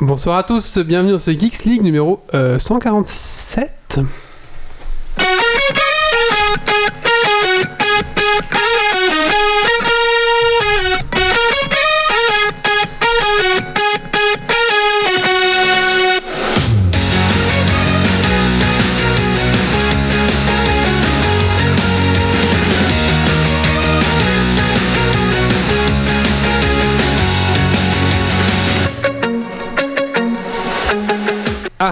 Bonsoir à tous, bienvenue dans ce Geeks League numéro euh, 147.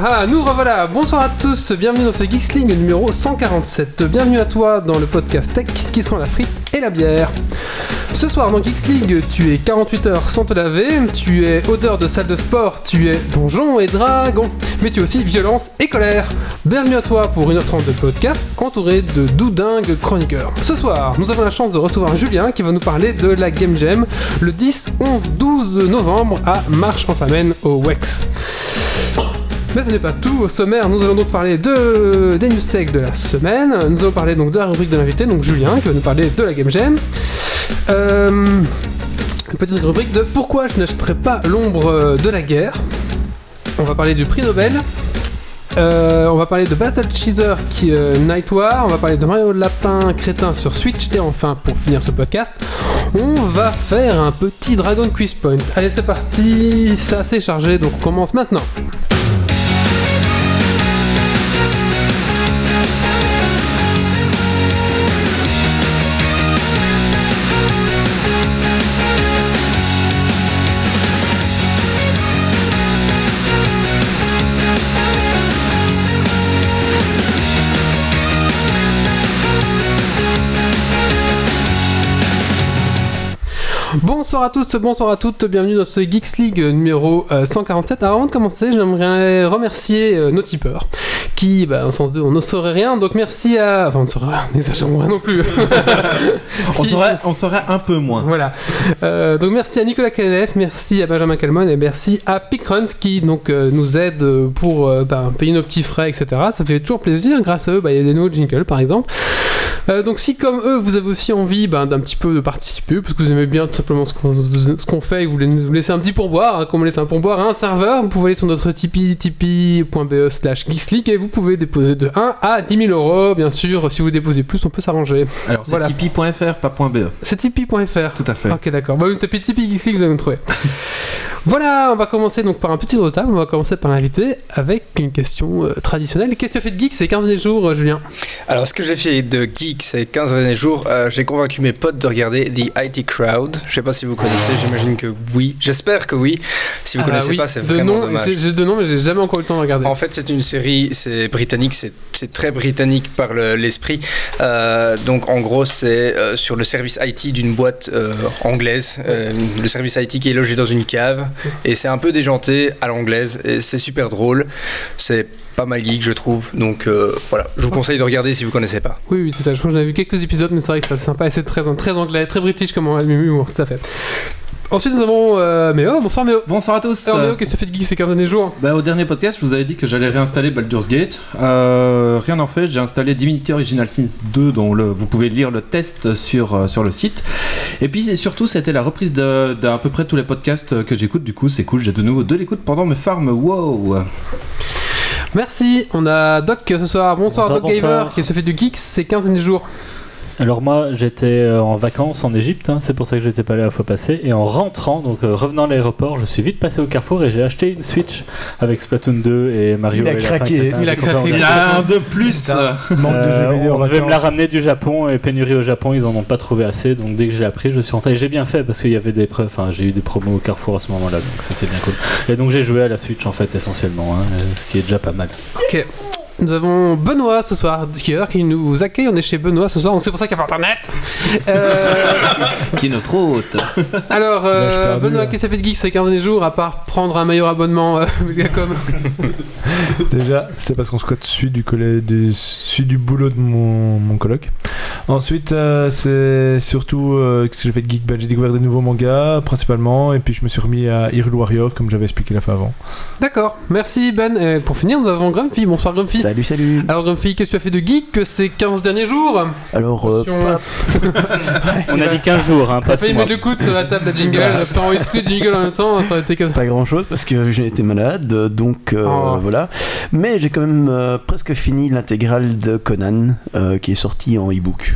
Ah ah, nous revoilà Bonsoir à tous, bienvenue dans ce Geeks League numéro 147. Bienvenue à toi dans le podcast Tech qui sent la frite et la bière. Ce soir dans Geeks tu es 48 heures sans te laver, tu es odeur de salle de sport, tu es donjon et dragon, mais tu es aussi violence et colère. Bienvenue à toi pour 1h30 de podcast entouré de doudingues chroniqueurs. Ce soir, nous avons la chance de recevoir Julien qui va nous parler de la Game Jam le 10, 11, 12 novembre à Marche en Famenne au WEX. Mais ce n'est pas tout. Au sommaire, nous allons donc parler de des news tech de la semaine. Nous allons parler donc de la rubrique de l'invité, donc Julien, qui va nous parler de la Game Jam. Euh, une petite rubrique de pourquoi je n'achèterai pas l'ombre de la guerre. On va parler du prix Nobel. Euh, on va parler de Battle Cheeser qui euh, Night War, on va parler de Mario Lapin Crétin sur Switch et enfin pour finir ce podcast, on va faire un petit Dragon Quiz Point. Allez c'est parti, c'est assez chargé donc on commence maintenant. Bonsoir à tous, bonsoir à toutes, bienvenue dans ce Geeks League numéro euh, 147. Alors avant de commencer, j'aimerais remercier euh, nos tipeurs qui, bah, en sens 2, on ne saurait rien, donc merci à... Enfin, on ne saurait rien, n'exagérons rien non plus. On Qui- saurait, on saurait un peu moins. Voilà. Euh, donc merci à Nicolas Kalef, merci à Benjamin Calmon et merci à Pickruns qui donc euh, nous aide pour euh, bah, payer nos petits frais, etc. Ça fait toujours plaisir. Grâce à eux, bah, il y a des nouveaux jingles par exemple. Donc si comme eux vous avez aussi envie d'un petit peu de participer parce que vous aimez bien tout simplement ce qu'on qu'on fait et que vous voulez nous laisser un petit pourboire, hein, comme on laisse un pourboire à un serveur, vous pouvez aller sur notre Tipeee, tipeee.be slash geeksleague et vous pouvez déposer de 1 à 10 000 euros. Bien sûr, si vous déposez plus, on peut s'arranger. Alors c'est Voilà. tipeee.fr, pas .be. C'est tipeee.fr. Tout à fait. Ok, d'accord. Bah, vous tapez Tipeee Geeks League, vous allez me trouver. voilà, on va commencer donc par un petit table. On va commencer par l'invité avec une question euh, traditionnelle. Qu'est-ce que tu as fait de geek ces 15 derniers jours, euh, Julien? Alors, ce que j'ai fait de geek ces 15 derniers jours, euh, j'ai convaincu mes potes de regarder The IT Crowd. Je sais pas si vous connaissez, j'imagine que oui. J'espère que oui. Si vous Ah, connaissez oui, pas, c'est vraiment nom, dommage. J'ai j'ai deux noms, mais j'ai jamais encore eu le temps de regarder. En fait, c'est une série, c'est britannique, c'est c'est très britannique par le- l'esprit. Euh, donc, en gros, c'est euh, sur le service IT d'une boîte euh, anglaise. Le service IT qui est logé dans une cave. Et c'est un peu déjanté à l'anglaise. Et c'est super drôle. C'est pas mal geek, je trouve. Donc, voilà. Je vous conseille de regarder si vous connaissez pas. Oui, oui, c'est ça. Je crois que j'en ai vu quelques épisodes, mais c'est vrai que c'est sympa et c'est très, très anglais, très british comme humour, tout à fait. Ensuite, nous avons euh, Méo. Bonsoir Méo. Bonsoir à tous. Alors Méo, qu'est-ce que tu as fait de geek ces 15 derniers jours? Bah, au dernier podcast, je vous avais dit que j'allais réinstaller Baldur's Gate. Euh, rien n'en fait, j'ai installé Divinity Original Sin 2, dont le- vous pouvez lire le test sur, euh, sur le site. Et puis surtout, c'était la reprise de- d'à peu près tous les podcasts que j'écoute. Du coup, c'est cool, j'ai de nouveau de l'écoute pendant mes farms. Wow Merci. On a Doc ce soir. Bonsoir, Bonsoir, Doc Gamer. bonsoir. Qu'est-ce que tu as fait de geek ces 15 derniers jours Alors moi j'étais euh, en vacances en Égypte, hein, c'est pour ça que j'étais pas là la fois passée. Et en rentrant, donc euh, revenant à l'aéroport, je suis vite passé au Carrefour et j'ai acheté une Switch avec Splatoon 2 et Mario. Il a et craqué. Il a craqué. Il a un de plus Manque de Euh, jeux vidéo en on devait me la ramener du Japon et pénurie au Japon, ils en ont pas trouvé assez. Donc dès que j'ai appris, je suis rentré. Et j'ai bien fait parce qu'il y avait des preuves. Enfin, j'ai eu des promos au Carrefour à ce moment-là, donc c'était bien cool. Et donc j'ai joué à la Switch en fait essentiellement, hein, euh, ce qui est déjà pas mal. Ok. Nous avons Benoît ce soir, qui nous accueille. On est chez Benoît ce soir. C'est pour ça qu'il n'y a pas internet. Euh, Qui est notre hôte. alors, euh, perdu, Benoît, là. qu'est-ce que tu as fait de geek ces 15 derniers jours à part prendre un meilleur abonnement euh, Megacom Déjà, c'est parce qu'on squatte sud du, du, sud du boulot de mon, mon coloc. Ensuite, euh, c'est surtout euh, que j'ai fait de geek, ben, j'ai découvert des nouveaux mangas principalement, et puis je me suis remis à Hyrule Warrior comme j'avais expliqué la fois avant. D'accord, merci Ben. Et pour finir, nous avons Grumpy. Bonsoir Grumpy. Salut, salut. Alors Grumpy, qu'est-ce que tu as fait de geek ces 15 derniers jours? Alors, euh, On a dit 15 jours, hein, T'as pas failli 6 mois. mettre le coude sur la table de jingle, ça a envie de jingles en même temps, ça aurait été comme pas grand chose parce que j'ai été malade, donc euh, Oh. voilà. Mais j'ai quand même euh, presque fini l'intégrale de Conan euh, qui est sortie en e-book.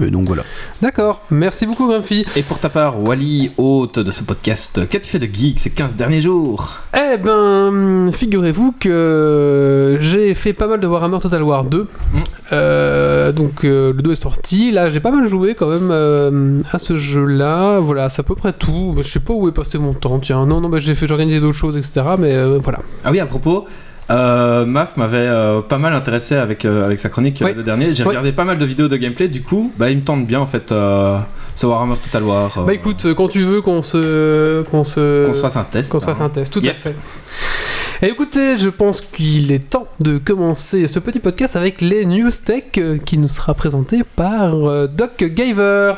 Euh, donc voilà. D'accord, merci beaucoup Grumpy. Et pour ta part, Wally, hôte de ce podcast, qu'as-tu fait de geek ces 15 derniers jours? Eh ben, figurez-vous que j'ai fait pas mal de Warhammer Total War 2. Mm. Euh, donc euh, le 2 est sorti. Là, j'ai pas mal joué quand même euh, à ce jeu-là. Voilà, c'est à peu près tout. Je sais pas où est passé mon temps. Tiens, non, non, bah, j'ai fait, j'ai organisé d'autres choses, etc. Mais euh, voilà. Ah oui, à propos, euh, Maf m'avait euh, pas mal intéressé avec, euh, avec sa chronique le dernier. J'ai regardé pas mal de vidéos de gameplay, du coup, bah, il me tente bien en fait ce Warhammer Total War. Bah écoute, quand tu veux qu'on se, qu'on se, qu'on se fasse un test. qu'on se fasse hein. un test, tout Yep. à fait. Et écoutez, je pense qu'il est temps de commencer ce petit podcast avec les news tech qui nous sera présenté par Doc Giver.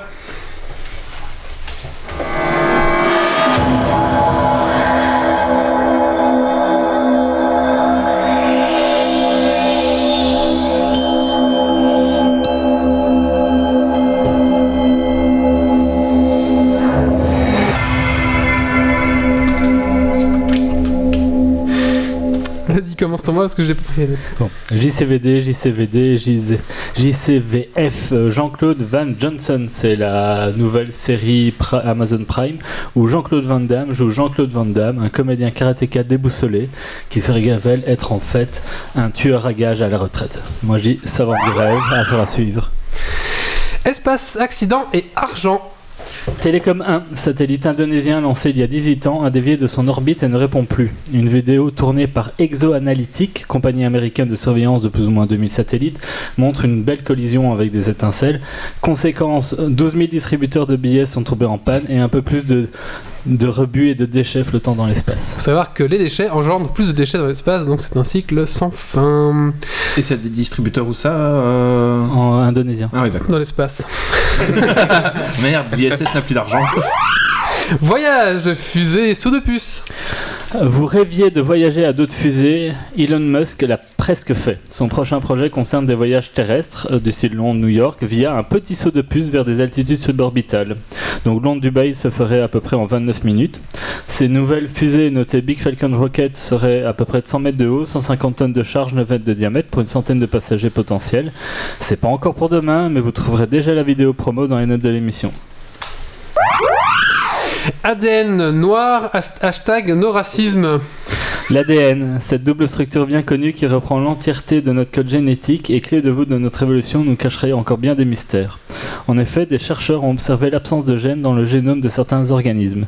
Commence ton moi parce que j'ai pas. JCVD, JCVD, JZ JCVF, euh, Jean-Claude Van Johnson, c'est la nouvelle série Amazon Prime où Jean-Claude Van Damme joue Jean-Claude Van Damme, un comédien karatéka déboussolé qui se révèle être en fait un tueur à gages à la retraite. Moi je dis ça vend du rêve, affaire à suivre. Espace, accident et argent. Télécom 1, satellite indonésien lancé il y a 18 ans, a dévié de son orbite et ne répond plus. Une vidéo tournée par ExoAnalytic, compagnie américaine de surveillance de plus ou moins 2000 satellites, montre une belle collision avec des étincelles. Conséquence, 12 000 distributeurs de billets sont tombés en panne et un peu plus de, de rebuts et de déchets flottant dans l'espace. Faut savoir que les déchets engendrent plus de déchets dans l'espace, donc c'est un cycle sans fin Et c'est des distributeurs où ça euh En indonésien. Ah oui, d'accord. dans l'espace. Merde, l'ISS n'a plus d'argent. Voyage, fusée, saut de puce. Vous rêviez de voyager à d'autres fusées, Elon Musk l'a presque fait. Son prochain projet concerne des voyages terrestres euh, du style Londres-New York via un petit saut de puce vers des altitudes suborbitales. Donc Londres-Dubaï se ferait à peu près en 29 minutes. Ces nouvelles fusées notées Big Falcon Rocket seraient à peu près de 100 mètres de haut, 150 tonnes de charge, 9 mètres de diamètre pour une centaine de passagers potentiels. C'est pas encore pour demain, mais vous trouverez déjà la vidéo promo dans les notes de l'émission. ADN noir, has- hashtag no racisme. L'ADN, cette double structure bien connue qui reprend l'entièreté de notre code génétique et clé de voûte de notre évolution nous cacherait encore bien des mystères. En effet, des chercheurs ont observé l'absence de gènes dans le génome de certains organismes.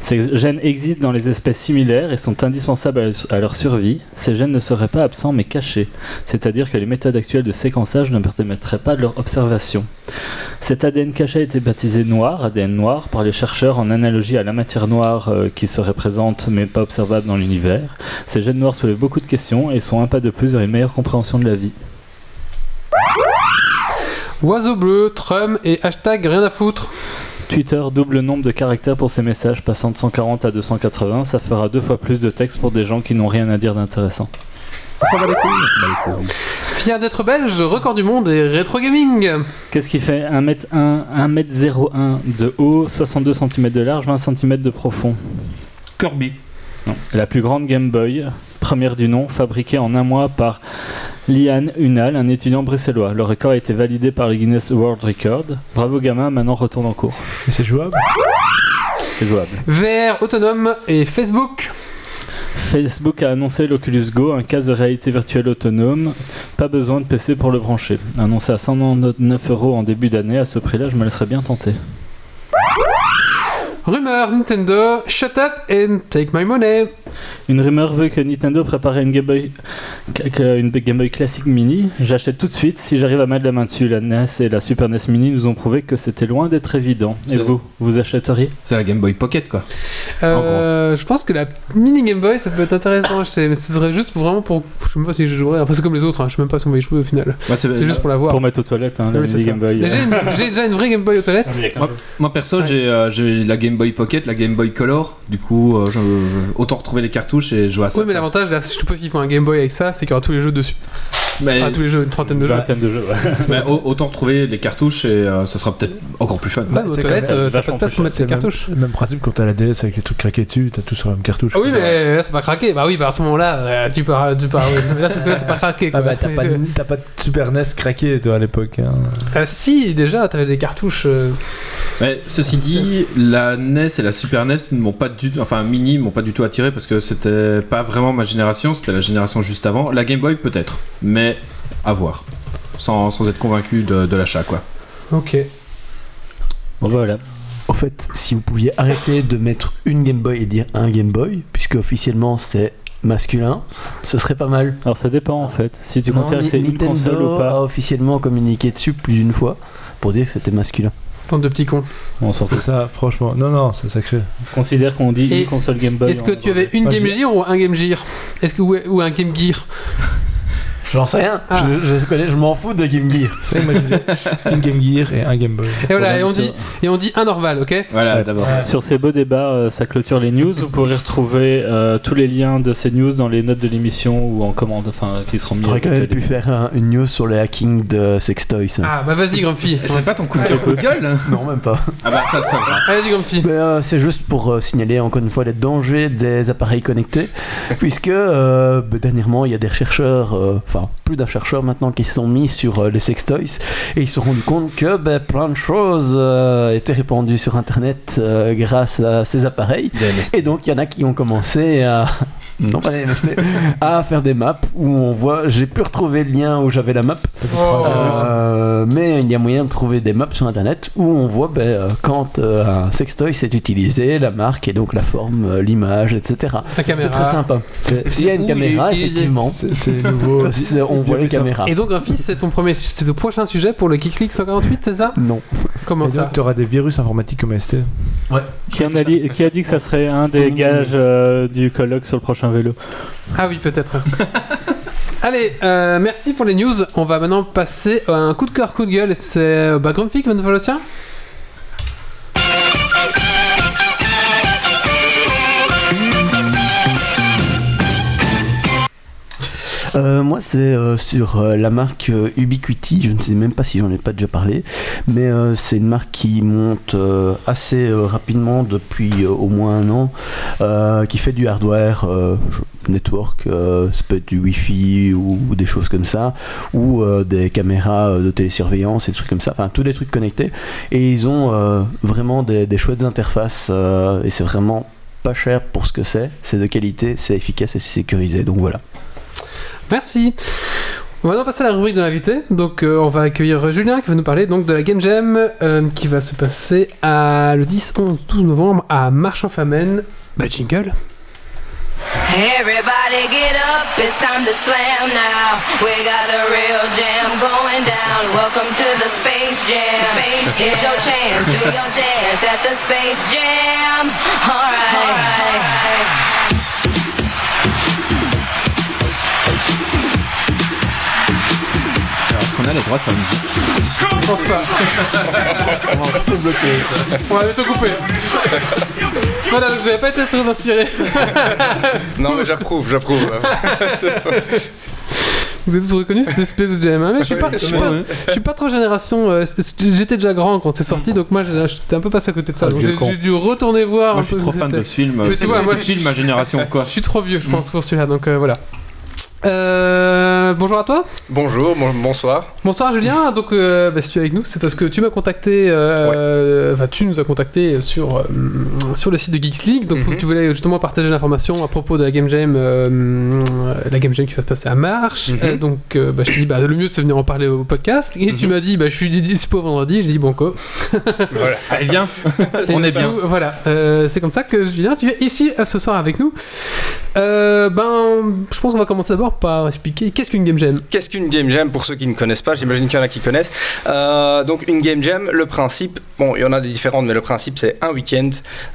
Ces gènes existent dans les espèces similaires et sont indispensables à leur survie. Ces gènes ne seraient pas absents mais cachés, c'est-à-dire que les méthodes actuelles de séquençage ne permettraient pas de leur observation. Cet ADN caché a été baptisé noir, ADN noir, par les chercheurs en analogie à la matière noire euh, qui serait présente mais pas observable dans l'univers. Ces gènes noirs soulèvent beaucoup de questions et sont un pas de plus vers une meilleure compréhension de la vie. Oiseau bleu, Trum et hashtag rien à foutre. Twitter double le nombre de caractères pour ses messages, passant de 140 à 280, ça fera deux fois plus de texte pour des gens qui n'ont rien à dire d'intéressant. S'en va les couilles, les couilles. Fier d'être belge, record du monde et rétro gaming. Qu'est-ce qui fait 1m1, 1m01 de haut, 62 cm de large, 20 cm de profond? Kirby. Non. La plus grande Game Boy, première du nom, fabriquée en un mois par Lian Unal, un étudiant bruxellois. Le record a été validé par le Guinness World Record. Bravo gamin, maintenant retourne en cours. Et c'est jouable? C'est jouable. VR autonome et Facebook. Facebook a annoncé l'Oculus Go, un casque de réalité virtuelle autonome. Pas besoin de PC pour le brancher. Annoncé à 199 euros en début d'année, à ce prix-là, je me laisserais bien tenter. Rumeur Nintendo, shut up and take my money. Une rumeur veut que Nintendo préparait une Game Boy, une Game Boy classique mini. J'achète tout de suite si j'arrive à mettre la main dessus. La NES et la Super NES Mini nous ont prouvé que c'était loin d'être évident. Et C'est- vous, vous achèteriez? C'est la Game Boy Pocket quoi. Euh, je pense que la mini Game Boy ça peut être intéressant à acheter, mais ce serait juste pour- vraiment pour. Je sais même pas si je jouerais, enfin c'est comme les autres, hein, je sais même pas si on va y jouer au final. C'est- juste pour la voir. Pour mettre aux toilettes, hein, la Oui, c'est mini ça. Game Boy. Mais J'ai déjà une vraie Game Boy aux toilettes. Ah, Moi, moi, perso j'ai euh, j'ai la Game Boy Pocket, la Game Boy Color, du coup euh, je- autant retrouver les cartouches et jouer à ça. Oui, mais l'avantage, là, si je suppose qu'il faut un Game Boy avec ça, c'est qu'il y aura tous les jeux dessus. Mais- Enfin, tous les jeux, une trentaine de Une jeux. vingtaine de jeux. ouais. mais au- autant retrouver les cartouches et euh, ça sera peut-être encore plus fun. Bah, c'est aux quand toilettes, même euh, t'as pas vachement de place plus pour mettre C'est tes le même- cartouches. le même principe quand t'as la DS avec les trucs craqués dessus, t'as tout sur la même cartouche. Ah oui, mais là, c'est pas craqué. Bah oui, bah à ce moment-là, euh, tu peux. Tu là, c'est là, c'est pas craqué. Quoi. Ah bah t'as pas, de- t'as pas de Super NES craqué toi à l'époque. hein. Ah, si, déjà, t'avais des cartouches. euh, Mais ceci dit, la NES et la Super NES ne m'ont pas du tout, enfin Mini m'ont pas du tout attiré parce que c'était pas vraiment ma génération, c'était la génération juste avant. La Game Boy peut-être, mais à voir. Sans, sans être convaincu de, de l'achat quoi. Ok. Bon, bah, voilà. Au fait, si vous pouviez arrêter de mettre une Game Boy et dire un Game Boy, puisque officiellement c'est masculin, ce serait pas mal. Alors ça dépend en fait. Si tu Non, considères que c'est une Nintendo console ou a pas, officiellement communiqué dessus plus d'une fois pour dire que c'était masculin. Bande de petits cons. on s'en fout. ça, franchement. Non, non, c'est sacré. On considère qu'on dit Et une console Game Boy. Est-ce que tu avais une Game Gear ou un Game Gear? Est-ce que ou, ou un Game Gear? J'en sais rien, Ah. je, je connais, je m'en fous de Game Gear. C'est vrai que moi, une Game Gear et un Game Boy. Et voilà, et on dit et on dit un Orval, ok? Voilà, Ouais. d'abord. Sur ces beaux débats, euh, ça clôture les news. Vous pourrez retrouver euh, tous les liens de ces news dans les notes de l'émission ou en commande, enfin, qui seront mis. T'aurais avec quand même les- pu faire un- une news sur le hacking de Sextoys. hein. Ah bah vas-y, Grumpy. C'est pas ton coup de, coup de gueule hein Non, même pas. Ah bah ça, ça va. Allez, vas-y, Grumpy. Mais, euh, c'est juste pour euh, signaler encore une fois les dangers des appareils connectés, puisque euh, bah, dernièrement il y a des chercheurs, euh, enfin plus d'un chercheur maintenant, qui se sont mis sur euh, les sextoys et ils se sont rendus compte que bah, plein de choses euh, étaient répandues sur internet euh, grâce à ces appareils. Et donc il y en a qui ont commencé à. Non, pas les MST, à faire des maps où on voit. J'ai pu retrouver le lien où j'avais la map, Oh. euh, mais il y a moyen de trouver des maps sur internet où on voit ben, euh, quand euh, un sextoy s'est utilisé, la marque et donc la forme, l'image, etc. C'est très sympa. C'est- S'il y a une caméra, effectivement, C'est nouveau. on voit les caméras. Et donc, Grumpy, c'est ton premier, c'est le prochain sujet pour le Kicks League 148, c'est ça? Non. Comment Et ça? tu auras des virus informatiques comme ST. Qui, en a dit, qui a dit que ça serait un des gages euh, du colloque sur le prochain vélo Ah oui, peut-être. Allez, euh, merci pour les news. On va maintenant passer à un coup de cœur, coup de gueule. C'est euh, bah, Grumpy qui va Euh, moi, c'est euh, sur euh, la marque Ubiquiti. Je ne sais même pas si j'en ai pas déjà parlé, mais c'est une marque qui monte assez rapidement depuis au moins un an, qui fait du hardware, network, ça peut être du Wi-Fi ou, ou des choses comme ça, ou des caméras de télésurveillance et des trucs comme ça, enfin tous des trucs connectés. Et ils ont vraiment des, chouettes interfaces et c'est vraiment pas cher pour ce que c'est. C'est de qualité, c'est efficace et c'est sécurisé. Donc voilà. Merci. On va maintenant passer à la rubrique de l'invité. Donc, euh, on va accueillir Julien qui va nous parler donc de la Game Jam euh, qui va se passer à le 10, 11, 12 novembre à Marche-en-Famenne. Bah, jingle. Everybody get up, it's time to slam now. We got a real jam going down. Welcome to the Space Jam. Space Jam. It's your chance, do your dance at the Space Jam. Alright. Alright. Qu'on a les droits sur la musique Je pense pas. on va bientôt couper. voilà, vous avez pas été très inspiré. Non, mais j'approuve, j'approuve. Vous avez tous reconnu cette espèce hein, mais je suis pas, je suis pas, je suis pas trop génération. euh, J'étais déjà grand quand c'est sorti, donc moi j'étais un peu passé à côté de ça. Ah, Donc vieux j'ai con. j'ai dû retourner voir Moi, un je suis peu trop ce que fan de c'était. ce film. Mais tu vois, moi, ce je- film, ma génération, quoi. Je suis trop vieux, je pense, pour celui-là. Donc euh, voilà. Euh, ben, bonjour à toi. Bonjour, bon- bonsoir. Bonsoir Julien. Donc, euh, bah, si tu es avec nous, c'est parce que tu m'as contacté. euh, Enfin, tu nous as contacté sur euh, sur le site de Geeks League. Donc, Mhm. tu voulais justement partager l'information à propos de la Game Jam, euh, la Game Jam qui va se passer à Marche. Mhm. Euh, donc, euh, bah, je t'ai dit, bah, le mieux c'est venir en parler au podcast. Et tu Mhm. m'as dit, bah, je suis dispo vendredi. Je dis bon quoi. Voilà. Allez, viens. On est bien. Voilà, euh, c'est comme ça que Julien, tu es ici euh, ce soir avec nous. Euh, ben, je pense qu'on va commencer d'abord par expliquer qu'est-ce qu'une game jam. Qu'est-ce qu'une game jam pour ceux qui ne connaissent pas? J'imagine qu'il y en a qui connaissent. Euh, donc une game jam, le principe, bon, il y en a des différentes, mais le principe c'est un week-end.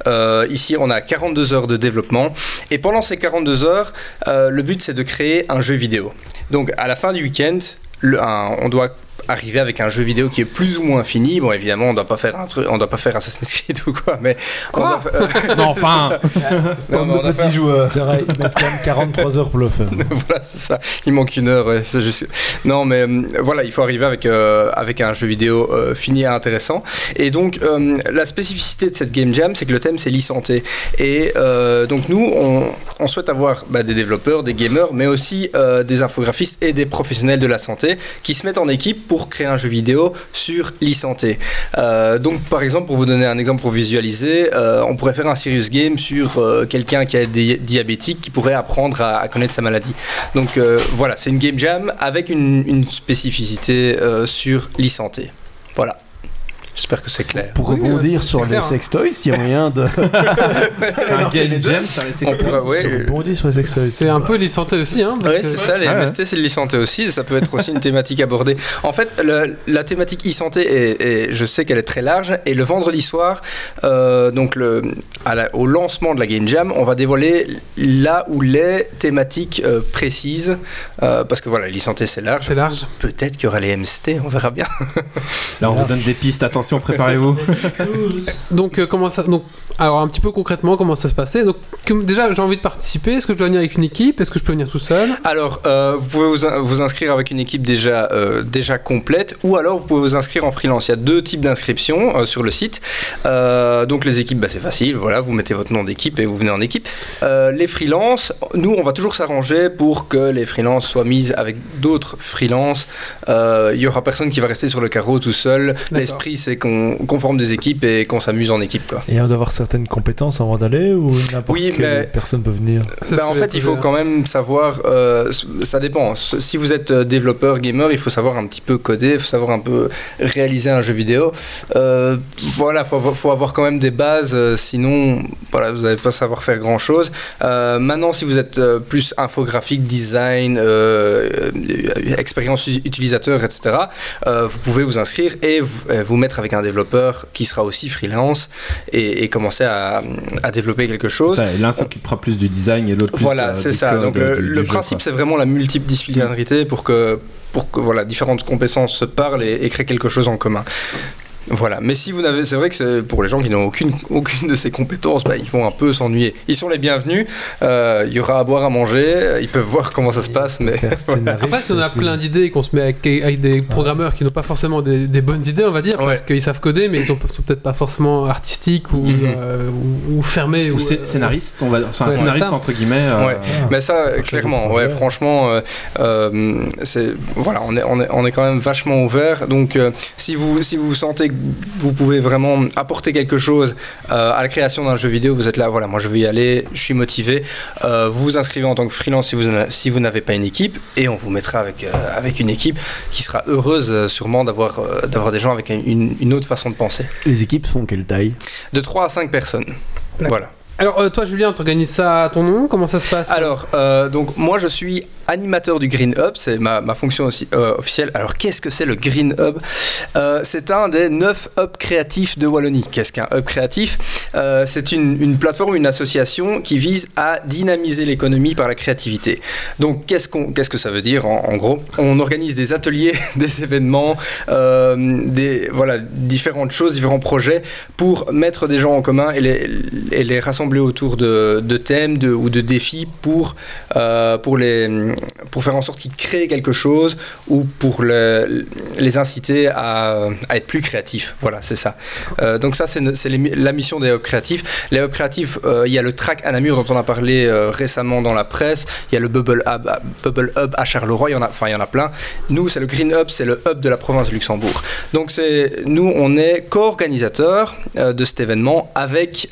Euh, ici, on a 42 heures de développement, et pendant ces 42 heures, euh, le but c'est de créer un jeu vidéo. Donc à la fin du week-end, on doit arriver avec un jeu vidéo qui est plus ou moins fini. Bon, évidemment, on doit pas faire un truc, on doit pas faire Assassin's Creed ou quoi, mais on Quoi doit fa- Non, enfin. non, mais on faire- joueur. C'est vrai, ils mettent quand même 43 heures pour le faire. voilà, c'est ça. Il manque une heure. ouais, c'est juste- Non, mais euh, voilà, il faut arriver avec, euh, avec un jeu vidéo euh, fini et intéressant. Et donc, euh, la spécificité de cette Game Jam, c'est que le thème, c'est l'e-santé. Et euh, donc, nous, on, on souhaite avoir bah, des développeurs, des gamers, mais aussi euh, des infographistes et des professionnels de la santé qui se mettent en équipe pour créer un jeu vidéo sur l'e-santé. Euh, donc, par exemple, pour vous donner un exemple pour visualiser, euh, on pourrait faire un serious game sur euh, quelqu'un qui est di- diabétique qui pourrait apprendre à, connaître sa maladie. Donc voilà, c'est une game jam avec une, spécificité sur l'e-santé. Voilà. J'espère que c'est clair. Pour Oui, rebondir sur les clair. sextoys, il y a moyen de. Un game jam, ça reste On pourrait- ouais, Tu euh, rebondis sur les sextoys. C'est un peu les santé aussi, hein. Ouais, que- c'est ça, les Ouais, ouais. MST, c'est l'e-santé aussi, ça peut être aussi une thématique abordée. En fait, le- la thématique e-santé, est, est- je sais qu'elle est très large, et le vendredi soir, euh, donc le, à la- au lancement de la Game Jam, on va dévoiler là où les thématiques euh, précises, euh, parce que voilà, l'e-santé c'est large, C'est large. peut-être qu'il y aura les MST, on verra bien. Là, on vous donne des pistes. Attention, préparez-vous. Donc, euh, comment ça. Donc, alors, un petit peu concrètement, comment ça se passait Donc, déjà, j'ai envie de participer. Est-ce que je dois venir avec une équipe? Est-ce que je peux venir tout seul? Alors, euh, vous pouvez vous, in- vous inscrire avec une équipe déjà, euh, déjà complète, ou alors vous pouvez vous inscrire en freelance. Il y a deux types d'inscriptions euh, sur le site. Euh, donc les équipes, bah, c'est facile, voilà, vous mettez votre nom d'équipe et vous venez en équipe. Euh, les freelances, nous, on va toujours s'arranger pour que les freelances soient mises avec d'autres freelances. Euh, Il y aura personne qui va rester sur le carreau tout seul. L'esprit, c'est qu'on forme des équipes et qu'on s'amuse en équipe. Quoi. Et on doit avoir certaines compétences avant d'aller ou n'importe Oui, quelle mais- personne peut venir Bah, en fait, il faut quand même savoir, euh, ça dépend. Si vous êtes euh, développeur, gamer, il faut savoir un petit peu coder, il faut savoir un peu réaliser un jeu vidéo. Euh, voilà, faut, avoir- faut avoir quand même des bases, sinon, voilà, vous n'allez pas savoir faire grand chose. maintenant, si vous êtes plus infographique, design, expérience utilisateur, etc., euh, vous pouvez vous inscrire et vous, vous mettre avec un développeur qui sera aussi freelance et, et commencer à, à développer quelque chose. L'un s'occupera plus du design et l'autre plus Voilà, euh, c'est ça. Donc euh, le, du- le du jeu, principe, c'est vraiment la multidisciplinarité pour que, pour que voilà, différentes compétences se parlent et, et créent quelque chose en commun. Voilà, mais si vous n'avez, c'est vrai que c'est pour les gens qui n'ont aucune, aucune de ces compétences, bah, ils vont un peu s'ennuyer. Ils sont les bienvenus. euh, Il y aura à boire, à manger. Ils peuvent voir comment ça se passe, mais Après, si on a plein d'idées et qu'on se met avec, avec des programmeurs qui n'ont pas forcément des, des bonnes idées, on va dire, Ouais. parce qu'ils savent coder, mais ils sont, sont peut-être pas forcément artistiques ou, Mhm. euh, ou, ou fermés. Ou euh, scénariste, on va, Ouais, un scénariste entre guillemets. euh, Ouais. Mais ça, clairement, ouais, franchement, euh, euh, c'est voilà, on est, on est, on est quand même vachement ouvert. Donc, euh, si vous si vous sentez que vous pouvez vraiment apporter quelque chose euh, à la création d'un jeu vidéo, vous êtes là, voilà, moi je veux y aller, je suis motivé. Euh, vous vous inscrivez en tant que freelance si vous en- si vous n'avez pas une équipe, et on vous mettra avec euh, avec une équipe qui sera heureuse euh, sûrement d'avoir euh, d'avoir des gens avec une, une autre façon de penser. Les équipes font quelle taille? De 3 à 5 personnes. Voilà. Alors, toi, Julien, t'organises ça à ton nom? Comment ça se passe? Alors, euh, donc moi je suis animateur du Green Hub, c'est ma, fonction aussi, euh, officielle. Alors qu'est-ce que c'est le Green Hub? Euh, C'est un des neuf hubs créatifs de Wallonie. Qu'est-ce qu'un hub créatif? Euh, C'est une, une plateforme, une association qui vise à dynamiser l'économie par la créativité. Donc qu'est-ce que ça veut dire en, gros? On organise des ateliers, des événements, des voilà différentes choses, différents projets pour mettre des gens en commun et les, rassembler autour de, thèmes ou de défis pour, pour, les, pour faire en sorte qu'ils créent quelque chose ou pour le- les inciter à, être plus créatifs. Voilà, c'est ça. Euh, donc ça, c'est la mission des hubs créatifs. Les hubs créatifs, euh, il y a le track à Namur dont on a parlé euh, récemment dans la presse. Il y a le Bubble Hub, à- Charleroi. Il y en a, enfin, il y en a plein. Nous, c'est le Green Hub, c'est le hub de la province de Luxembourg. Donc c'est nous, on est co-organisateur euh, de cet événement avec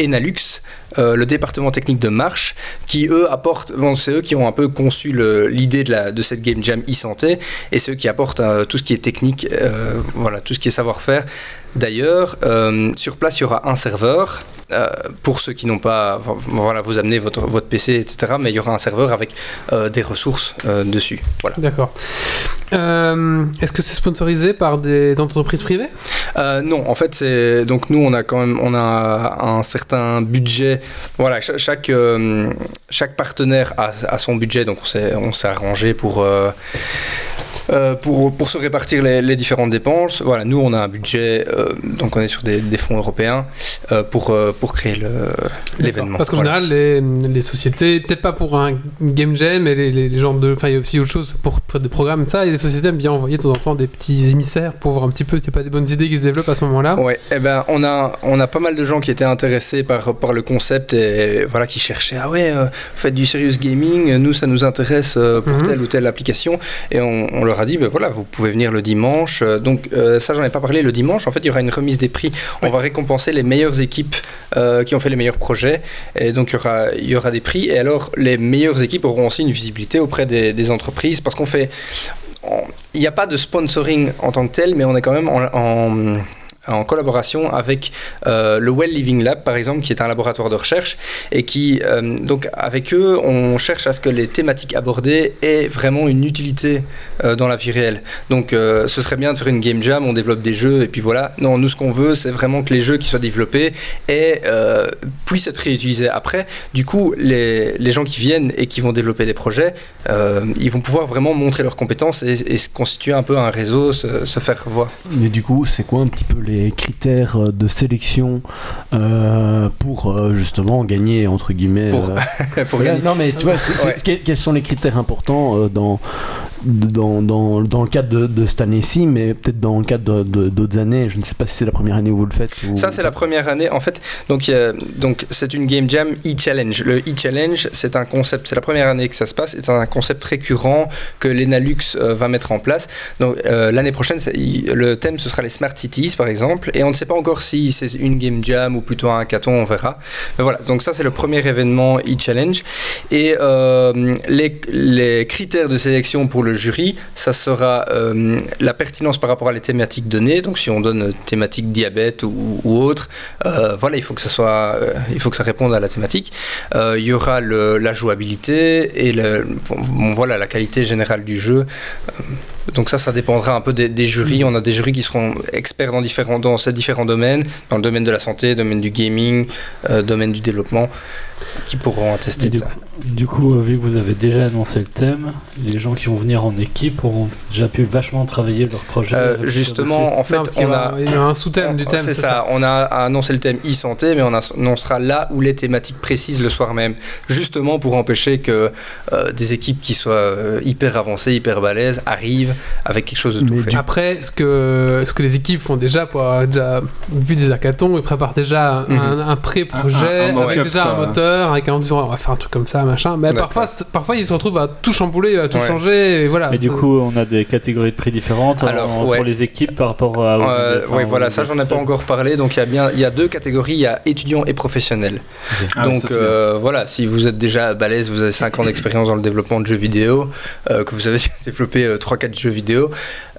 Enalux. le département technique de Marche, qui eux apportent, c'est eux qui ont un peu conçu l'idée de, de cette Game Jam e-santé, et ceux qui apportent euh, tout ce qui est technique, euh, voilà, tout ce qui est savoir-faire. D'ailleurs, euh, sur place, il y aura un serveur. pour ceux qui n'ont pas, voilà, vous amenez votre, votre PC, etc. Mais il y aura un serveur avec des ressources dessus. Voilà. D'accord. Est-ce que c'est sponsorisé par des entreprises privées? Euh, non, en fait, c'est donc nous, on a quand même, on a un certain budget. Voilà, cha- chaque euh, chaque partenaire a, a son budget, donc on s'est on s'est arrangé pour. euh, pour, pour se répartir les, les différentes dépenses, voilà, nous on a un budget, euh, donc on est sur des, des fonds européens euh, pour, pour créer l'événement. Parce qu'en Voilà. général, les, les sociétés, peut-être pas pour un game jam, mais les, les, de. Enfin, il y a aussi autre chose pour, pour des programmes, ça, et les sociétés aiment bien envoyer de temps en temps des petits émissaires pour voir un petit peu n'y a pas des bonnes idées qui se développent à ce moment-là? Ouais, eh ben, on, a, on a pas mal de gens qui étaient intéressés par, par le concept et voilà, qui cherchaient Ah ouais, euh, faites du serious gaming, nous ça nous intéresse euh, pour Mhm. telle ou telle application. Et on, on leur a dit Ben voilà, vous pouvez venir le dimanche. Euh, Donc, euh, ça, j'en ai pas parlé le dimanche. En fait, il y aura une remise des prix. On va récompenser les meilleures équipes qui ont fait les meilleurs projets. Et donc, il y aura, il y aura des prix. Et alors, les meilleures équipes auront aussi une visibilité auprès des, des entreprises parce qu'on fait. Il n'y a pas de sponsoring en tant que tel, mais on est quand même en- en collaboration avec euh, le Well Living Lab, par exemple, qui est un laboratoire de recherche, et qui, euh, donc, avec eux, on cherche à ce que les thématiques abordées aient vraiment une utilité euh, dans la vie réelle. Donc, ce serait bien de faire une game jam, on développe des jeux, et puis voilà. Non, nous, ce qu'on veut, c'est vraiment que les jeux qui soient développés euh, puissent être réutilisés après. Du coup, les, les gens qui viennent et qui vont développer des projets, ils vont pouvoir vraiment montrer leurs compétences et, et se constituer un peu un réseau, se, se faire voir. Mais du coup, c'est quoi un petit peu les critères euh, de sélection euh, pour euh, justement gagner entre guillemets Pour- gagner. Non, mais tu vois, Ouais. quels sont les critères importants dans, dans, dans, dans le cadre de, cette année-ci, mais peut-être dans le cadre d'autres années Je ne sais pas si c'est la première année où vous le faites. Ça, c'est la première année. En fait, donc, donc c'est une Game Jam e-challenge. Le e-challenge, c'est un concept, c'est la première année que ça se passe, c'est un concept récurrent que l'Enalux euh, va mettre en place. Donc, euh, l'année prochaine, le thème, ce sera les Smart Cities, par exemple. Et on ne sait pas encore si c'est une Game Jam ou plutôt un hackathon, on verra. Mais voilà, donc ça, c'est le premier événement e-challenge. Et euh, les, les critères de sélection pour le jury, ça sera euh, la pertinence par rapport à les thématiques données. Donc, si on donne thématique diabète ou, ou autre, euh, voilà, il faut que ça soit, euh, il faut que ça réponde à la thématique. Il y aura le- la jouabilité et le, bon, voilà la qualité générale du jeu. Donc ça, ça dépendra un peu des, des jurys. On a des jurys qui seront experts dans différents dans ces différents domaines, dans le domaine de la santé, domaine du gaming, domaine du développement, qui pourront attester de ça. Du coup, vu que vous avez déjà annoncé le thème, les gens qui vont venir en équipe auront déjà pu vachement travailler leur projet. Euh, justement, en fait, Non, on a il y a un sous-thème du thème. C'est ça. on a annoncé le thème e-santé, mais on annoncera là où les thématiques précises le soir même, justement pour empêcher que euh, des équipes qui soient euh, hyper avancées, hyper balèzes, arrivent avec quelque chose de tout Mais fait. du- Après, ce que, ce que les équipes font déjà pour avoir déjà vu des hackathons, ils préparent déjà un, Mhm. un pré-projet Un- un- un avec mock-up, déjà un moteur, avec en disant on va faire un truc comme ça, machin. Mais parfois, parfois ils se retrouvent à tout chambouler, à tout Ouais. changer, et voilà. Mais du coup, on a des catégories de prix différentes Alors, en- ouais. pour les équipes par rapport à. Euh, oui, voilà, ça j'en ai pas encore parlé. Donc il y a bien, il y a deux catégories, il y a étudiants et professionnels. Ah donc euh, voilà, si vous êtes déjà balèze, vous avez 5 ans d'expérience dans le développement de jeux vidéo, euh, que vous avez développé 3-4 jeux vidéo,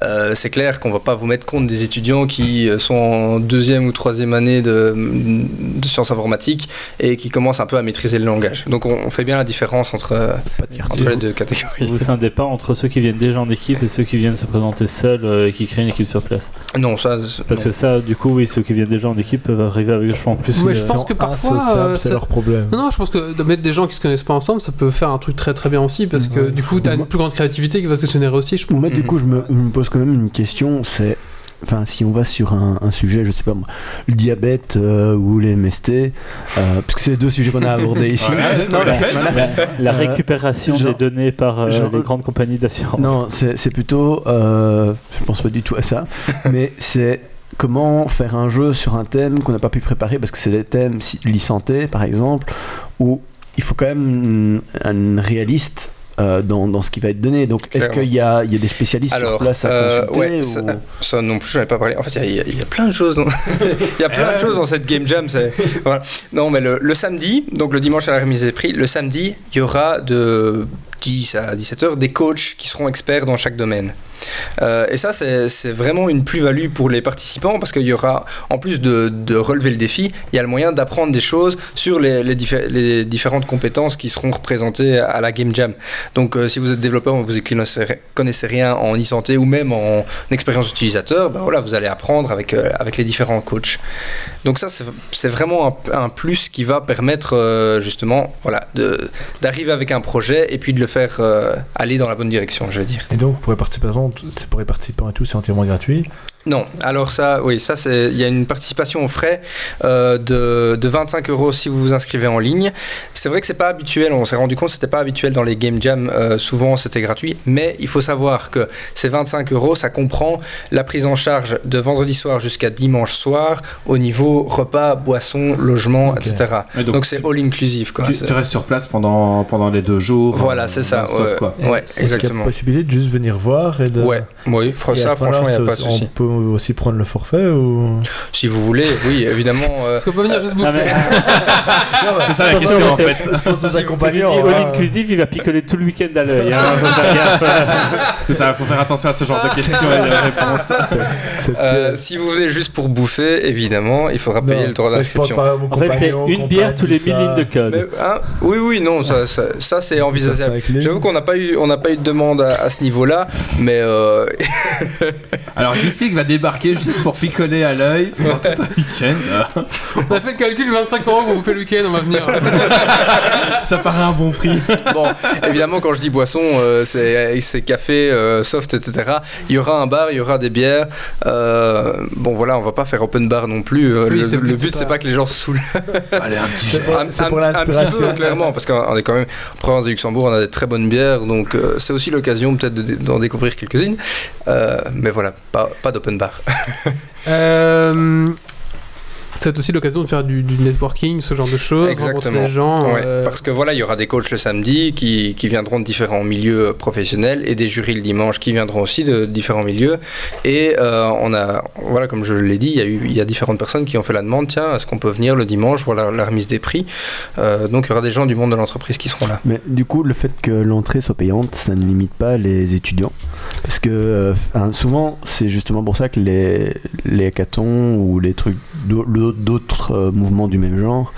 euh, c'est clair qu'on va pas vous mettre contre des étudiants qui euh, sont en deuxième ou troisième année de, de sciences informatiques et qui commencent un peu à maîtriser le langage. Donc on, on fait bien la différence entre, euh, entre les deux catégories. Vous scindez pas entre ceux qui viennent déjà en équipe et ceux qui viennent se présenter seuls euh, et qui créent une équipe sur place. Non, ça. Parce non. que ça, du coup, oui, ceux qui viennent déjà en équipe peuvent arriver avec vachement plus. Euh, je pense que parfois, euh, c'est leur problème. Non, non, je pense que de mettre des gens qui se connaissent pas ensemble, ça peut faire un truc très très bien aussi, parce que Ouais. du coup, t'as une plus grande créativité qui va se générer aussi, je pense. Moi, du coup, je me, je me pose quand même une question c'est enfin, si on va sur un, un sujet, je sais pas moi, le diabète euh, ou les MST, euh, parce que c'est les deux sujets qu'on a abordés ici. Non. La, la Euh, récupération genre- des données par euh, genre- les grandes compagnies d'assurance. Non, c'est c'est plutôt. euh, je pense pas du tout à ça. mais c'est comment faire un jeu sur un thème qu'on n'a pas pu préparer parce que c'est des thèmes si- e-santé par exemple où il faut quand même un réaliste. Euh, dans, dans ce qui va être donné. Donc, est-ce qu'il y a, il y a des spécialistes sur Alors, place à euh, consulter ouais, ou- ça, ça non plus, j'en ai pas parlé. En fait, il y y, y a plein de choses. dans- Il y a plein de choses dans cette game jam. c'est- Voilà. Non, mais le, le samedi, donc le dimanche à la remise des prix, le samedi, il y aura de 10 à 17 heures des coachs qui seront experts dans chaque domaine. Euh, et ça, c'est vraiment une plus-value pour les participants parce qu'il y aura, en plus de, relever le défi, il y a le moyen d'apprendre des choses sur les, les, diffé- les différentes compétences qui seront représentées à la Game Jam. Donc, euh, si vous êtes développeur, vous ne connaissez, rien en e-santé ou même en expérience utilisateur, ben voilà, vous allez apprendre avec, euh, avec les différents coachs. Donc ça, c'est vraiment un, plus qui va permettre justement voilà, d'arriver avec un projet et puis de le faire euh, aller dans la bonne direction, je veux dire. Et donc, pour les participants, c'est pour les participants et tout, c'est entièrement gratuit. Non, alors ça, oui, ça c'est, il y a une participation aux frais euh, de, de 25 euros si vous vous inscrivez en ligne. C'est vrai que c'est pas habituel, on s'est rendu compte que c'était pas habituel dans les game jams, euh, souvent c'était gratuit, mais il faut savoir que ces 25 euros, ça comprend la prise en charge de vendredi soir jusqu'à dimanche soir au niveau repas, boissons, logement, etc. Et Donc c'est all inclusive quoi. tu, restes sur place pendant, pendant les deux jours. Voilà, euh, c'est ça. non-stop, Ouais, quoi. ouais, Est-ce qu'il y a exactement. possibilité de juste venir voir et de. Ouais, oui, ça franchement, il n'y a pas de souci. On peut aussi prendre le forfait ou. Si vous voulez, oui, évidemment. euh, Est-ce qu'on peut venir juste Non, bouffer mais- C'est ça la question en fait. Il all inclusive, il va picoler tout le week-end à l'œil. hein. C'est ça, faut faire attention à ce genre de questions et de réponses. Euh, si vous venez juste pour bouffer, évidemment, il faudra payer Non, le droit d'inscription. En fait, c'est une bière tous les tout 1000 ça. lignes de code. Mais, hein, oui, oui, non, ça, ça, ça, c'est envisageable. J'avoue qu'on n'a pas eu, on n'a pas eu de demande à, à ce niveau-là, mais euh, Alors Geeksig va débarquer juste pour picoler à l'œil pendant tout un week-end. On a fait le calcul 25 euros qu'on vous fait le week-end, on va venir. Ça paraît un bon prix. bon, évidemment, quand je dis boisson, euh, c'est c'est café, euh, soft, etc. Il y aura un bar, il y aura des bières. Euh, bon, voilà, on va pas faire open bar non plus. Euh, Oui, le, c'est- le c'est but, c'est pas- que les gens se saoulent. Allez, un petit C'est un, c'est un- pour un petit l'inspiration. peu, clairement, parce qu'on est quand même en province de Luxembourg, on a des très bonnes bières, donc euh, c'est aussi l'occasion peut-être de- d'en découvrir quelques-unes. Euh, mais voilà, pas, pas d'open bar. C'est aussi l'occasion de faire du, du networking, ce genre de choses, Exactement. rencontrer des gens. Ouais, euh, Parce que voilà, il y aura des coachs le samedi qui, qui viendront de différents milieux professionnels et des jurys le dimanche qui viendront aussi de différents milieux. Et euh, on a, voilà, comme je l'ai dit, il y, a eu, il y a différentes personnes qui ont fait la demande tiens, est-ce qu'on peut venir le dimanche voir la, la remise des prix Euh, Donc il y aura des gens du monde de l'entreprise qui seront là. Mais du coup, le fait que l'entrée soit payante, ça ne limite pas les étudiants? Parce que euh, souvent, c'est justement pour ça que les, les hackathons ou les trucs d'au- d'autres euh, mouvements du même genre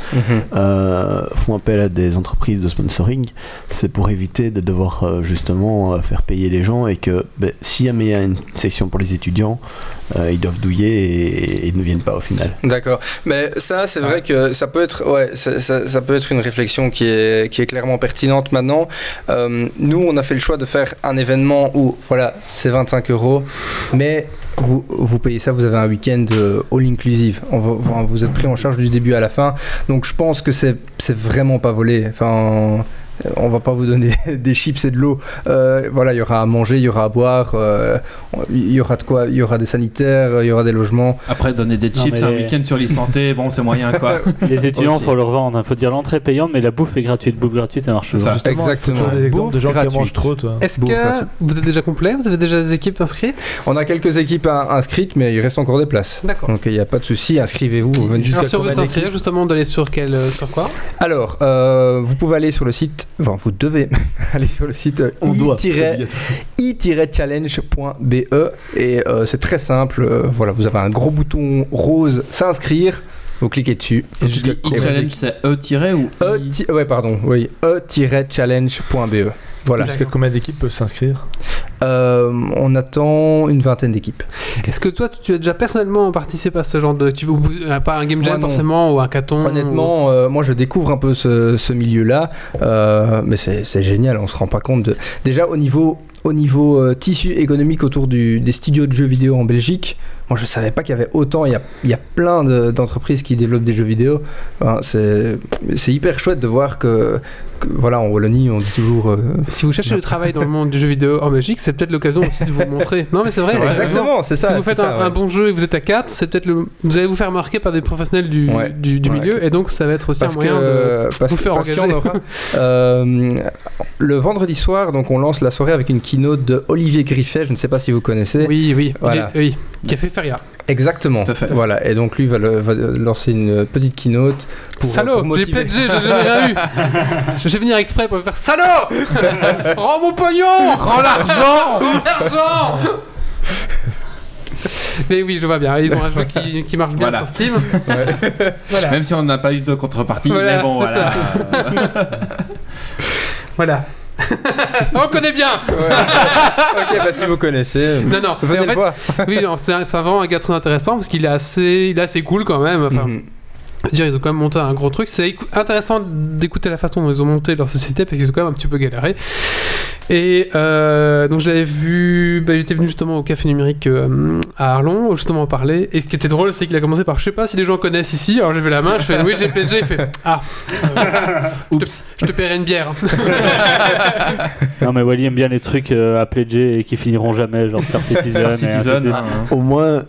euh, font appel à des entreprises de sponsoring. C'est pour éviter de devoir euh, justement euh, faire payer les gens et que ben, si jamais il y a une section pour les étudiants, ils doivent douiller et, et ils ne viennent pas au final. D'accord. Mais ça, c'est vrai que ça peut être, ouais, ça, ça- ça peut être une réflexion qui est, qui est clairement pertinente maintenant. Nous, on a fait le choix de faire un événement où, voilà, c'est 25 euros, mais vous, payez ça, vous avez un week-end euh, all inclusive. On va- enfin, vous êtes pris en charge du début à la fin. Donc, je pense que c'est vraiment pas volé. Enfin. Va pas vous donner des chips et de l'eau. Euh, voilà, il y aura à manger, il y aura à boire, euh, il y aura de quoi, il y aura des sanitaires, il y aura des logements. Après, donner des chips mais- un week-end sur l'e-santé, bon, c'est moyen quoi. Les étudiants, Aussi. faut leur vendre. Il faut dire l'entrée est payante, mais la bouffe est gratuite. Bouffe gratuite, ça marche toujours. Justement, il faut Exactement. toujours des exemples de Bouffe gens qui gratuite. mangent trop, toi. Est-ce que gratuit. vous êtes déjà complet? Vous avez déjà des équipes inscrites? On a quelques équipes in- inscrites, mais il reste encore des places. D'accord. Donc il n'y a pas de souci, inscrivez-vous. venez. Alors si on veut s'inscrire, justement, d'aller sur quel, euh, sur quoi? Alors, euh, vous pouvez aller sur le site, enfin vous devez aller sur le site euh, i-challenge.be et euh, c'est très simple. euh, voilà, vous avez un gros bouton rose s'inscrire, vous cliquez dessus. Et je dis e-challenge, c'est E- ou E, ouais, pardon, oui, e-challenge.be. Voilà. Jusqu'à combien d'équipes peuvent s'inscrire? On attend une vingtaine d'équipes. Est-ce que toi, tu as déjà personnellement participé à ce genre de... Tu veux euh, pas un game jam Moi, forcément, ou un caton Honnêtement, euh, moi je découvre un peu ce, ce milieu-là, euh, mais c'est génial, on se rend pas compte. De... Déjà au niveau au niveau euh, tissu économique autour du- des studios de jeux vidéo en Belgique, moi je savais pas qu'il y avait autant. Il y a, il y a plein de- d'entreprises qui développent des jeux vidéo. Enfin, c'est hyper chouette de voir que, que, voilà, en Wallonie, on dit toujours. euh, Si vous cherchez du travail dans le monde du jeu vidéo en Belgique, c'est peut-être l'occasion aussi de vous montrer. Non, mais c'est vrai. Exactement, c'est ça, Si vous faites ça, un, ouais. un bon jeu et que vous êtes à 4, c'est peut-être le. Vous allez vous faire marquer par des professionnels du, Ouais. du, du Ouais. milieu, et donc ça va être aussi parce un que, moyen de. parce, vous faire parce engager. aura. Euh, le vendredi soir, donc on lance la soirée avec une keynote de Olivier Griffet. Je ne sais pas si vous connaissez. Oui, oui, il Voilà. est- oui, qui a fait Feria. Exactement. Tout à fait. Voilà. Et donc lui va, le- va lancer une petite keynote. Pour, Salaud, pour j'ai pledgé, j'ai jamais rien eu. Je vais venir exprès pour me faire salaud Rends mon pognon Rends l'argent Rends l'argent Mais oui, je vois bien. Ils ont un jeu qui, qui marche bien Voilà. sur Steam. Voilà. Même si on n'a pas eu de contrepartie, Voilà, mais bon, voilà. Voilà. On connaît bien ok, bah si vous connaissez. Non, non. Venez en fait, voir. oui, non, c'est un- c'est vraiment un gars très intéressant parce qu'il est assez, il est assez cool quand même. Enfin, Mhm. je veux dire, ils ont quand même monté un gros truc. C'est écou- intéressant d'écouter la façon dont ils ont monté leur société parce qu'ils ont quand même un petit peu galéré. Et euh, donc, je l'avais vu. bah, J'étais venu justement au Café Numérique euh, à Arlon, justement en parler. Et ce qui était drôle, c'est qu'il a commencé par Je sais pas si les gens connaissent ici. Alors, j'ai vu la main, je fais Oui, j'ai PG. Il fait Ah, oups, je te paierai une bière. Non, mais Wally aime bien les trucs euh, à pledger et qui finiront jamais, genre Star Citizen. Star hein. Au moins,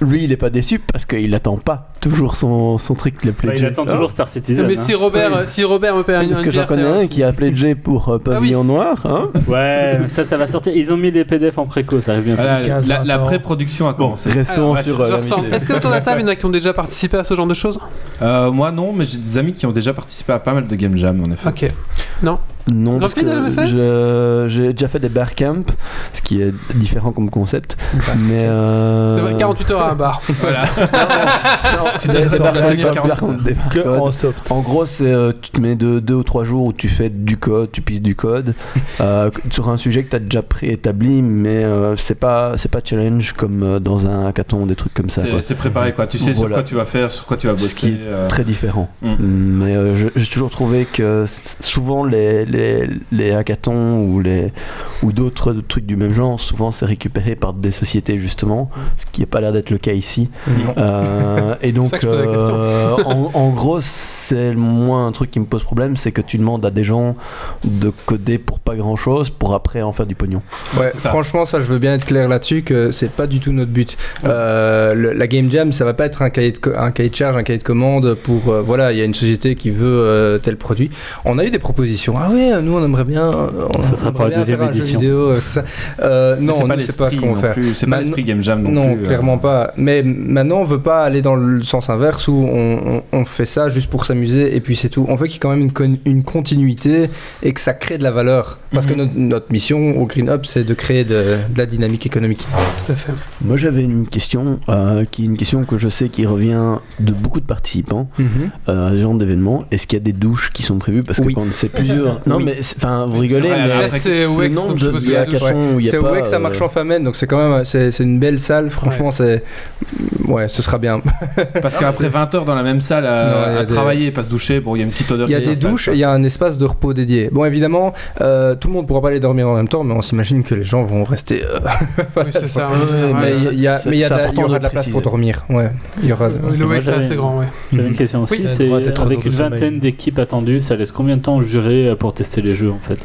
lui, il est pas déçu parce qu'il attend pas toujours son, son truc le plus Bah, il attend toujours Star Citizen. mais hein. si Robert, si Robert me paie une, Parce une que j'en bière, connais un aussi. qui a J pour euh, Ah oui. Pavillon Noir. Hein Ouais, mais ça, ça va sortir. Ils ont mis les PDF en préco, ça arrive bientôt. Voilà, 15, la, la 20 ans. pré-production a commencé. Restons Alors, sur euh, la ressens- météo. Est-ce que autour de la table, il y en a qui ont déjà participé à ce genre de choses? Euh, moi non, mais j'ai des amis qui ont déjà participé à pas mal de game jam en effet. Ok. Non, Grand parce que j'ai déjà fait des bar camp, ce qui est différent comme concept. mais euh, C'est vrai, 48 heures à un bar. Voilà. tu dois Ça des va bar camp, en soft. En gros, c'est euh, tu te mets deux, deux ou trois jours où tu fais du code, tu pisses du code euh, sur un sujet que tu as déjà préétabli, mais euh, c'est pas c'est pas challenge comme euh, dans un hackathon, des trucs comme ça. quoi. C'est préparé quoi. Tu sais sur quoi tu vas faire, sur quoi tu vas Ce qui bosser. est euh, Très différent. Mm. Mais euh, j'ai toujours trouvé que souvent les, les, les hackathons ou, les, ou d'autres trucs du même genre, souvent c'est récupéré par des sociétés justement, ce qui n'a pas l'air d'être le cas ici. Euh, et donc, euh, en, en gros, c'est moins un truc qui me pose problème, c'est que tu demandes à des gens de coder pour pas grand chose pour après en faire du pognon. Ouais, c'est ça. franchement, ça, je veux bien être clair là-dessus que c'est pas du tout notre but. Euh, le- la Game Jam, ça va pas être un cahier de, un cahier de charge, un cahier de commande pour euh, voilà, il y a une société qui veut euh, tel produit. On a eu des propositions. Ah ouais, nous on aimerait bien. euh, On Ça sera pour la deuxième édition. vidéo. euh, ça. Euh, non, c'est pas pas ce qu'on non va faire. C'est pas l'esprit game jam non, Non, plus. euh. clairement pas. Mais maintenant, on veut pas aller dans le sens inverse où on, on- on fait ça juste pour s'amuser et puis c'est tout. On veut qu'il y ait quand même une, con- une continuité et que ça crée de la valeur. Parce Mhm. que notre, notre mission au Green Up, c'est de créer de, de la dynamique économique. Tout à fait. Moi j'avais une question, euh, qui est une question que je sais qui revient de beaucoup de participants. euh, à ce genre d'événement, est-ce qu'il y a des douches qui sont prévues? Parce que Oui. quand c'est plusieurs. Non, Oui. mais enfin, vous rigolez, mais c'est OX, nombre donc je y a C'est pas. OX à euh, Marchand Famenne, donc c'est quand même c'est c'est une belle salle. Franchement, c'est ouais, ce sera bien. Parce qu'après 20 heures dans la même salle à, travailler et pas se doucher, bon, il y a une petite odeur. Il y a des douches il y a un espace de repos dédié. Bon, évidemment, euh, tout le monde pourra pas aller dormir en même temps, mais on s'imagine que les gens vont rester. euh, Oui, c'est ça. mais il y aura de la place pour dormir. Ouais, il y aura. le OX, c'est assez grand, ouais. J'avais une question aussi, Oui. Il y a c'est avec une vingtaine d'équipes attendues, ça laisse combien de temps au euh, pour tester les jeux en fait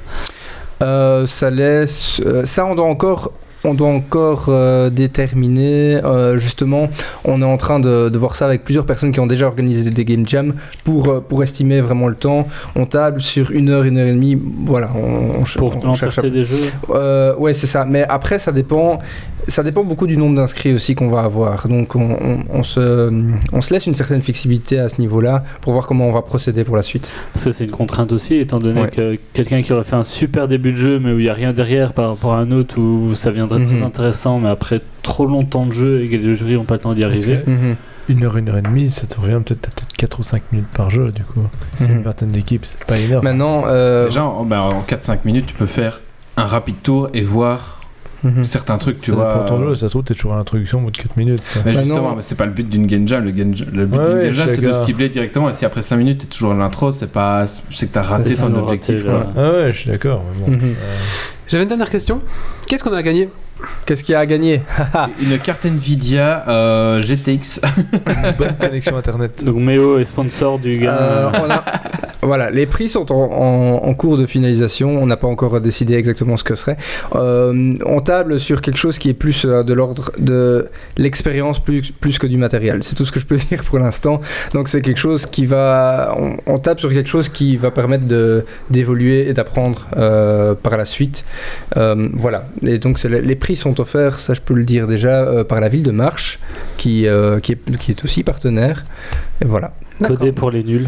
Euh, ça laisse. euh, ça, on doit encore. On doit encore euh, déterminer, euh, justement, on est en train de, de voir ça avec plusieurs personnes qui ont déjà organisé des game jams pour, euh, pour estimer vraiment le temps. On table sur une heure, une heure et demie, voilà, on, on Pour on cherche à- des jeux ouais, c'est ça. Mais après, ça dépend, ça dépend beaucoup du nombre d'inscrits aussi qu'on va avoir. Donc, on, se, on se laisse une certaine flexibilité à ce niveau-là pour voir comment on va procéder pour la suite. Parce que c'est une contrainte aussi, étant donné Ouais. que quelqu'un qui aurait fait un super début de jeu, mais où il n'y a rien derrière par rapport à un autre, où ça très Mhm. intéressant, mais après trop longtemps de jeu et que les jurys n'ont pas le temps d'y arriver. Une heure, une heure et demie, ça te revient peut-être à peut-être 4 ou 5 minutes par jeu, du coup. C'est Mhm. une vingtaine d'équipes, c'est pas énorme. Maintenant, euh, Déjà, en, bah, en 4-5 minutes, tu peux faire un rapide tour et voir mhm. certains trucs, tu vois. de ton jeu, ça se trouve, t'es toujours à l'introduction au bout de 4 minutes. quoi. Mais Bah justement, mais c'est pas le but d'une game jam. Le, jam- le but Ouais, d'une je c'est de cibler directement. Et si après 5 minutes, t'es toujours à l'intro, c'est pas, c'est que t'as raté ton objectif. raté, quoi. Ah ouais, je suis d'accord. mais bon, Mhm. euh, J'avais une dernière question. Qu'est-ce qu'on a gagné? Qu'est-ce qu'il y a à gagner Une carte Nvidia euh, GTX. Une bonne connexion internet. Donc Méo est sponsor du gars. Euh, a- Voilà, les prix sont en, en- en cours de finalisation. On n'a pas encore décidé exactement ce que ce serait. Euh, on table sur quelque chose qui est plus euh, de l'ordre de l'expérience plus, plus que du matériel. C'est tout ce que je peux dire pour l'instant. Donc c'est quelque chose qui va. On, on table sur quelque chose qui va permettre de- d'évoluer et d'apprendre euh, par la suite. Euh, voilà. Et donc c'est les prix sont offerts, ça je peux le dire déjà, euh, par la ville de Marche, qui, euh, qui, est, qui est aussi partenaire. Et voilà. Codé pour les nuls.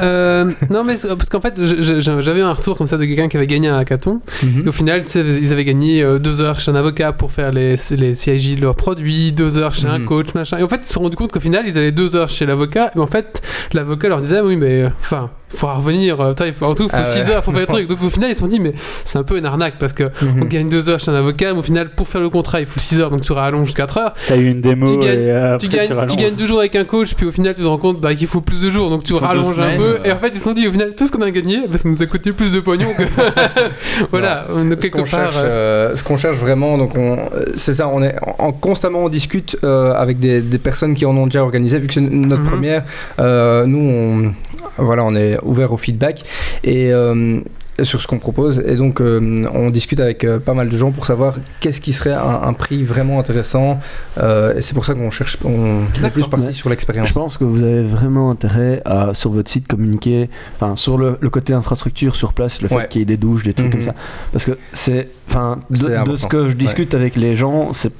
Euh, non, mais parce qu'en fait, j'avais un retour comme ça de quelqu'un qui avait gagné un hackathon. Et au final, ils avaient gagné deux heures chez un avocat pour faire les, les CIJ de leurs produits, deux heures chez un Mhm. coach, machin. Et en fait, ils se sont rendus compte qu'au final, ils avaient deux heures chez l'avocat. Et en fait, l'avocat leur disait, oui, mais enfin, faudra revenir. euh, putain, il faut, en tout, il faut Ah six ouais. heures pour faire le truc. Donc au final, ils se sont dit, mais c'est un peu une arnaque parce que Mhm. on gagne deux heures chez un avocat, mais au final, pour faire le contrat, il faut 6 heures, donc tu rallonges jusqu'à 4 heures. T'as eu une démo Tu gagnes- et euh, Tu après, gagnes, tu rallonges. gagnes deux jours avec un coach, puis au final, tu te rends compte bah, qu'il faut plus de jours, donc tu faut rallonges un peu. euh. Et en fait, ils se sont dit, au final, tout ce qu'on a gagné, bah, ça nous a coûté plus de pognon que. voilà, on est ce qu'on part. cherche, euh, euh, ce qu'on cherche vraiment, donc on, euh, c'est ça, on est en, constamment on discute euh, avec des, des personnes qui en ont déjà organisé, vu que c'est notre Mhm. première. euh, nous, on, voilà, on est ouvert au feedback et euh, sur ce qu'on propose, et donc euh, on discute avec euh, pas mal de gens pour savoir qu'est-ce qui serait un, un prix vraiment intéressant. et c'est pour ça qu'on cherche, on est plus parti Ouais. sur l'expérience. Je pense que vous avez vraiment intérêt à, sur votre site, communiquer, enfin, sur le, le côté infrastructure sur place, le fait Ouais. qu'il y ait des douches, des trucs Mhm. comme ça. Parce que c'est, enfin, de, ce que je discute avec les gens, c'est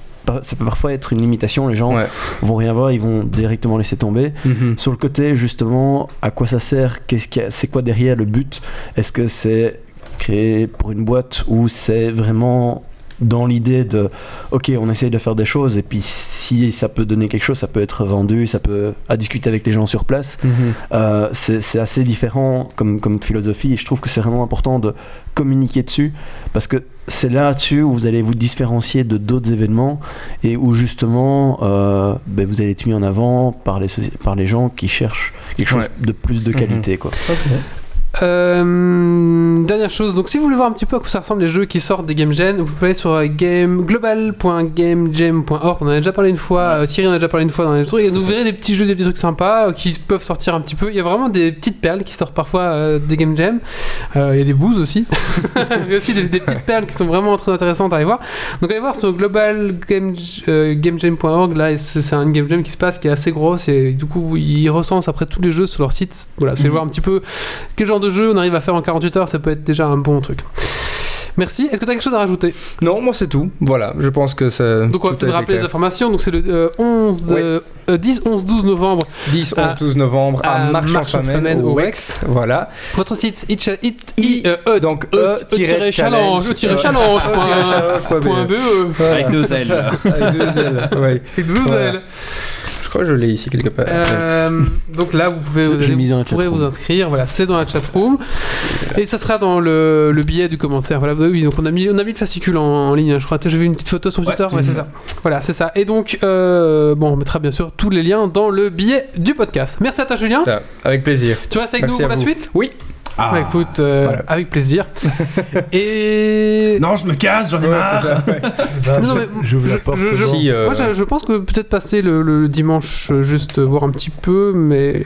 ça peut parfois être une limitation. Les gens Ouais. vont rien voir, ils vont directement laisser tomber. Mhm. Sur le côté, justement, à quoi ça sert? Qu'est-ce C'est quoi derrière le but? Est-ce que c'est créé pour une boîte ou c'est vraiment dans l'idée de ok on essaye de faire des choses et puis si ça peut donner quelque chose ça peut être vendu ça peut à discuter avec les gens sur place Mhm. euh, c'est c'est assez différent comme, comme philosophie et je trouve que c'est vraiment important de communiquer dessus parce que c'est là-dessus où vous allez vous différencier de d'autres événements et où justement euh, ben, vous allez être mis en avant par les, soci- par les gens qui cherchent quelque chose Ouais. de plus de qualité quoi. Euh, dernière chose, donc si vous voulez voir un petit peu à quoi ça ressemble les jeux qui sortent des Game Gen, vous pouvez aller sur euh, game, global.gamejam.org. On en a déjà parlé une fois, euh, Thierry en a déjà parlé une fois dans les trucs, et vous verrez des petits jeux, des petits trucs sympas qui peuvent sortir un petit peu. Il y a vraiment des petites perles qui sortent parfois euh, des Game Jam. Euh, il y a des bouses aussi. Il y a aussi des, des petites perles qui sont vraiment très intéressantes à aller voir. Donc allez voir sur globalgamejam.org, là c'est un Game Jam qui se passe qui est assez grosse et du coup ils recensent après tous les jeux sur leur site. Voilà, c'est Mhm. voir un petit peu quel genre de jeu on arrive à faire en 48 heures, ça peut être déjà un bon truc. Merci. Est-ce que tu as quelque chose à rajouter? Non, moi c'est tout. Voilà, je pense que c'est. Donc on va peut-être rappeler les informations. Donc c'est le euh, 11, Oui. euh, euh, 10, 11, 12 novembre. 10, 11, à- 12 novembre à, à Marche-en-Famenne, au WEX. Voilà. Votre site it, it, I, euh, e, donc, e, E, e, challenge, e. Avec deux L. Avec deux L. Avec deux. L. Je crois que je l'ai ici quelque part. Euh, donc là, vous pouvez, vous, allez- pourrez inscrire. Voilà, c'est dans la chatroom. Et ça sera dans le, le billet du commentaire. Voilà, oui, donc on a mis, on a mis le fascicule en, en ligne. hein, Je crois que j'ai vu une petite photo sur Twitter. Ouais, c'est ça. Voilà, c'est ça. Et donc, euh, bon, on mettra bien sûr tous les liens dans le billet du podcast. Merci à toi, Julien. Ça, Avec plaisir. Tu restes avec Merci nous pour la suite? Oui. Ah. Bah, Écoute, euh, Voilà. avec plaisir. Et. Non, je me casse, j'en ai marre. je- pense que peut-être passer le, le dimanche, euh, juste euh, voir un petit peu, mais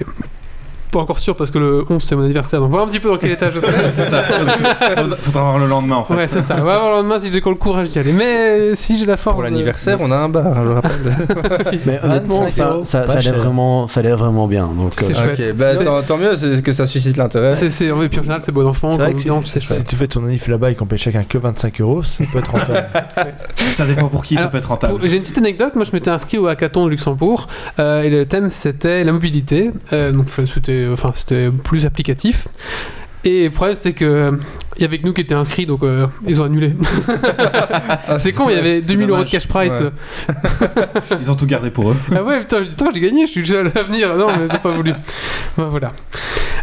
pas encore sûr parce que le 11 c'est mon anniversaire, donc voir un petit peu dans quel état je serai. C'est ça. Faudra faudra voir le lendemain en fait. Ouais, c'est ça. On va voir le lendemain si j'ai encore le courage d'y aller. Mais si j'ai la force. Pour euh, l'anniversaire, on a un bar, hein, je rappelle. Mais honnêtement, 25 enfin, euros, ça, ça a l'air vraiment, ça a l'air vraiment bien. Donc, C'est euh, chouette. ok, bah, tant, tant mieux, c'est que ça suscite l'intérêt. C'est, c'est, et puis en général, c'est bon enfant. C'est vrai que si, tu fais ton anniv là-bas et qu'on paye chacun que 25 euros, ça peut être rentable. Ça dépend pour qui, Alors, ça peut être rentable. Pour- J'ai une petite anecdote. Moi, je m'étais inscrit au hackathon de Luxembourg euh, et le thème c'était la mobilité. Euh, donc, c'était, enfin, c'était plus applicatif. Et le problème, c'était que il y avait que nous qui étaient inscrits, donc euh, ils ont annulé. Ah, c'est con, il y avait 2000 euros de cash price. Ouais. Ils ont tout gardé pour eux. Ah ouais, putain, j'ai- putain, j'ai gagné, je suis le seul à venir. Non, mais c'est pas voulu. Bah, voilà.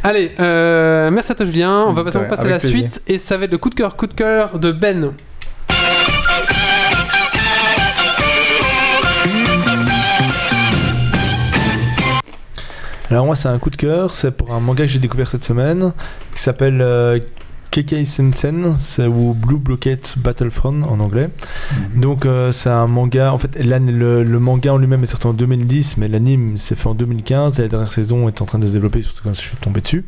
Allez, euh, merci à toi, Julien. On va Ouais, passer, on passe à la plaisir. suite et ça va être le coup de cœur, coup de cœur de Ben. Alors moi c'est un coup de cœur, c'est pour un manga que j'ai découvert cette semaine qui s'appelle euh, Kekkei Sensen, c'est ou Blue Blockade Battlefront en anglais. Mhm. Donc euh, c'est un manga, en fait le, le manga en lui-même est sorti en 2010, mais l'anime s'est fait en 2015 et la dernière saison est en train de se développer, c'est pour ça que je suis tombé dessus.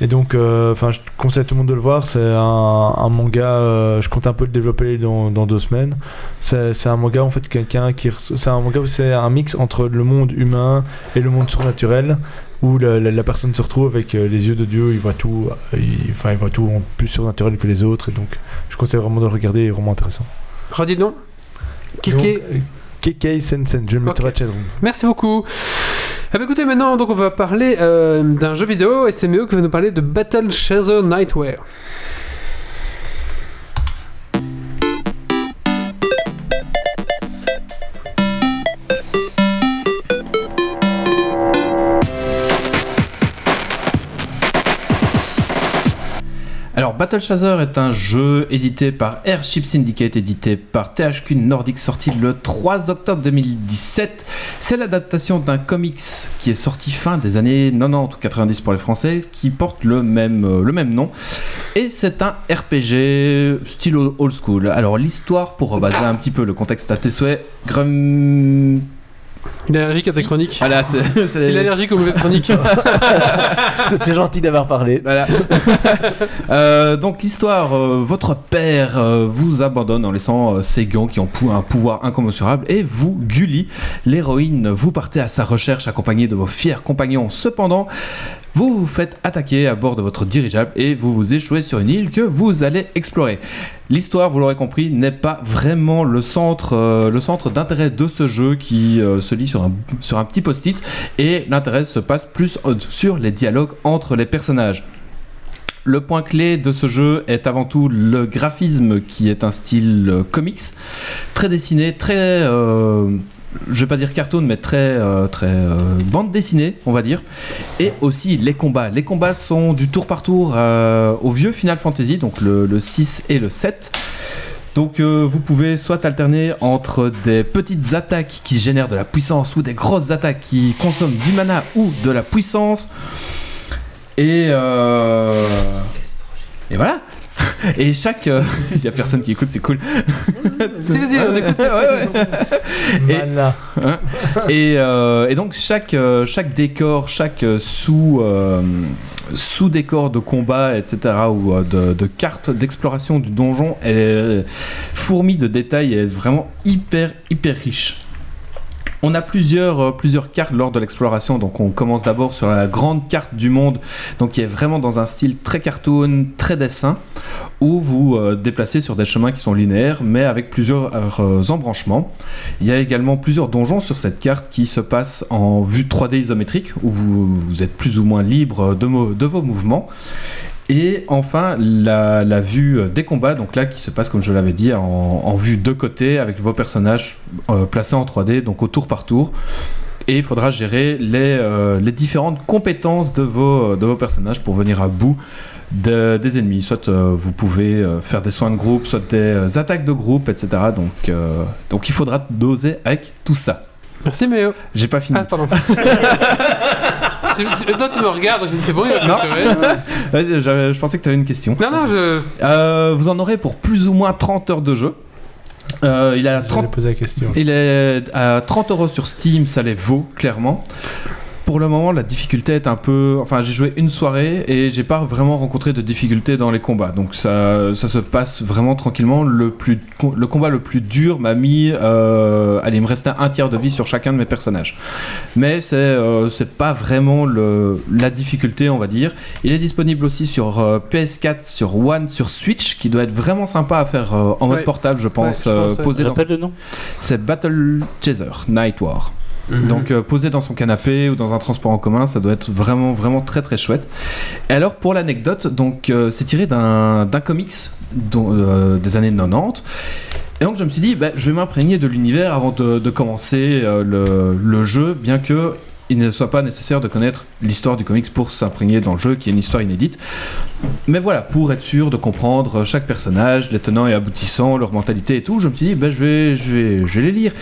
Et donc, euh, enfin, je conseille à tout le monde de le voir. C'est un, un manga. euh, je compte un peu le développer dans, dans deux semaines. C'est un manga en fait quelqu'un qui. C'est un manga où c'est un mix entre le monde humain et le monde surnaturel, où la, la- la personne se retrouve avec euh, les yeux de Dieu. Il voit tout. euh, il- Enfin, il voit tout en plus surnaturel que les autres. Et donc, je conseille vraiment de regarder. Est vraiment intéressant. Redis. Donc, Kiki. euh, Kekkei Sensen. Je le mettrai Ok. à chatroom. Merci beaucoup. Eh ben, écoutez, maintenant, donc, on va parler euh, d'un jeu vidéo et c'est Méo qui va nous parler de Battle Chaser Nightwear. Battle Chaser est un jeu édité par Airship Syndicate, édité par THQ Nordic, sorti le 3 octobre 2017. C'est l'adaptation d'un comics qui est sorti fin des années 90 ou 90 pour les Français, qui porte le même, euh, le même nom. Et c'est un RPG style old school. Alors, l'histoire, pour rebaser un petit peu le contexte à tes souhaits, Grum... Il est allergique à tes chroniques. Voilà, c'est... c'est- Il est allergique aux mauvaises chroniques. C'était gentil d'avoir parlé. Voilà. Euh, donc l'histoire, euh, votre père euh, vous abandonne en laissant euh, ses gants qui ont pou- un pouvoir incommensurable et vous, Gully, l'héroïne, vous partez à sa recherche accompagné de vos fiers compagnons. Cependant, vous vous faites attaquer à bord de votre dirigeable et vous vous échouez sur une île que vous allez explorer. L'histoire, vous l'aurez compris, n'est pas vraiment le centre, euh, le centre d'intérêt de ce jeu qui euh, se lit sur un, sur un petit post-it et l'intérêt se passe plus sur les dialogues entre les personnages. Le point clé de ce jeu est avant tout le graphisme qui est un style euh, comics, très dessiné, très... je vais pas dire cartoon, mais très, euh, très euh, bande dessinée, on va dire. Et aussi les combats. Les combats sont du tour par tour euh, au vieux Final Fantasy, donc le, le 6 et le 7. Donc euh, vous pouvez soit alterner entre des petites attaques qui génèrent de la puissance ou des grosses attaques qui consomment du mana ou de la puissance. Et euh, et voilà. Et chaque, euh, il y a personne qui écoute, c'est cool. Si, vas-y, on écoute. Ouais, ouais. Et- Mana. Et, euh, et donc chaque, euh, chaque décor, chaque sous, euh, sous décor de combat, etc. ou de, de carte d'exploration du donjon est fourmi de détails et est vraiment hyper hyper riche. On a plusieurs, euh, plusieurs cartes lors de l'exploration, donc on commence d'abord sur la grande carte du monde, donc qui est vraiment dans un style très cartoon, très dessin, où vous euh, déplacez sur des chemins qui sont linéaires, mais avec plusieurs euh, embranchements. Il y a également plusieurs donjons sur cette carte qui se passent en vue 3D isométrique, où vous, êtes plus ou moins libre de vos mouvements. Et enfin, la, la vue euh, des combats, donc là qui se passe, comme je l'avais dit, en, en vue de côté, avec vos personnages euh, placés en 3D, donc au tour par tour. Et il faudra gérer les, euh, les différentes compétences de vos, de vos personnages pour venir à bout de- des ennemis. Soit euh, vous pouvez euh, faire des soins de groupe, soit des euh, attaques de groupe, etc. Donc, donc il faudra doser avec tout ça. Merci Méo. J'ai pas fini. Ah, pardon. tu, toi, tu me regardes, je me dis c'est bon, il va Non. Vas-y, j'avais- je pensais que tu avais une question. Non, non, je. Euh, vous en aurez pour plus ou moins 30 heures de jeu. Euh, il, est à J'allais 30, poser la question. il est à 30 euros sur Steam, ça les vaut clairement. Pour le moment, la difficulté est un peu. Enfin, j'ai joué une soirée et j'ai pas vraiment rencontré de difficulté dans les combats. Donc ça, ça se passe vraiment tranquillement. Le, plus, le combat le plus dur m'a mis. Euh, allez, il me restait un tiers de vie sur chacun de mes personnages. Mais c'est euh, c'est pas vraiment le, la difficulté, on va dire. Il est disponible aussi sur euh, PS4, sur One, sur Switch, qui doit être vraiment sympa à faire euh, en mode Ouais. portable, je pense. Ouais, je pense, dans le nom c'est Battle Chaser Night War. Donc euh, posé dans son canapé ou dans un transport en commun, ça doit être vraiment vraiment très très chouette. Et alors pour l'anecdote, donc euh, c'est tiré d'un comics euh, des années 90. Et donc je me suis dit, bah, je vais m'imprégner de l'univers avant de, commencer le jeu, bien que il ne soit pas nécessaire de connaître l'histoire du comics pour s'imprégner dans le jeu, qui est une histoire inédite. Mais voilà, pour être sûr de comprendre chaque personnage, les tenants et aboutissants, leur mentalité et tout, je me suis dit, ben, je, vais, je, vais, je vais les lire.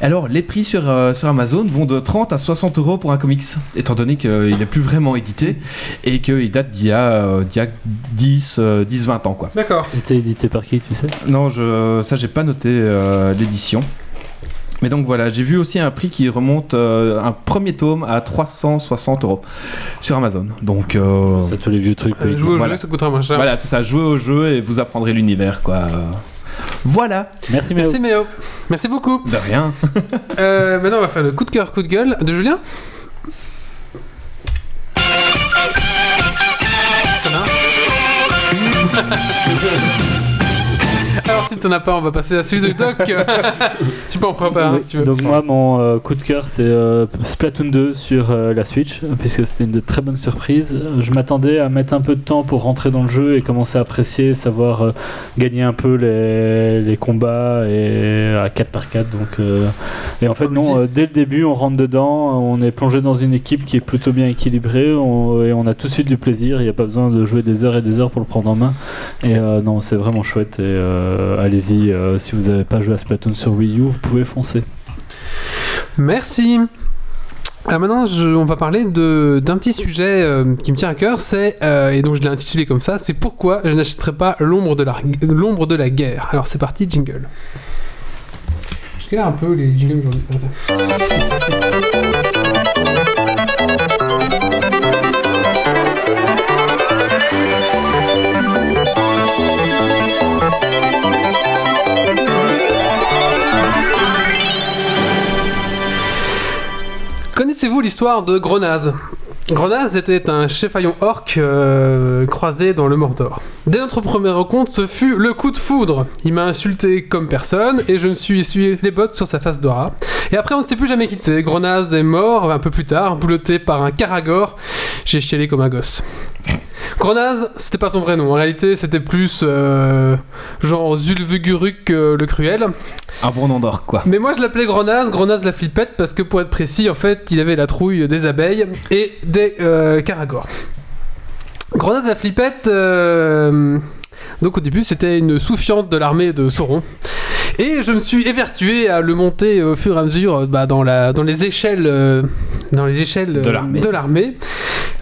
Alors, les prix sur, euh, sur Amazon vont de 30 à 60 euros pour un comics, étant donné qu'il n'est plus vraiment édité et qu'il date d'il y a, euh, d'il y a 10, euh, 10, 20 ans, quoi. D'accord. Il était édité par qui, tu sais? Non, je, ça, j'ai pas noté euh, l'édition. Mais donc voilà, j'ai vu aussi un prix qui remonte, euh, un premier tome à 360 euros sur Amazon. Donc euh, C'est tous les vieux trucs. Euh, jouer au Voilà. jeu, ça coûtera moins cher. voilà, c'est ça, jouez au jeu et vous apprendrez l'univers, quoi. Voilà, Merci, Méo. Merci Méo. Merci beaucoup. de rien. Euh, maintenant, on va faire le coup de cœur, coup de gueule de Julien. Alors, si t'en as pas, on va passer à celui de Doc. tu peux en préparer un Oui, si tu veux. Donc moi mon euh, coup de cœur c'est euh, Splatoon 2 sur euh, la Switch puisque c'était une de très bonne surprise. Euh, Je m'attendais à mettre un peu de temps pour rentrer dans le jeu et commencer à apprécier, savoir gagner un peu les, les combats et à 4 par 4 donc et en fait non dès le début on rentre dedans, on est plongé dans une équipe qui est plutôt bien équilibrée on- et on a tout de suite du plaisir, il n'y a pas besoin de jouer des heures et des heures pour le prendre en main et non c'est vraiment chouette et allez-y euh, si vous n'avez pas joué à Splatoon sur Wii U vous pouvez foncer. Merci. Alors maintenant, je- on va parler d'un petit sujet euh, qui me tient à cœur, c'est, euh, et donc je l'ai intitulé comme ça, c'est pourquoi je n'achèterai pas l'ombre de, la, de la guerre. Alors c'est parti, jingle. Je un peu les jingles aujourd'hui. Connaissez-vous l'histoire de Grenaz? Grenaz était un chefaillon orc euh, croisé dans le Mordor. Dès notre première rencontre, ce fut le coup de foudre. Il m'a insulté comme personne et je me suis essuyé les bottes sur sa face d'ora. Et après, on ne s'est plus jamais quitté. Grenaz est mort un peu plus tard, bouloté par un caragor. J'ai chialé comme un gosse. Grenaz, c'était pas son vrai nom. En réalité, c'était plus euh, genre Zulvuguruk euh, le cruel. Un bon nom d'or, quoi. Mais moi je l'appelais Grenaz, Grenaz la flippette, parce que pour être précis, en fait, il avait la trouille des abeilles et des euh, caragors. Grenaz la flippette, euh, donc au début c'était une soufiante de l'armée de Sauron. Et je me suis évertué à le monter au fur et à mesure bah, dans, la, dans les échelles, euh, dans les échelles De l'armée.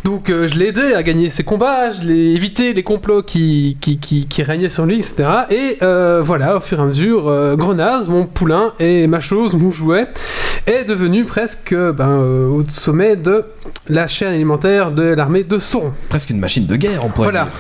Donc euh, je l'ai aidé à gagner ses combats, je l'ai évité les complots qui, qui, qui, qui régnaient sur lui, etc. Et euh, voilà, au fur et à mesure, euh, Grenaz, mon poulain, et ma chose, mon jouet, est devenu presque ben, au sommet de la chaîne alimentaire de l'armée de Sauron. Presque une machine de guerre, on pourrait Voilà. dire.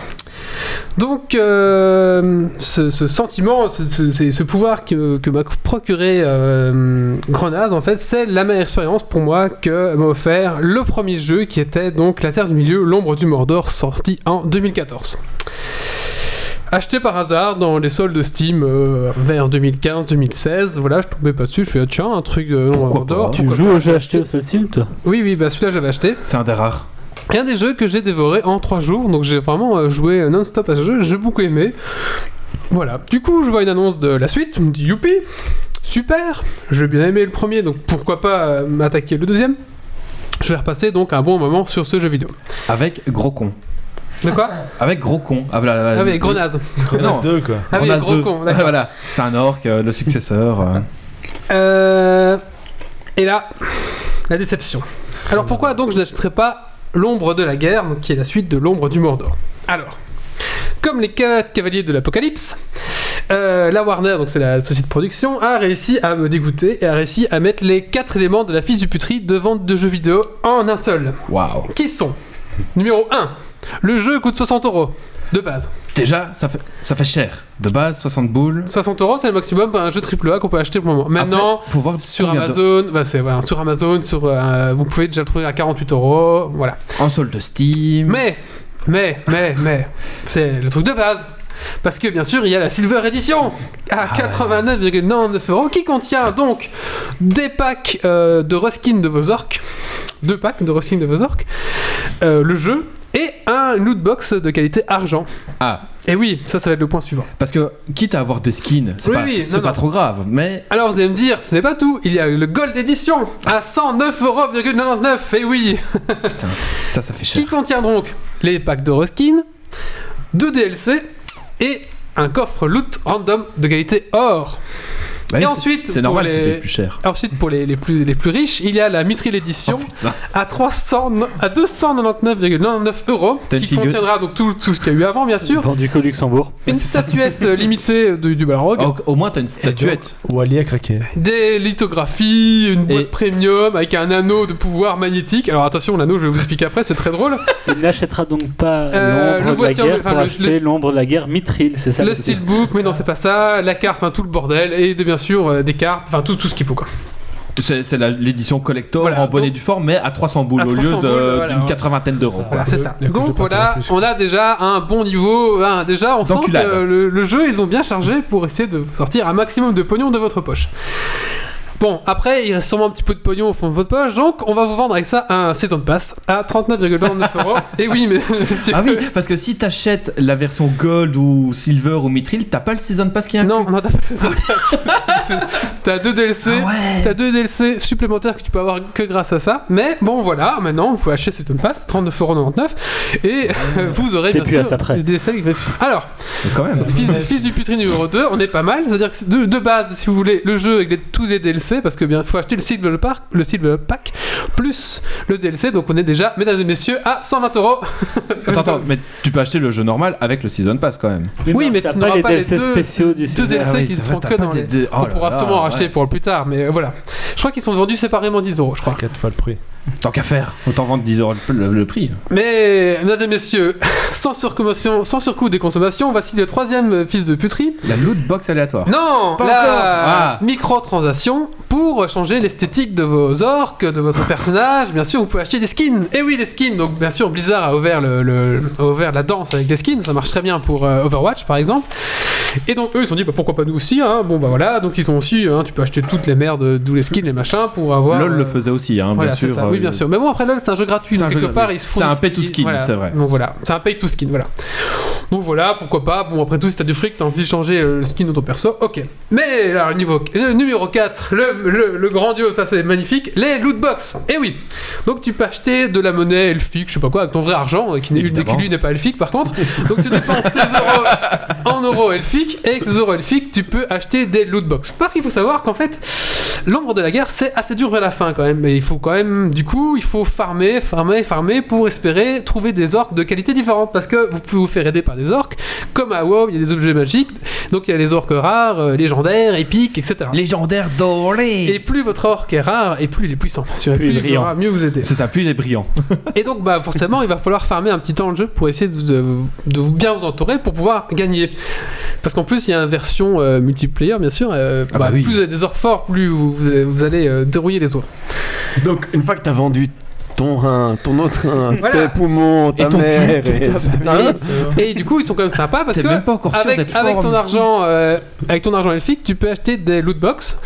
Donc, euh, ce, ce sentiment, ce, ce- pouvoir que, que m'a procuré euh, Grenaz, en fait, c'est la meilleure expérience pour moi que m'a offert le premier jeu qui était donc La Terre du Milieu, l'ombre du Mordor, sorti en 2014. Acheté par hasard dans les soldes de Steam euh, vers 2015-2016, voilà, je tombais pas dessus, je fais ah, tiens, un truc de l'ombre du Pourquoi Mordor. pas Tu joues au jeu acheté Steam, toi Oui, oui, bah celui-là j'avais acheté. C'est un des rares. Et un des jeux que j'ai dévoré en 3 jours, donc j'ai vraiment euh, joué euh, non-stop à ce jeu, j'ai beaucoup aimé. Voilà. Du coup, je vois une annonce de la suite, je me dis youpi, super, j'ai bien aimé le premier, donc pourquoi pas euh, m'attaquer le deuxième Je vais repasser donc un bon moment sur ce jeu vidéo. Avec gros con. De quoi? Avec gros con. Ah, voilà, Ah oui, Grenaz. Non. 2 quoi. Ah oui, gros 2. con, d'accord. voilà, c'est un orc, euh, le successeur. euh. Euh, Et là, la déception. Alors pourquoi donc je n'achèterais pas l'ombre de la guerre, donc qui est la suite de l'ombre du Mordor Alors, comme les quatre cavaliers de l'Apocalypse, euh, la Warner, donc c'est la société de production, a réussi à me dégoûter et a réussi à mettre les quatre éléments de la fiche du putri de vente de jeux vidéo en un seul. Waouh. Qui sont? Numéro 1. Le jeu coûte 60 euros. De base. Déjà, ça fait, ça fait cher. De base, 60 boules. 60 euros, c'est le maximum pour un jeu AAA qu'on peut acheter pour le moment. Maintenant, Après, faut voir sur de- Amazon, bah c'est voilà, sur Amazon, sur euh, vous pouvez déjà le trouver à 48 euros, voilà. En solde Steam. Mais, mais, mais, mais, c'est le truc de base. Parce que bien sûr, il y a la Silver Edition à 89,99 euros qui contient donc des packs euh, de reskin de vos orques, deux packs de reskin de vos orques, euh, le jeu et un loot box de qualité argent. Ah, Et oui, ça, ça va être le point suivant. parce que quitte à avoir des skins, c'est Oui, pas, oui, c'est non, pas non. trop grave, mais Alors vous allez me dire, ce n'est pas tout, il y a le Gold Edition à 109,99€, et oui putain, ça, ça fait cher. Qui contient donc les packs de reskin, deux DLC et un coffre loot random de qualité or. Bah et ensuite, c'est pour normal que tu les- payes plus cher. Ensuite, pour les, les plus, les plus riches, il y a la Mithril Edition Oh, à, 300, à 299,99 euros, qui figure- contiendra donc tout, tout ce qu'il y a eu avant, bien sûr. Vendu qu'au Luxembourg. Une statuette euh, limitée du, du Balrog, Au, au moins, t'as une statuette. Wally a craqué. des lithographies, une boîte Et- premium avec un anneau de pouvoir magnétique. Alors attention, l'anneau, je vais vous expliquer après, c'est très drôle. Il n'achètera donc pas Euh, l'ombre de la boîtier, guerre enfin, pour le- acheter l'ombre de la guerre Mithril, c'est ça le le steelbook, mais non, c'est pas ça. La carte, enfin tout le bordel, et de, bien sûr euh, des cartes, enfin tout, tout ce qu'il faut quoi. C'est l'édition collector Voilà, en bonne et donc- due forme, mais à 300 boules À au lieu 300 de- boules, voilà. d'une quatre-vingtaine d'euros. Voilà, c'est ça. Donc voilà, on a déjà un bon niveau. hein, déjà, on sent que le jeu, ils ont bien chargé pour essayer de sortir un maximum de pognon de votre poche. Bon, après, il reste sûrement un petit peu de pognon au fond de votre poche, donc on va vous vendre avec ça un Season Pass à 39,29 euros. Et oui, mais c'est- Ah oui, parce que si t'achètes la version Gold ou Silver ou Mithril, t'as pas le Season Pass qui est Non, inclus non, t'as pas le Season Pass. T'as deux DLC. Ah ouais T'as deux DLC supplémentaires que tu peux avoir que grâce à ça. Mais bon, voilà, maintenant, vous pouvez acheter Season Pass, 39,99€. Et vous aurez bien plus à sûr ça près. les DLC qui vont suivre. Alors, Mais quand même. fils, fils du putri numéro 2, on est pas mal. C'est-à-dire que de, de base, si vous voulez, le jeu avec les- tous les DLC, parce que bien, faut acheter le Silver Pack, le Silver Pack, plus le DLC. Donc on est déjà, mesdames et messieurs, à 120 euros. Attends, attends, mais tu peux acheter le jeu normal avec le Season Pass quand même. Oui, mais tu n'auras les pas les DLC deux- spéciaux du Deux Silver. DLC Ah oui, qui ne c'est seront que dans pas les... des- oh on là pourra là, sûrement ouais. racheter pour le plus tard, mais voilà. Je crois qu'ils sont vendus séparément 10 euros, je crois. 4 fois le prix. Tant qu'à faire, autant vendre 10 euros le, le- le prix. Mais, mesdames et messieurs, sans surconsommation, sans surcoût des consommations, voici le troisième fils de puterie. La loot box aléatoire. Non, Pas la encore. Ah. microtransaction pour changer l'esthétique de vos orques, de votre personnage. Bien sûr, vous pouvez acheter des skins. Et oui, les skins. Donc, bien sûr, Blizzard a ouvert, le, le- a ouvert la danse avec les skins. Ça marche très bien pour euh, Overwatch, par exemple. Et donc, eux, ils se sont dit, bah, pourquoi pas nous aussi hein? Bon, bah voilà. Donc, ils ont aussi, hein, tu peux acheter toutes les merdes, d'où les skins, les machins, pour avoir. LOL le euh, faisait aussi, hein, bien sûr. Oui, euh, bien sûr. Mais bon, après LoL, c'est un jeu gratuit. C'est un jeu part, ils se font C'est des un pay to skin, voilà. c'est vrai. Donc voilà, c'est un pay to skin, voilà. Donc voilà, pourquoi pas. Bon, après tout, si t'as du fric, t'as envie de changer euh, le skin de ton perso, ok. Mais alors, niveau, le numéro 4, le, le, le grandiose, ça c'est magnifique, les loot box. Et oui, donc tu peux acheter de la monnaie elfique, je sais pas quoi, avec ton vrai argent, euh, qui, qui lui n'est pas elfique par contre. Donc tu dépenses tes euros en euros elfiques, et avec ces euros elfiques, tu peux acheter des loot box. Parce qu'il faut savoir qu'en fait, l'ombre de la guerre, c'est assez dur vers la fin quand même. Mais il faut quand même, du coup, il faut farmer, farmer, farmer pour espérer trouver des orques de qualité différente. Parce que vous pouvez vous faire aider par des orques. Comme à WoW, il y a des objets magiques. Donc il y a les orques rares, euh, légendaires, épiques, etc. Légendaire doré Et plus votre orque est rare, et plus il est puissant. Bien sûr, et Plus il est plus il brillant. aura mieux vous aider. C'est ça, plus il est brillant. Et donc, bah, forcément, il va falloir farmer un petit temps le jeu pour essayer de, de, bien vous entourer pour pouvoir gagner. Parce qu'en plus, il y a une version euh, multiplayer, bien sûr. euh, Ah bah, bah oui. Plus vous avez des orques forts, plus vous, vous- vous allez euh, dérouiller les autres. Donc, une fois que t'as vendu ton rein, ton autre rein, Voilà. tes poumons, ta mère, cul, et, tout Hein Et du coup, ils sont quand même sympas parce que. même pas encore sûr avec, ton en argent, euh, avec ton argent elfique, tu peux acheter des loot box.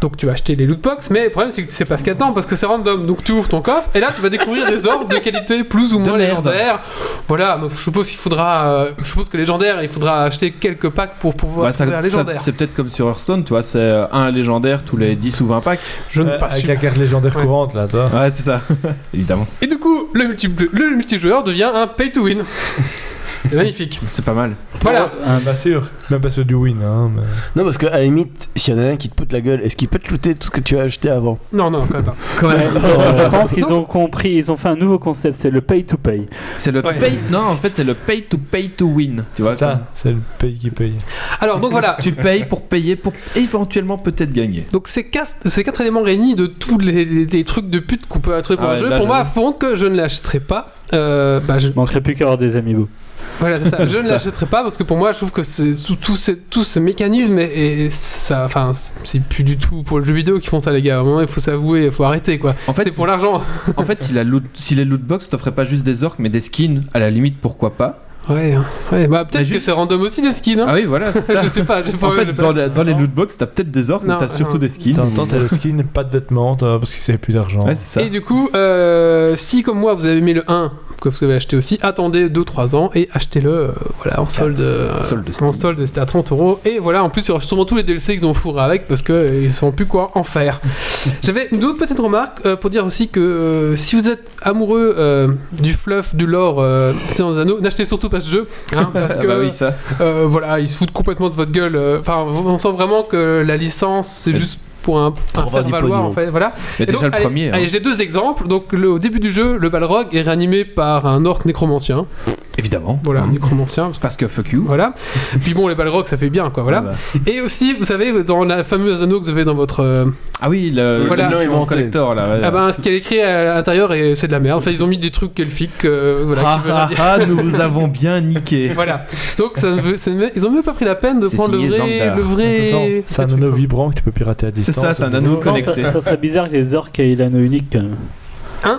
Donc tu vas acheter les loot box, mais le problème c'est que tu sais pas ce qu'il y a dedans parce que c'est random. Donc tu ouvres ton coffre et là tu vas découvrir des ordres de qualité plus ou moins merde. légendaires. Voilà, donc je suppose qu'il faudra, euh, je suppose que légendaire, il faudra acheter quelques packs pour pouvoir ça- légendaire. c'est peut-être comme sur Hearthstone, tu vois, c'est euh, un légendaire tous les 10 ou 20 packs. Je ne Euh, pas avec la carte légendaire Ouais. courante là, toi. Ouais, c'est ça, évidemment. Et du coup, le, multi le multijoueur devient un pay to win. c'est magnifique. C'est pas mal. Voilà. Même pas sûr. Même pas sûr du win. Hein, mais... Non, parce qu'à la limite, s'il y en a un qui te pète la gueule, est-ce qu'il peut te looter tout ce que tu as acheté avant? Non, non, quand même pas. Ouais, je pense qu'ils ont compris, ils ont fait un nouveau concept, c'est le pay to pay. C'est le Ouais. pay. Non, en fait, c'est le pay to pay to win. Tu vois C'est ça, c'est le pays qui paye. Alors donc voilà. Tu payes pour payer pour éventuellement peut-être gagner. Donc ces quatre, ces quatre éléments réunis de tous les, les- les trucs de pute qu'on peut trouver pour Ah un ouais, jeu, là, pour moi, font que je ne l'achèterai pas. Euh, bah, je, Il manquerait plus qu'à avoir des amiibo. Voilà, c'est ça. Je ne l'achèterai pas parce que pour moi, je trouve que c'est tout, tout, ce- tout ce mécanisme et, et ça, enfin, c'est plus du tout pour le jeu vidéo qui font ça, les gars. À un moment, il faut s'avouer, il faut arrêter, quoi. En fait, c'est pour l'argent. en fait, si la loot, si les loot box t'offraient pas juste des orques mais des skins, à la limite, pourquoi pas? Ouais, hein. ouais. Bah peut-être Mais que juste- c'est random aussi les skins. Hein Ah oui, voilà, c'est ça. je sais pas. j'ai pas En fait, dans, la- dans les loot box, t'as peut-être des orques, Non, mais t'as surtout non. des skins. T'as temps, t'as le skin, pas de vêtements, parce que c'est plus d'argent. Ouais, c'est ça. Et du coup, euh, si comme moi vous avez mis le 1 que vous avez acheté aussi, attendez 2-3 ans et achetez-le euh, voilà, en solde. euh, Solde en solde, c'était à 30 euros. Et voilà, en plus, il y aura sûrement tous les DLC qu'ils ont fourré avec parce qu'ils ne savent plus quoi en faire. J'avais une autre petite remarque euh, pour dire aussi que euh, si vous êtes amoureux euh, du fluff, du lore, euh, c'est dans Anneaux, n'achetez surtout pas ce jeu. hein, parce Ah que bah oui, ça. euh, voilà, ils se foutent complètement de votre gueule. euh, Enfin, on sent vraiment que la licence, c'est juste pour un, faire valoir en fait. Voilà. Mais Et déjà donc, le premier. hein. J'ai deux exemples. Donc, le- au début du jeu, le Balrog est réanimé par un orc nécromancien. Évidemment. Voilà, Hein. nécromancien. parce que- fuck you. Voilà. Puis bon, les Balrogs, ça fait bien, quoi. Voilà. Ah, bah. Et aussi, vous savez, dans la fameuse anneau que vous avez dans votre. Ah oui, le, Voilà. l'édition Inventé. collector là. ouais. Ah ben, ce qui est écrit à l'intérieur, et c'est de la merde. Enfin, ils ont mis des trucs elfiques. euh, voilà, Ah, qui ah, dire- ah, nous vous avons bien niqué. Voilà. Donc, ça ne veut- ça ne veut- ils ont même pas pris la peine de C'est prendre le vrai. Le vrai c'est un anneau vibrant que tu peux pirater à C'est distance. ça, c'est un au anneau Non, connecté. ça, ça serait bizarre que les orques aient l'anneau unique quand même.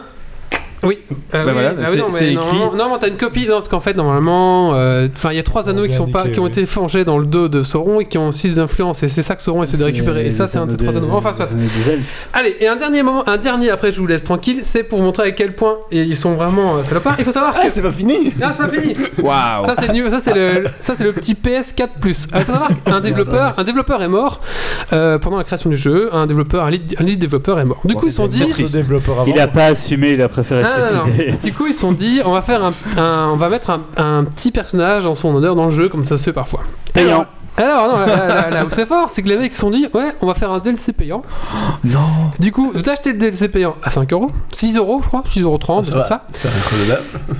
Oui. Euh, Bah oui, voilà, ah oui, c'est- non, mais écrit- normalement- Non, mais t'as une copie. Non, parce qu'en fait, normalement, euh, enfin, il y a trois anneaux qui sont pas, qui ont été forgés dans le dos de Sauron et qui ont aussi des influences. Et c'est ça que Sauron essaie de récupérer. Et ça, c'est un de ces trois anneaux. Enfin, soit. Allez, et un dernier moment, un dernier après, je vous laisse tranquille, c'est pour montrer à quel point et ils sont vraiment euh, salopards. Il faut savoir que. Ah, c'est pas fini Non, c'est pas fini. Waouh. Ça c'est le niveau- ça c'est le ça c'est le petit PS4 Plus. Il faut savoir qu'un développeur un développeur est mort euh, pendant la création du jeu. Un développeur un lead, un lead développeur est mort. Du coup ils se sont dit. Il a pas assumé, il a préféré Ah, non, non. suicider. Du coup, ils se sont dit, on va faire un, un- on va mettre un, un petit personnage en son honneur dans le jeu, comme ça se fait parfois. Payant. Alors, non, là, là, là, là où c'est fort, c'est que les mecs se sont dit, ouais, on va faire un DLC payant. Non. Du coup, vous achetez le DLC payant à 5 euros, 6 euros, je crois, 6 euros 30, Ça comme va. ça.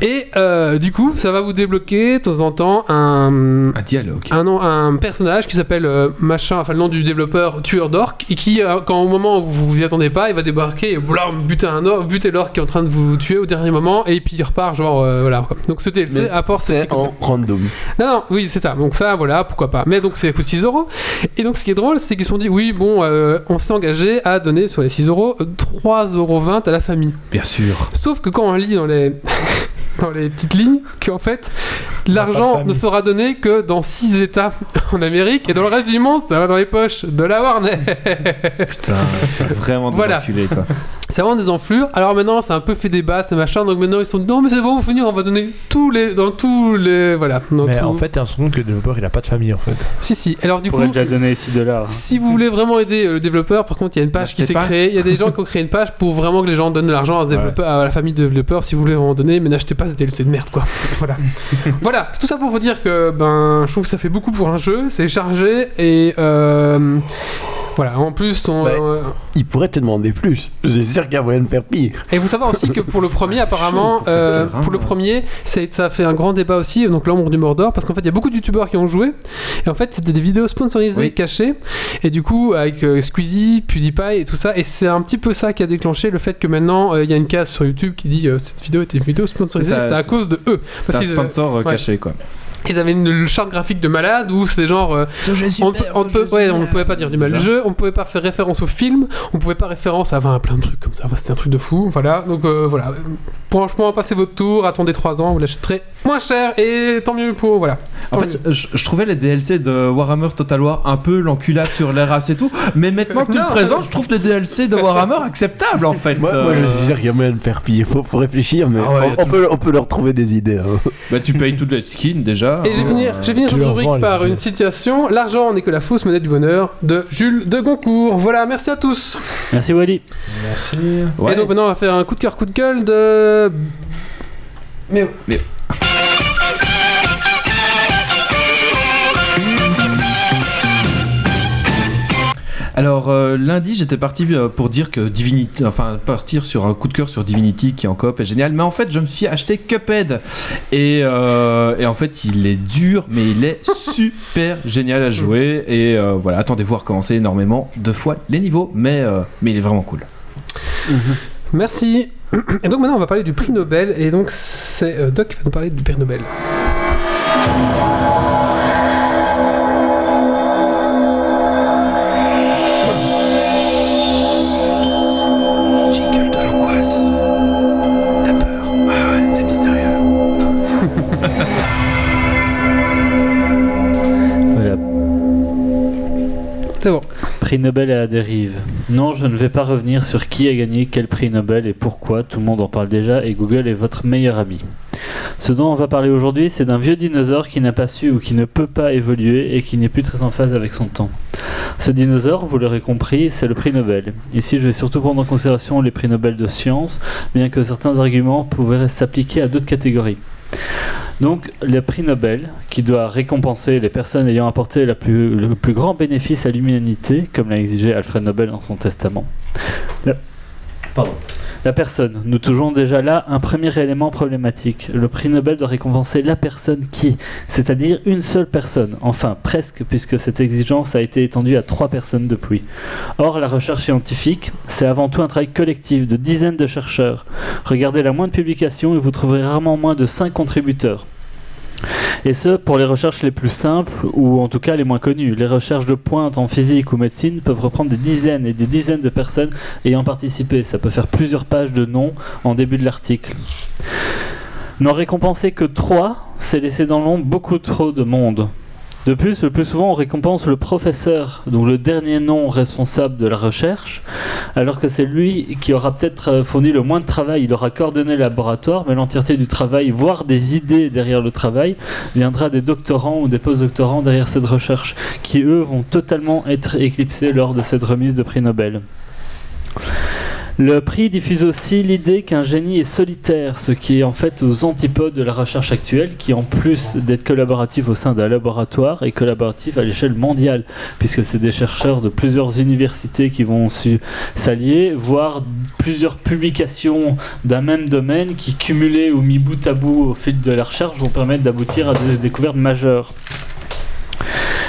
Et euh, du coup, ça va vous débloquer de temps en temps un, Un dialogue. un, nom- un personnage qui s'appelle euh, machin, enfin le nom du développeur tueur d'orques, et qui, euh, quand au moment où vous vous y attendez pas, il va débarquer et blam, buter un orc, buter l'orc qui est en train de vous tuer au dernier moment, et puis il repart, genre euh, voilà. quoi. Donc ce DLC Mais apporte C'est en random. Non, non, oui, c'est ça. Donc ça, voilà, pourquoi pas. Mais donc c'est coûte 6 euros. Et donc ce qui est drôle, c'est qu'ils se sont dit, oui, bon, euh, on s'est engagé à donner sur les 6 euros 3,20 euros à la famille. Bien sûr. Sauf que quand on lit dans les, dans les petites lignes, qu'en fait, l'argent ne sera donné que dans 6 États en Amérique, et dans le reste du monde, ça va dans les poches de la Warner. Putain, c'est vraiment des Voilà. enculés quoi. C'est vraiment des enflures. Alors maintenant, c'est un peu fait débat, c'est machin. Donc maintenant, ils sont dit, non, mais c'est bon, on va finir, on va donner tous les, dans tous les, voilà. dans Mais tout- en fait, on se rend compte que le développeur il a pas de famille en fait. si, si. Alors du On coup, pourrait déjà donner 6 dollars. Si vous voulez vraiment aider euh, le développeur, par contre, il y a une page qui N'achetez s'est pas. créée. Il y a des gens qui ont créé une page pour vraiment que les gens donnent de l'argent à, ce développeur- à la famille de développeurs si vous voulez en donner, mais n'achetez pas ce DLC de merde, quoi. Voilà. voilà. Tout ça pour vous dire que ben, je trouve que ça fait beaucoup pour un jeu. C'est chargé et euh, voilà. En plus, on, Ouais. euh, Il pourrait te demander plus. J'ai sûr qu'il y a moyen de faire pire. et vous savez aussi que pour le premier, Ah, c'est apparemment, pour euh, hein. pour le premier, c'est- ça a fait un grand débat aussi. Donc l'ombre du Mordor, parce qu'en fait, il y a beaucoup de youtubeurs qui ont joué. Et en fait, c'était des vidéos sponsorisées Oui. cachées. Et du coup, avec euh, Squeezie, PewDiePie et tout ça. Et c'est un petit peu ça qui a déclenché le fait que maintenant, euh, il y a une case sur YouTube qui dit euh, cette vidéo était une vidéo sponsorisée. C'est C'était à c'est- cause de eux. C'est un sponsor euh, ouais. caché quoi. Ils avaient une charte graphique de malade où c'est genre. euh, on, peut- on peut, ouais, on ne pouvait pas dire du mal du jeu, on ne pouvait pas faire référence au film, on ne pouvait pas référence à enfin, plein de trucs comme ça. Enfin, C'était un truc de fou. Voilà. Donc euh, voilà. Franchement, passez votre tour, attendez 3 ans, vous l'achèterez moins cher et tant mieux pour. Voilà. En fait, je, je trouvais les DLC de Warhammer Total War un peu l'enculade sur les races et tout, mais maintenant que tu le présentes, je trouve les DLC de Warhammer acceptables en fait. Moi, moi, je suis sûr qu'il y a moyen de faire pire. Faut, faut réfléchir, mais Ah ouais, on, on peut, on peut leur trouver des idées. hein. Bah tu payes toutes les skins déjà. Et je vais finir, je vais finir cette rubrique par une citation L'argent n'est que la fausse monnaie du bonheur de Jules de Goncourt. Voilà, merci à tous. Merci Wally. Merci. Ouais. Et donc maintenant, on va faire un coup de cœur, coup de gueule de. Mais. Mais- Alors euh, lundi j'étais parti euh, pour dire que Divinity, enfin partir sur un coup de cœur sur Divinity qui en coop est génial, mais en fait je me suis acheté Cuphead et, euh, en fait il est dur mais il est super génial à jouer et voilà attendez-vous à recommencer énormément deux fois les niveaux mais il est vraiment cool. Merci. Et donc maintenant, on va parler du prix Nobel. Et donc, c'est Doc qui va nous parler du prix Nobel. Prix Nobel à la dérive. Non, je ne vais pas revenir sur qui a gagné quel prix Nobel et pourquoi, tout le monde en parle déjà et Google est votre meilleur ami. Ce dont on va parler aujourd'hui, c'est d'un vieux dinosaure qui n'a pas su ou qui ne peut pas évoluer et qui n'est plus très en phase avec son temps. Ce dinosaure, vous l'aurez compris, c'est le prix Nobel. Ici, je vais surtout prendre en considération les prix Nobel de sciences, bien que certains arguments pourraient s'appliquer à d'autres catégories. Donc, le prix Nobel, qui doit récompenser les personnes ayant apporté le plus grand bénéfice à l'humanité, comme l'a exigé Alfred Nobel dans son testament. Pardon. La personne. Nous touchons déjà là un premier élément problématique. Le prix Nobel doit récompenser la personne qui, c'est-à-dire une seule personne. Enfin, presque, puisque cette exigence a été étendue à trois personnes depuis. Or, la recherche scientifique, c'est avant tout un travail collectif de dizaines de chercheurs. Regardez la moindre publication et vous trouverez rarement moins de 5 contributeurs. Et ce, pour les recherches les plus simples, ou en tout cas les moins connues. Les recherches de pointe en physique ou médecine peuvent reprendre des dizaines et des dizaines de personnes ayant participé. Ça peut faire plusieurs pages de noms en début de l'article. N'en récompenser que 3, c'est laisser dans l'ombre beaucoup trop de monde. De plus, le plus souvent, on récompense le professeur, donc le dernier nom responsable de la recherche, alors que c'est lui qui aura peut-être euh, fourni le moins de travail. Il aura coordonné le laboratoire, mais l'entièreté du travail, voire des idées derrière le travail, viendra des doctorants ou des postdoctorants derrière cette recherche, qui eux vont totalement être éclipsés lors de cette remise de prix Nobel. Le prix diffuse aussi l'idée qu'un génie est solitaire, ce qui est en fait aux antipodes de la recherche actuelle, qui en plus d'être collaborative au sein d'un laboratoire, est collaborative à l'échelle mondiale, puisque c'est des chercheurs de plusieurs universités qui vont s'allier, voire plusieurs publications d'un même domaine qui, cumulées ou mis bout à bout au fil de la recherche, vont permettre d'aboutir à des découvertes majeures.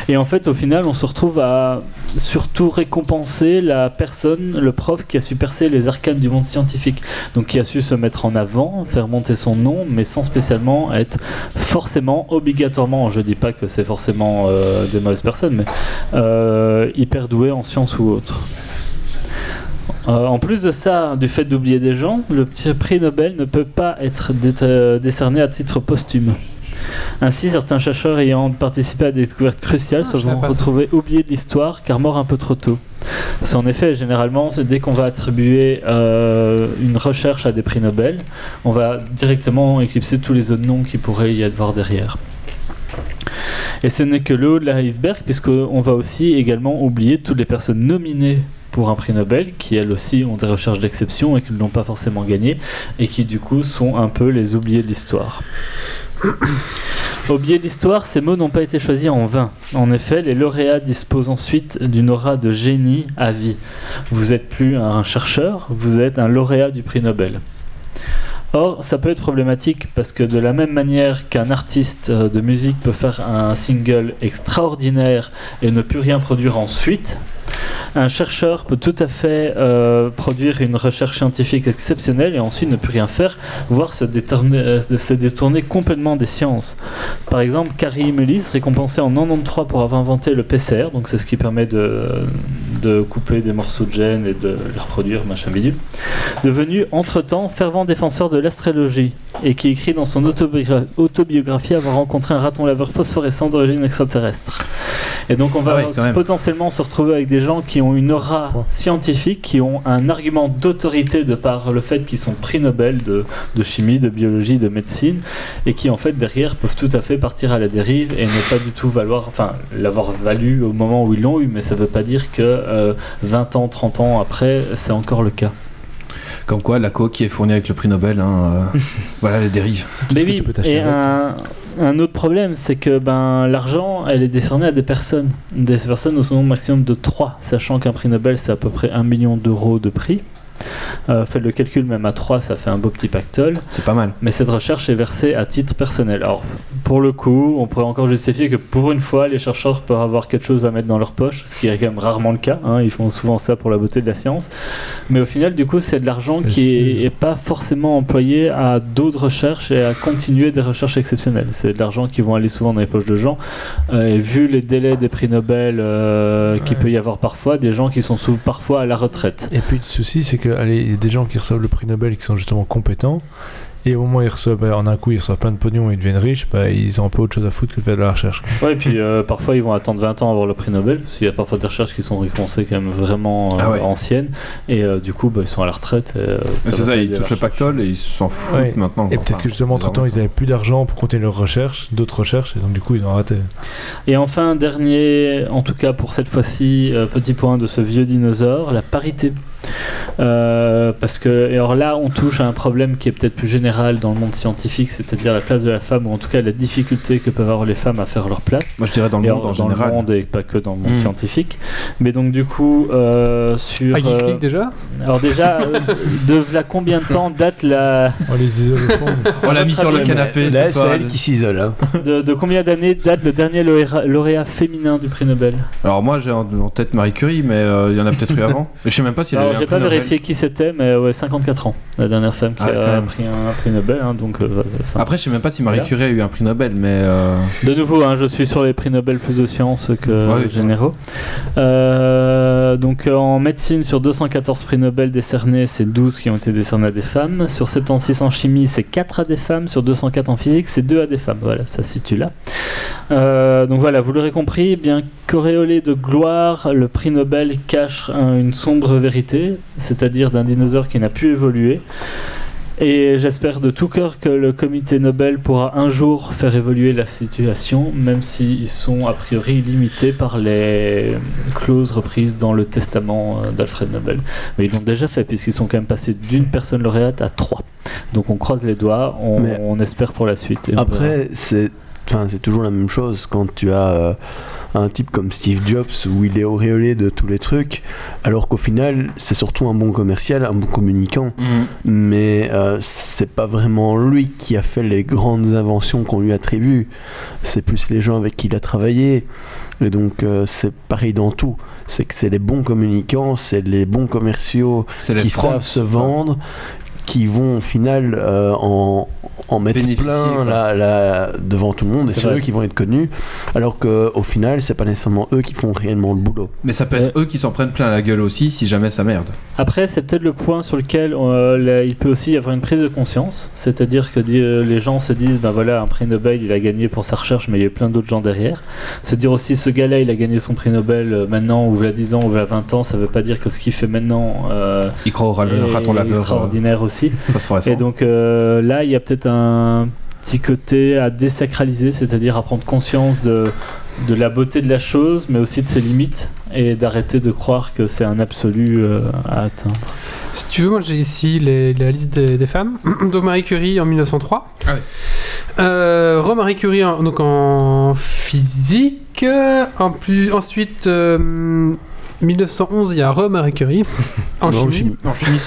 Et en fait, au final, on se retrouve à surtout récompenser la personne, le prof qui a su percer les arcanes du monde scientifique. Donc qui a su se mettre en avant, faire monter son nom, mais sans spécialement être forcément, obligatoirement, je dis pas que c'est forcément euh, des mauvaises personnes, mais euh, hyper doué en sciences ou autre. Euh, en plus de ça, du fait d'oublier des gens, le prix Nobel ne peut pas être dé- décerné à titre posthume. Ainsi, certains chercheurs ayant participé à des découvertes cruciales Ah, se vont retrouver oubliés de l'histoire car morts un peu trop tôt. C'est en effet, généralement, dès qu'on va attribuer euh, une recherche à des prix Nobel, on va directement éclipser tous les autres noms qui pourraient y avoir derrière. Et ce n'est que le haut de l'iceberg, puisqu'on va aussi également oublier toutes les personnes nominées pour un prix Nobel, qui elles aussi ont des recherches d'exception et qui ne l'ont pas forcément gagné, et qui du coup sont un peu les oubliés de l'histoire. Oubliés de l'histoire, ces mots n'ont pas été choisis en vain. En effet, les lauréats disposent ensuite d'une aura de génie à vie. Vous n'êtes plus un chercheur, vous êtes un lauréat du prix Nobel. Or, ça peut être problématique parce que de la même manière qu'un artiste euh, de musique peut faire un single extraordinaire et ne plus rien produire ensuite, un chercheur peut tout à fait euh, produire une recherche scientifique exceptionnelle et ensuite ne plus rien faire, voire se détourner, euh, de se détourner complètement des sciences. Par exemple, Carrie Mullis, récompensée en 93 pour avoir inventé le PCR, donc c'est ce qui permet de, de couper des morceaux de gènes et de les reproduire, machin bidule, devenu entre-temps fervent défenseur de l'astrologie et qui écrit dans son autobiogra- autobiographie avoir rencontré un raton laveur phosphorescent d'origine extraterrestre. Et donc on va Ah potentiellement se retrouver avec des gens qui ont une aura scientifique, qui ont un argument d'autorité de par le fait qu'ils sont prix Nobel de, de chimie, de biologie, de médecine, et qui en fait derrière peuvent tout à fait partir à la dérive et ne pas du tout valoir, enfin l'avoir valu au moment où ils l'ont eu, mais ça veut pas dire que euh, 20 ans, 30 ans après, c'est encore le cas. Comme quoi, la coque qui est fournie avec le prix Nobel, hein, euh, voilà les dérives. Mais ce que oui, tu peux t'acheter et avec. un, un autre problème, c'est que ben, l'argent, elle est décernée à des personnes. Des personnes au nombre maximum de 3, sachant qu'un prix Nobel, c'est à peu près 1 million d'euros de prix. Euh, faites le calcul, même à 3, ça fait un beau petit pactole. C'est pas mal. Mais cette recherche est versée à titre personnel. Alors, pour le coup, on pourrait encore justifier que pour une fois, les chercheurs peuvent avoir quelque chose à mettre dans leur poche, ce qui est quand même rarement le cas. hein. Ils font souvent ça pour la beauté de la science. Mais au final, du coup, c'est de l'argent qui est, sûr. est pas forcément employé à d'autres recherches et à continuer des recherches exceptionnelles. C'est de l'argent qui vont aller souvent dans les poches de gens. Euh, et vu les délais des prix Nobel euh, qu'il peut y avoir parfois, des gens qui sont sous, parfois à la retraite. Et puis le souci, c'est que allez, il y a des gens qui reçoivent le prix Nobel qui sont justement compétents et au moment où ils reçoivent, bah, en un coup, ils reçoivent plein de pognon et ils deviennent riches, bah, ils ont un peu autre chose à foutre que de faire de la recherche. Ouais, et puis euh, parfois ils vont attendre 20 ans avoir le prix Nobel, parce qu'il y a parfois des recherches qui sont récompensées quand même vraiment euh, Ah ouais. anciennes, et euh, du coup bah, ils sont à la retraite. euh, C'est ça, ils touchent le pactole et ils s'en foutent Ouais. maintenant. Et peut-être que justement, entre temps, ils avaient plus d'argent pour continuer leurs recherches, d'autres recherches, et donc du coup, ils ont raté. Et enfin, dernier, en tout cas pour cette fois-ci, euh, petit point de ce vieux dinosaure, la parité. Euh, parce que, et alors là, on touche à un problème qui est peut-être plus général dans le monde scientifique, c'est-à-dire la place de la femme, ou en tout cas la difficulté que peuvent avoir les femmes à faire leur place. Moi je dirais dans le Et monde alors, en dans général. le monde et pas que dans le monde Mm. scientifique. Mais donc du coup, euh, sur... Geeks euh, déjà? alors déjà, euh, de là combien de temps date la... On les isole au fond. On l'a mis sur le canapé, Là, c'est elle qui s'isole. hein. De, de combien d'années date le dernier lauréat, lauréat féminin du prix Nobel? Alors moi j'ai en, en tête Marie Curie, mais euh, il y en a peut-être eu avant. Mais je sais même pas si elle a eu Alors, j'ai pas vérifié qui c'était, mais ouais, 54 ans, la dernière femme qui Ah, a pris un prix Nobel. hein, donc, euh, Après je sais même pas si Marie Voilà. Curie a eu un prix Nobel, mais euh, De nouveau, hein, je suis sur les prix Nobel plus de sciences que Ouais, oui. généraux. Euh, donc en médecine, sur 214 prix Nobel décernés, c'est 12 qui ont été décernés à des femmes. Sur 76 en chimie, c'est 4 à des femmes. Sur 204 en physique, c'est 2 à des femmes. Voilà, ça se situe là. Donc voilà, vous l'aurez compris, bien qu'auréolé de gloire, le prix Nobel cache un- une sombre vérité, c'est-à-dire d'un dinosaure qui n'a pu évoluer. Et j'espère de tout cœur que le comité Nobel pourra un jour faire évoluer la situation, même s'ils sont a priori limités par les clauses reprises dans le testament euh, d'Alfred Nobel. Mais ils l'ont déjà fait, puisqu'ils sont quand même passés d'une personne lauréate à trois. Donc on croise les doigts, on, espère pour la suite. Après, c'est toujours la même chose quand tu as euh, un type comme Steve Jobs où il est auréolé de tous les trucs, alors qu'au final, c'est surtout un bon commercial, un bon communicant. Mais euh, c'est pas vraiment lui qui a fait les grandes inventions qu'on lui attribue. C'est plus les gens avec qui il a travaillé. Et donc, euh, c'est pareil dans tout. C'est que c'est les bons communicants, c'est les bons commerciaux qui savent se vendre, qui vont au final euh, en, en mettre plein quoi. là, là, devant tout le monde, et C'est eux qui vont être connus, alors qu'au final, c'est pas nécessairement eux qui font réellement le boulot. Mais ça peut être eux qui s'en prennent plein la gueule aussi si jamais ça merde. Après, c'est peut-être le point sur lequel euh, là, il peut aussi y avoir une prise de conscience, c'est-à-dire que euh, les gens se disent, ben voilà, un prix Nobel, il a gagné pour sa recherche, mais il y a eu plein d'autres gens derrière. Se dire aussi, ce gars-là, il a gagné son prix Nobel euh, maintenant, ou il y a 10 ans, ou il y a 20 ans, ça veut pas dire que ce qu'il fait maintenant euh, Il croit au raton laveur euh, extraordinaire aussi. Et donc euh, là, il y a peut-être un petit côté à désacraliser, c'est-à-dire à prendre conscience de, de la beauté de la chose, mais aussi de ses limites, et d'arrêter de croire que c'est un absolu euh, à atteindre. Si tu veux, moi j'ai ici les- la liste des, des femmes. donc Marie Curie en 1903. Ah. Euh, Re-Marie Curie en, donc en physique. En plus, ensuite, euh, 1911, il y a Re-Marie Curie en Non, chimie. chimie. Non, chimie,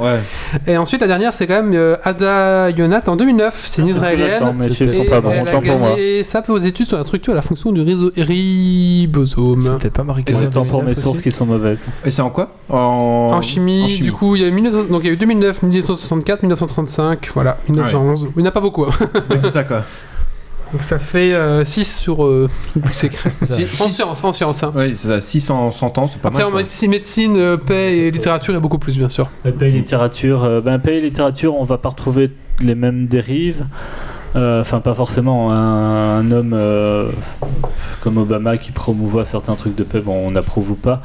ouais. Et ensuite, la dernière, c'est quand même euh, Ada Yonat en 2009. C'est une israélienne. Mais ils sont Et pas bons, elle a autant pour moi. ça pour des études sur la structure et la fonction du réseau ribosome. C'était pas Marie Curie. c'est pour mes 2009 sources qui sont mauvaises. Et c'est en quoi? En... En chimie, du coup, il y a eu 1900 donc il y a eu 2009, 1964, 1935, voilà, 1911. Il n'y en a pas beaucoup. hein. Ouais, c'est ça quoi. Donc ça fait 6 sur euh. Ça. Si- En si- science, en science. Hein. Oui, c'est ça. 600 100 ans, c'est pas Après, mal. en quoi. médecine, médecine euh, paix et littérature, il y a beaucoup plus, bien sûr. Paix et littérature, euh, ben, paix et littérature, on va pas retrouver les mêmes dérives. Euh, Enfin, pas forcément. Un, un homme euh, comme Obama qui promouvoit certains trucs de paix, bon, on approuve ou pas.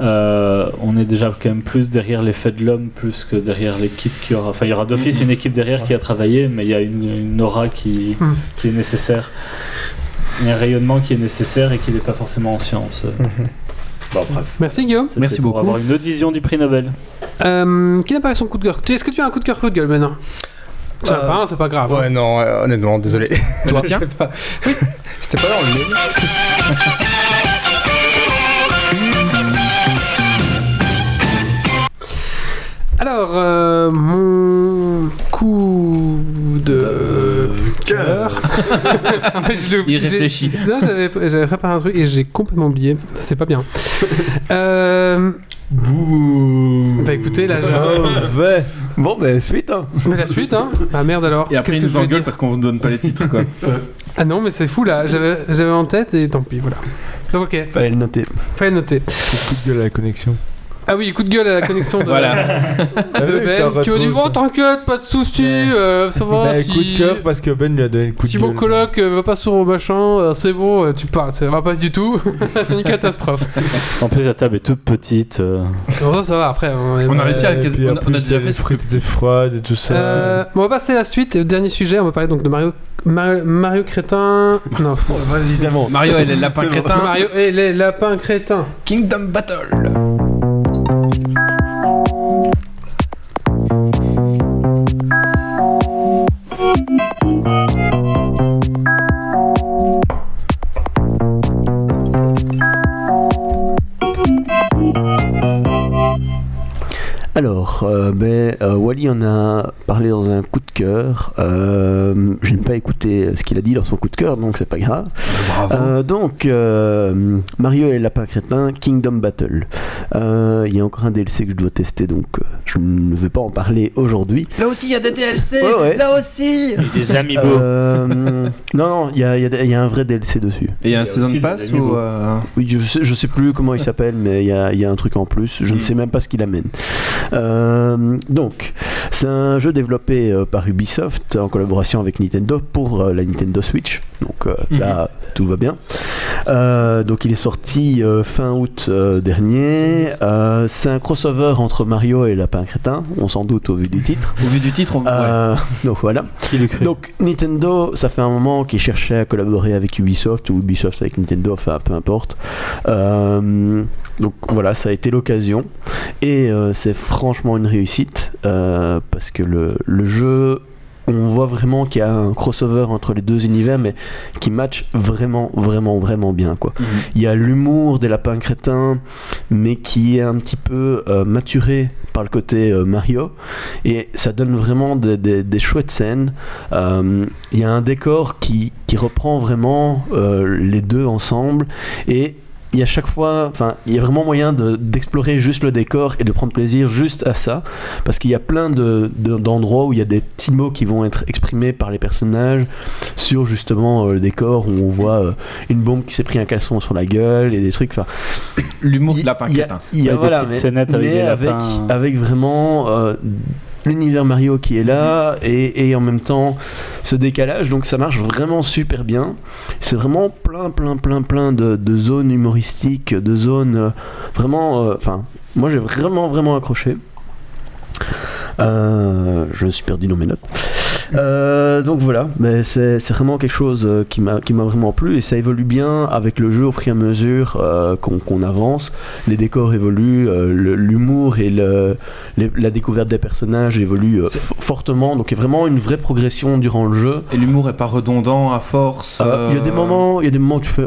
Euh, on est déjà quand même plus derrière l'effet de l'homme plus que derrière l'équipe qui aura. Enfin, il y aura d'office une équipe derrière qui a travaillé, mais il y a une, une aura qui, Mm. qui est nécessaire. Il y a un rayonnement qui est nécessaire et qui n'est pas forcément en science. Bon, bref. Merci Guillaume. Merci pour beaucoup. avoir une autre vision du prix Nobel. Euh, qui n'a pas son coup de cœur Est-ce que tu as un coup de cœur, coup de gueule maintenant Ça va Euh, pas, hein, c'est pas grave. Ouais, hein. non, euh, honnêtement, désolé. Toi, Je tiens. sais pas. Oui, c'était pas dans le Alors, euh, mon coup de cœur. En fait, je l'ai Il réfléchit. Non, j'avais j'avais préparé un truc et j'ai complètement oublié. C'est pas bien. Euh, bah écoutez, là, je... Bon, ben, suite. Hein. Mais la suite, hein. Bah merde alors. Et après, Qu'est-ce ils que nous je vais engueulent dire parce qu'on vous donne pas les titres quoi. Ah non, mais c'est fou là. J'avais j'avais en tête et tant pis, voilà. Donc ok, Fallait le noter. fallait noter. C'est coup de gueule à la connexion. Ah oui, coup de gueule à la connexion de, Voilà. Ah de oui, Ben qui m'a dit. Oh, t'inquiète, pas de soucis, Ouais. euh, ça va. Bah, si... coup de cœur parce que Ben lui a donné le coup Si de mon gueule. coloc euh, va pas sur au machin, euh, c'est bon, euh, tu parles, ça va pas du tout. Une catastrophe. En plus, la table est toute petite. euh. Non, ça, va après. On, a réussi à- on a- on a déjà fait ce étaient froides et tout ça. Euh, bon, on va passer à la suite. Et au dernier sujet, on va parler donc de Mario, Mario, Mario Crétin. Non, Vas-y, bon. Mario et les lapins crétins. Mario et les lapins crétins. Kingdom Battle. Alors, euh, ben, euh, Wally en a parlé dans un coup de cœur. Euh, je n'ai pas écouté ce qu'il a dit dans son coup de cœur, donc c'est pas grave. Bravo. Euh, donc, euh, Mario et les lapins crétins, Kingdom Battle. Euh, Il y a encore un DLC que je dois tester, donc je ne vais pas en parler aujourd'hui. Là aussi, il y a des DLC. Ouais, ouais. Là aussi. Et des amiibo. Euh, non, non, il y a, il y a- il y a un vrai DLC dessus. Et il y a un Il y a season pass ou euh, Oui, je sais, je sais plus comment il s'appelle, mais il y a, il y a un truc en plus. Je ne Mm. sais même pas ce qu'il amène. Euh, donc, c'est un jeu développé euh, par Ubisoft en collaboration avec Nintendo pour euh, la Nintendo Switch. Donc euh, Mhm. là, tout va bien. Donc, il est sorti fin août dernier. C'est un crossover entre Mario et Lapin Crétin, on s'en doute au vu du titre. au vu du titre on... ouais. Donc voilà. Donc Nintendo, ça fait un moment qu'ils cherchaient à collaborer avec Ubisoft ou Ubisoft avec Nintendo, enfin peu importe. Donc voilà, ça a été l'occasion et c'est franchement une réussite euh, parce que le, le jeu, on voit vraiment qu'il y a un crossover entre les deux univers, mais qui match vraiment, vraiment, vraiment bien quoi. Mhm. Il y a l'humour des lapins crétins, mais qui est un petit peu euh, maturé par le côté euh, Mario. Et ça donne vraiment des, des- des chouettes scènes. Euh, Il y a un décor qui, qui reprend vraiment les deux ensemble. Et il y a chaque fois, enfin, il y a vraiment moyen de- d'explorer juste le décor et de prendre plaisir juste à ça, parce qu'il y a plein de- de- d'endroits où il y a des petits mots qui vont être exprimés par les personnages sur justement euh, le décor où on voit euh, une bombe qui s'est pris un casson sur la gueule et des trucs. Enfin, l'humour de lapin il y a- y a- Ouais, des voilà, petites mais, scénettes avec mais des avec, lapins. avec vraiment euh, l'univers Mario qui est là et, et en même temps ce décalage. Donc ça marche vraiment super bien. C'est vraiment plein, plein, plein, plein de, de zones humoristiques, de zones euh, vraiment. euh, Enfin, moi j'ai vraiment, vraiment accroché. Euh, je me suis perdu dans mes notes. Euh, donc voilà, mais c'est vraiment quelque chose euh, qui m'a vraiment plu et ça évolue bien avec le jeu au fur et à mesure euh, qu'on avance. Les décors évoluent, euh, l'humour et le, les- la découverte des personnages évoluent fortement. Donc il y a vraiment une vraie progression durant le jeu. Et l'humour est pas redondant à force. Il y a des moments, il y a des moments où tu fais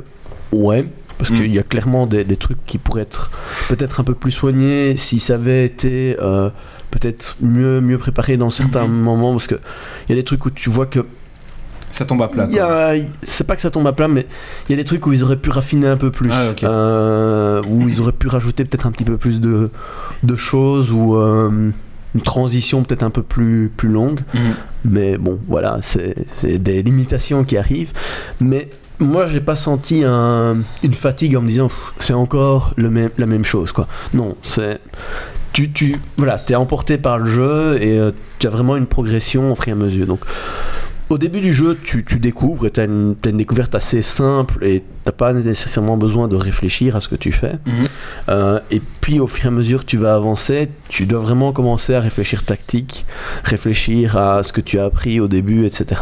ouais. Parce Mm. qu'il y a clairement des, des trucs qui pourraient être peut-être un peu plus soignés si ça avait été euh, peut-être mieux, mieux préparé dans certains Mhm. moments. Parce qu'il y a des trucs où tu vois que Ça tombe à plat. c'est pas que ça tombe à plat, mais il y a des trucs où ils auraient pu raffiner un peu plus. Ah. Euh, où ils auraient pu rajouter peut-être un petit peu plus de, de choses ou euh, une transition peut-être un peu plus, plus longue. Mhm. Mais bon, voilà, c'est des limitations qui arrivent. Mais moi, j'ai pas senti un- une fatigue en me disant c'est encore le même, la même chose. quoi. Non, c'est. Tu, tu voilà, es emporté par le jeu et euh, tu as vraiment une progression au fur et à mesure. Donc, au début du jeu, tu, tu découvres et tu as, une t'as une découverte assez simple et t'as pas nécessairement besoin de réfléchir à ce que tu fais. Mhm. Euh, et puis au fur et à mesure que tu vas avancer, tu dois vraiment commencer à réfléchir tactique, réfléchir à ce que tu as appris au début, etc.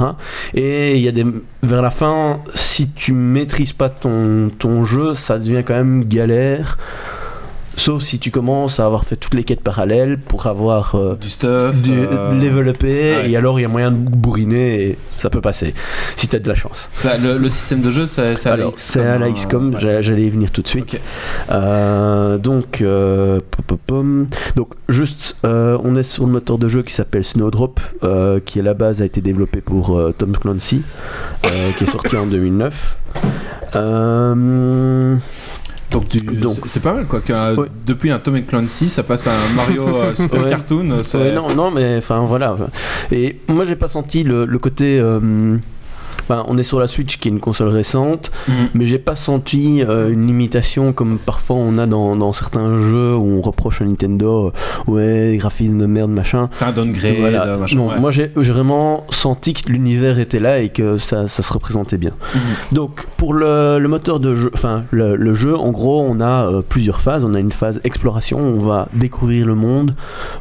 Et il y a des vers la fin, si tu maîtrises pas ton, ton jeu, ça devient quand même galère. Sauf si tu commences à avoir fait toutes les quêtes parallèles pour avoir euh, Du stuff. du- euh, développé ouais. et alors il y a moyen de bourriner et ça peut passer si tu as de la chance. ça, le, le système de jeu, c'est à la c'est à la hein, XCOM, ouais. j'allais y venir tout de suite. Euh, donc, euh, pom, pom, pom. donc, juste, euh, on est sur le moteur de jeu qui s'appelle Snowdrop, euh, qui à la base a été développé pour euh, Tom Clancy, euh, qui est sorti en 2009. Euh, Donc, c'est- pas mal quoi. Ouais. Depuis un Tom et Clancy, ça passe à un Mario euh, super Ouais. cartoon. Ouais, non, non, mais enfin voilà. Et moi, j'ai pas senti le, le côté euh, ben, on est sur la Switch qui est une console récente, Mhm. mais j'ai pas senti euh, une limitation comme parfois on a dans, dans certains jeux où on reproche à Nintendo, euh, ouais, graphisme de merde, machin. C'est un downgrade, Voilà. euh, machin, Non, ouais. moi j'ai vraiment senti que l'univers était là et que ça, ça se représentait bien. Mhm. Donc pour le, le moteur de jeu, enfin le, le jeu, en gros, on a euh, plusieurs phases. On a une phase exploration, où on va découvrir le monde,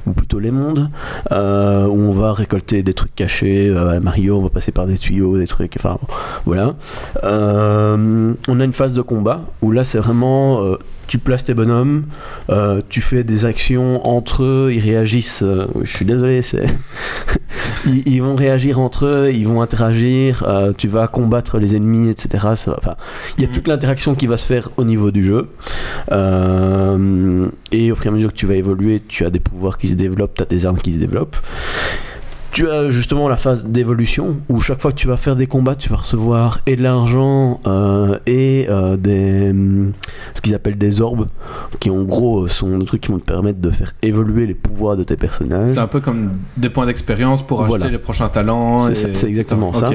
ou plutôt les mondes, où on va récolter des trucs cachés. à Mario, on va passer par des tuyaux, des trucs. Enfin voilà. Euh, on a une phase de combat où là c'est vraiment euh, tu places tes bonhommes, euh, tu fais des actions entre eux, ils réagissent. euh, je suis désolé, c'est ils, ils vont réagir entre eux, ils vont interagir, euh, tu vas combattre les ennemis, etc. Enfin, il y a Mhm. toute l'interaction qui va se faire au niveau du jeu. Et au fur et à mesure que tu vas évoluer, tu as des pouvoirs qui se développent, tu as des armes qui se développent. Tu as justement la phase d'évolution où chaque fois que tu vas faire des combats, tu vas recevoir et de l'argent euh, et euh, des hum, ce qu'ils appellent des orbes, qui en gros sont des trucs qui vont te permettre de faire évoluer les pouvoirs de tes personnages. C'est un peu comme des points d'expérience pour Voilà. acheter les prochains talents. C'est ça- exactement ça.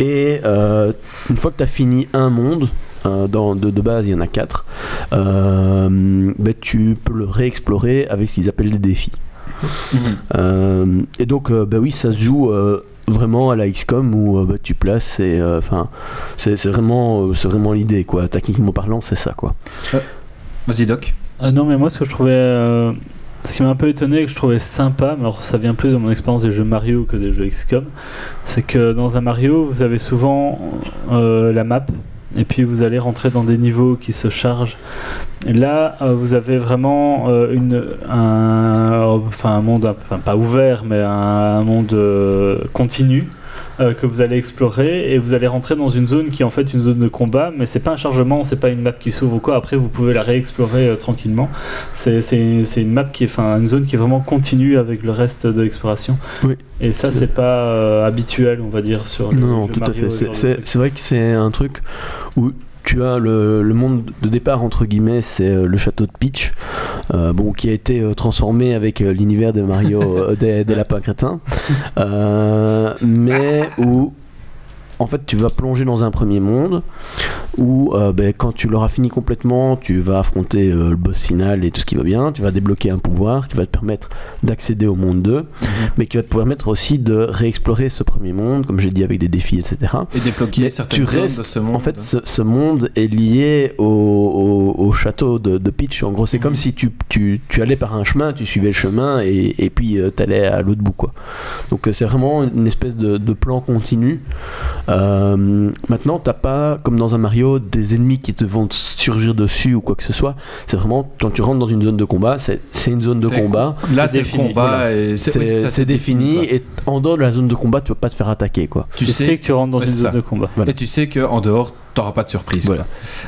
Et euh, une fois que tu as fini un monde, euh, dans, de, de base il y en a quatre, euh, ben, tu peux le réexplorer avec ce qu'ils appellent des défis. Euh, et donc, euh, bah oui, ça se joue euh, vraiment à la XCOM où euh, bah, tu places et enfin, c'est c'est vraiment, euh, c'est vraiment l'idée quoi. Techniquement parlant, c'est ça quoi. Vas-y, Doc. Non, mais moi, ce que je trouvais. euh, ce qui m'a un peu étonné et que je trouvais sympa, mais alors ça vient plus de mon expérience des jeux Mario que des jeux XCOM, c'est que dans un Mario, vous avez souvent euh, la map. Et puis vous allez rentrer dans des niveaux qui se chargent. Et là, euh, vous avez vraiment euh, une, un, enfin, un monde, pas ouvert, mais un, un monde euh, continu euh, que vous allez explorer et vous allez rentrer dans une zone qui est en fait une zone de combat, mais c'est pas un chargement, c'est pas une map qui s'ouvre ou quoi. Après, vous pouvez la réexplorer euh, tranquillement. C'est une map qui est, enfin, une zone qui est vraiment continue avec le reste de l'exploration. Oui. Et ça, c'est pas euh, habituel, on va dire, sur. les Non, non, tout à fait. c'est vrai que c'est un truc où tu as le, le monde de départ, entre guillemets, c'est euh, le château de Peach, euh, bon, qui a été euh, transformé avec l'univers de Mario, des, des lapins crétins, Euh, mais où. En fait, tu vas plonger dans un premier monde où, euh, ben, quand tu l'auras fini complètement, tu vas affronter euh, le boss final et tout ce qui va bien. Tu vas débloquer un pouvoir qui va te permettre d'accéder au monde 2, mais qui va te permettre aussi de réexplorer ce premier monde, comme j'ai dit, avec des défis, etc. Et débloquer Mais certaines tu restes- de ce monde. En fait, ce, ce monde est lié au, au- au château de, de Peach. En gros, c'est Mhm. comme si tu, tu, tu allais par un chemin, tu suivais le chemin et, et puis tu allais à l'autre bout. Quoi. Donc, euh, c'est vraiment une espèce de, de plan continu. Euh, maintenant, t'as pas, comme dans un Mario, des ennemis qui te vont te surgir dessus ou quoi que ce soit. C'est vraiment, quand tu rentres dans une zone de combat, c'est une zone de combat. Là, c'est combat voilà. et C'est oui, défini quoi. et en dehors de la zone de combat, tu peux pas te faire attaquer. Quoi. Tu Tu sais sais que tu rentres dans une zone ça. de combat. Voilà. Et tu sais qu'en dehors, t'auras pas de surprise. Voilà.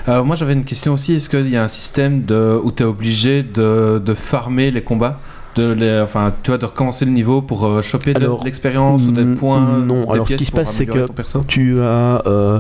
quoi. Euh, moi, j'avais une question aussi. Est-ce qu'il y a un système de, où tu es obligé de, de farmer les combats? De les, enfin, tu vois, de recommencer le niveau pour euh, choper de- Alors, de l'expérience ou des mm, points non. des Alors, ce qui se passe, c'est que tu as. euh,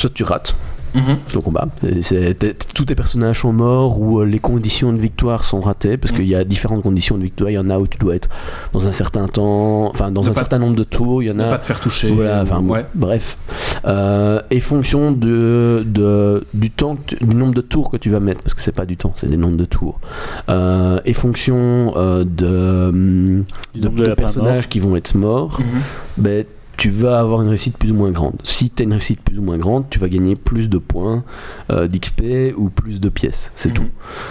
soit tu rates Mhm. ton combat. C'est- tous tes personnages sont morts ou euh, les conditions de victoire sont ratées? Parce Mm. qu'il y a différentes conditions de victoire. Il y en a où tu dois être dans un certain temps, enfin dans Ne un certain nombre de tours. Il y en Ne a. pas te faire toucher. Voilà, ouais. bref. Euh, et fonction de, de- du temps, que tu- du nombre de tours que tu vas mettre, parce que c'est pas du temps, c'est des nombres de tours. Euh, et fonction euh, de, de, personnages qui vont être morts, Mhm. ben, tu vas avoir une réussite plus ou moins grande. Si tu as une réussite plus ou moins grande, tu vas gagner plus de points euh, d'XP ou plus de pièces. C'est Mhm. tout.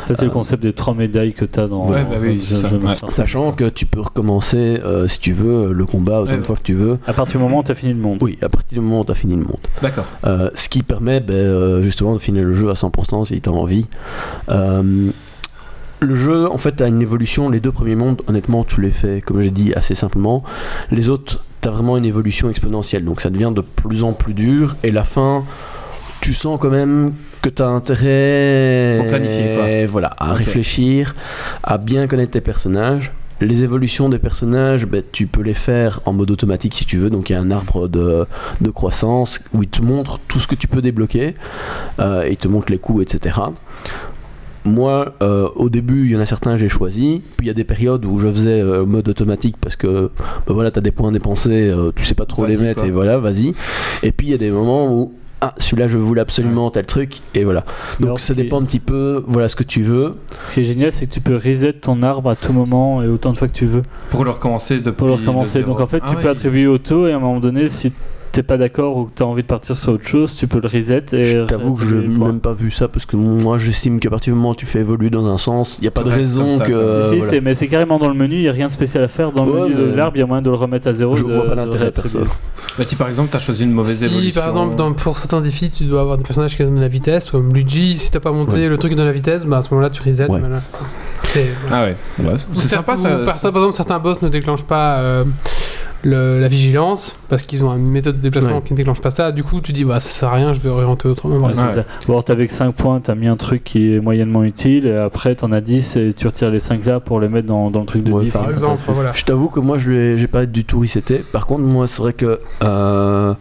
Ça, c'est le Euh, concept des trois médailles que tu as dans Ouais, bah oui, ça. jeu Ouais. Sachant que tu peux recommencer, euh, si tu veux, le combat autant Ouais, de ouais. fois que tu veux. À partir du moment où tu as fini le monde. Oui, à partir du moment où tu as fini le monde. D'accord. Euh, ce qui permet ben, euh, justement de finir le jeu à 100% si tu as envie. Euh, le jeu, en fait, a une évolution. Les deux premiers mondes, honnêtement, tu les fais, comme j'ai dit, assez simplement. Les autres, tu as vraiment une évolution exponentielle. Donc ça devient de plus en plus dur. Et la fin, tu sens quand même que tu as intérêt Faut planifier, quoi. Voilà, à réfléchir, à bien connaître tes personnages. Les évolutions des personnages, ben, tu peux les faire en mode automatique si tu veux. Donc il y a un arbre de, de croissance où il te montre tout ce que tu peux débloquer. Euh, il te montre les coups, etc. moi, euh, au début, il y en a certains j'ai choisi. Puis il y a des périodes où je faisais euh, mode automatique parce que bah voilà, t'as des points dépensés, euh, tu sais pas trop les mettre quoi. et voilà, vas-y. Et puis il y a des moments où ah celui-là je voulais absolument tel truc et voilà. Donc Alors, ça dépend un petit peu, voilà ce que tu veux. Ce qui est génial, c'est que tu peux reset ton arbre à tout moment et autant de fois que tu veux Pour le recommencer depuis pour le recommencer. Donc en fait, Ah tu ouais. peux attribuer auto et à un moment donné, si t'es pas d'accord ou que t'as envie de partir sur autre chose, tu peux le reset et. Je t'avoue que je n'ai même pas vu ça parce que moi j'estime qu'à partir du moment où tu fais évoluer dans un sens, il n'y a pas de raison ça, que. Si, voilà. mais c'est carrément dans le menu, il n'y a rien de spécial à faire. Dans le menu de mais- l'arbre, il y a moyen de le remettre à zéro. Je de- vois pas l'intérêt perso. réattribuer. Bah, si par exemple t'as choisi une mauvaise Si évolution. par exemple dans- pour certains défis tu dois avoir des personnages qui donnent la vitesse, comme Luigi, si t'as pas monté Ouais. le truc qui donne la vitesse, bah à ce moment-là tu reset. Ouais. voilà. C'est. Ah ouais, Ouais, sympa ça. par exemple, certains boss ne déclenchent pas euh, le- la vigilance parce qu'ils ont une méthode de déplacement Ouais. qui ne déclenche pas ça. Du coup, tu dis bah ça sert à rien, je vais orienter autrement. Ouais, Voilà. c'est ça. Ou alors t'avais que 5 points, t'as mis un truc qui est moyennement utile, et après t'en as 10 et tu retires les 5 là pour les mettre dans, dans le truc de Ouais, 10. Par comme ça, exemple, voilà. Je t'avoue que moi je l'ai- j'ai pas du tout reseté. Par contre, moi c'est vrai que euh,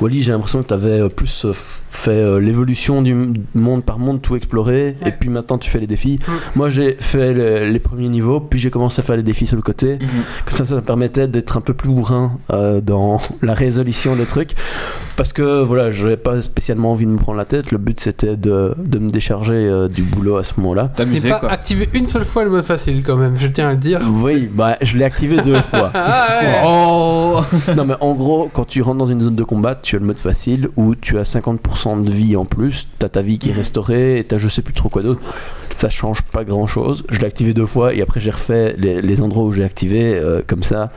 Wally, j'ai l'impression que tu avais plus euh, fait euh, l'évolution du monde par monde, tout explorer, Ouais. et puis maintenant tu fais les défis. Mm. Moi j'ai fait le- les premiers niveaux, puis j'ai commencé à faire les défis sur le côté. Mhm. Que ça, ça me permettait d'être un peu plus bourrin euh, dans la résolution des trucs. Parce que voilà, j'avais pas spécialement envie de me prendre la tête. Le but c'était de, de me décharger euh, du boulot à ce moment-là. Je n'ai T'amuser pas quoi. activé une seule fois le mode facile quand même, je tiens à le dire. Oui, bah je l'ai activé deux fois. Ah ouais. Oh non mais en gros, quand tu rentres dans une zone de combat, tu as le mode facile où tu as 50% de vie en plus, t'as ta vie qui est restaurée et t'as je sais plus trop quoi d'autre. Ça change pas grand chose. Je l'ai activé deux fois et après j'ai refait les, les endroits où j'ai activé euh, comme ça.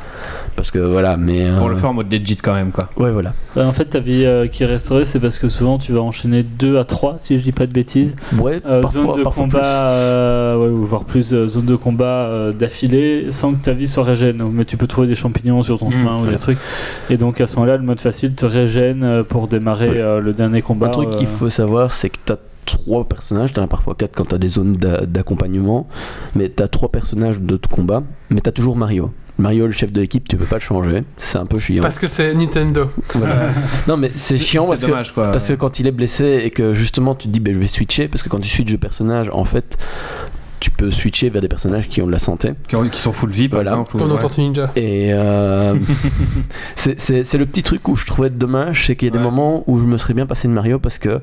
Parce que voilà, mais. euh, Pour le faire en mode legit quand même quoi. Ouais, voilà. Bah, en fait, ta vie euh, qui est restaurée, c'est parce que souvent tu vas enchaîner 2 à 3, si je dis pas de bêtises. Ouais, Euh, parfois, zone de parfois combat, euh, ouais, ou voire plus euh, zone de combat euh, d'affilée sans que ta vie soit régène. Mais tu peux trouver des champignons sur ton Mm, chemin ou ouais. des trucs. Et donc à ce moment-là, le mode facile te régène euh, pour démarrer Ouais. euh, le dernier combat. Un truc qu'il euh, faut savoir, c'est que t'as trois personnages, t'en as parfois quatre quand t'as des zones d'a- d'accompagnement, mais t'as trois personnages de combat, mais t'as toujours Mario. Mario, le chef de l'équipe, tu peux pas le changer. C'est un peu chiant. Parce que c'est Nintendo. Voilà. non, mais c'est chiant parce que, dommage quoi. parce que quand il est blessé et que justement tu te dis ben, je vais switcher, parce que quand tu switches de personnage, en fait, tu peux switcher vers des personnages qui ont de la santé. qui, ont- qui sont full vie par Voilà. exemple. ou- Comme dans ouais. Ninja. Et euh, c'est- c'est c'est le petit truc où je trouvais dommage, c'est qu'il y a des moments où je me serais bien passé de Mario parce que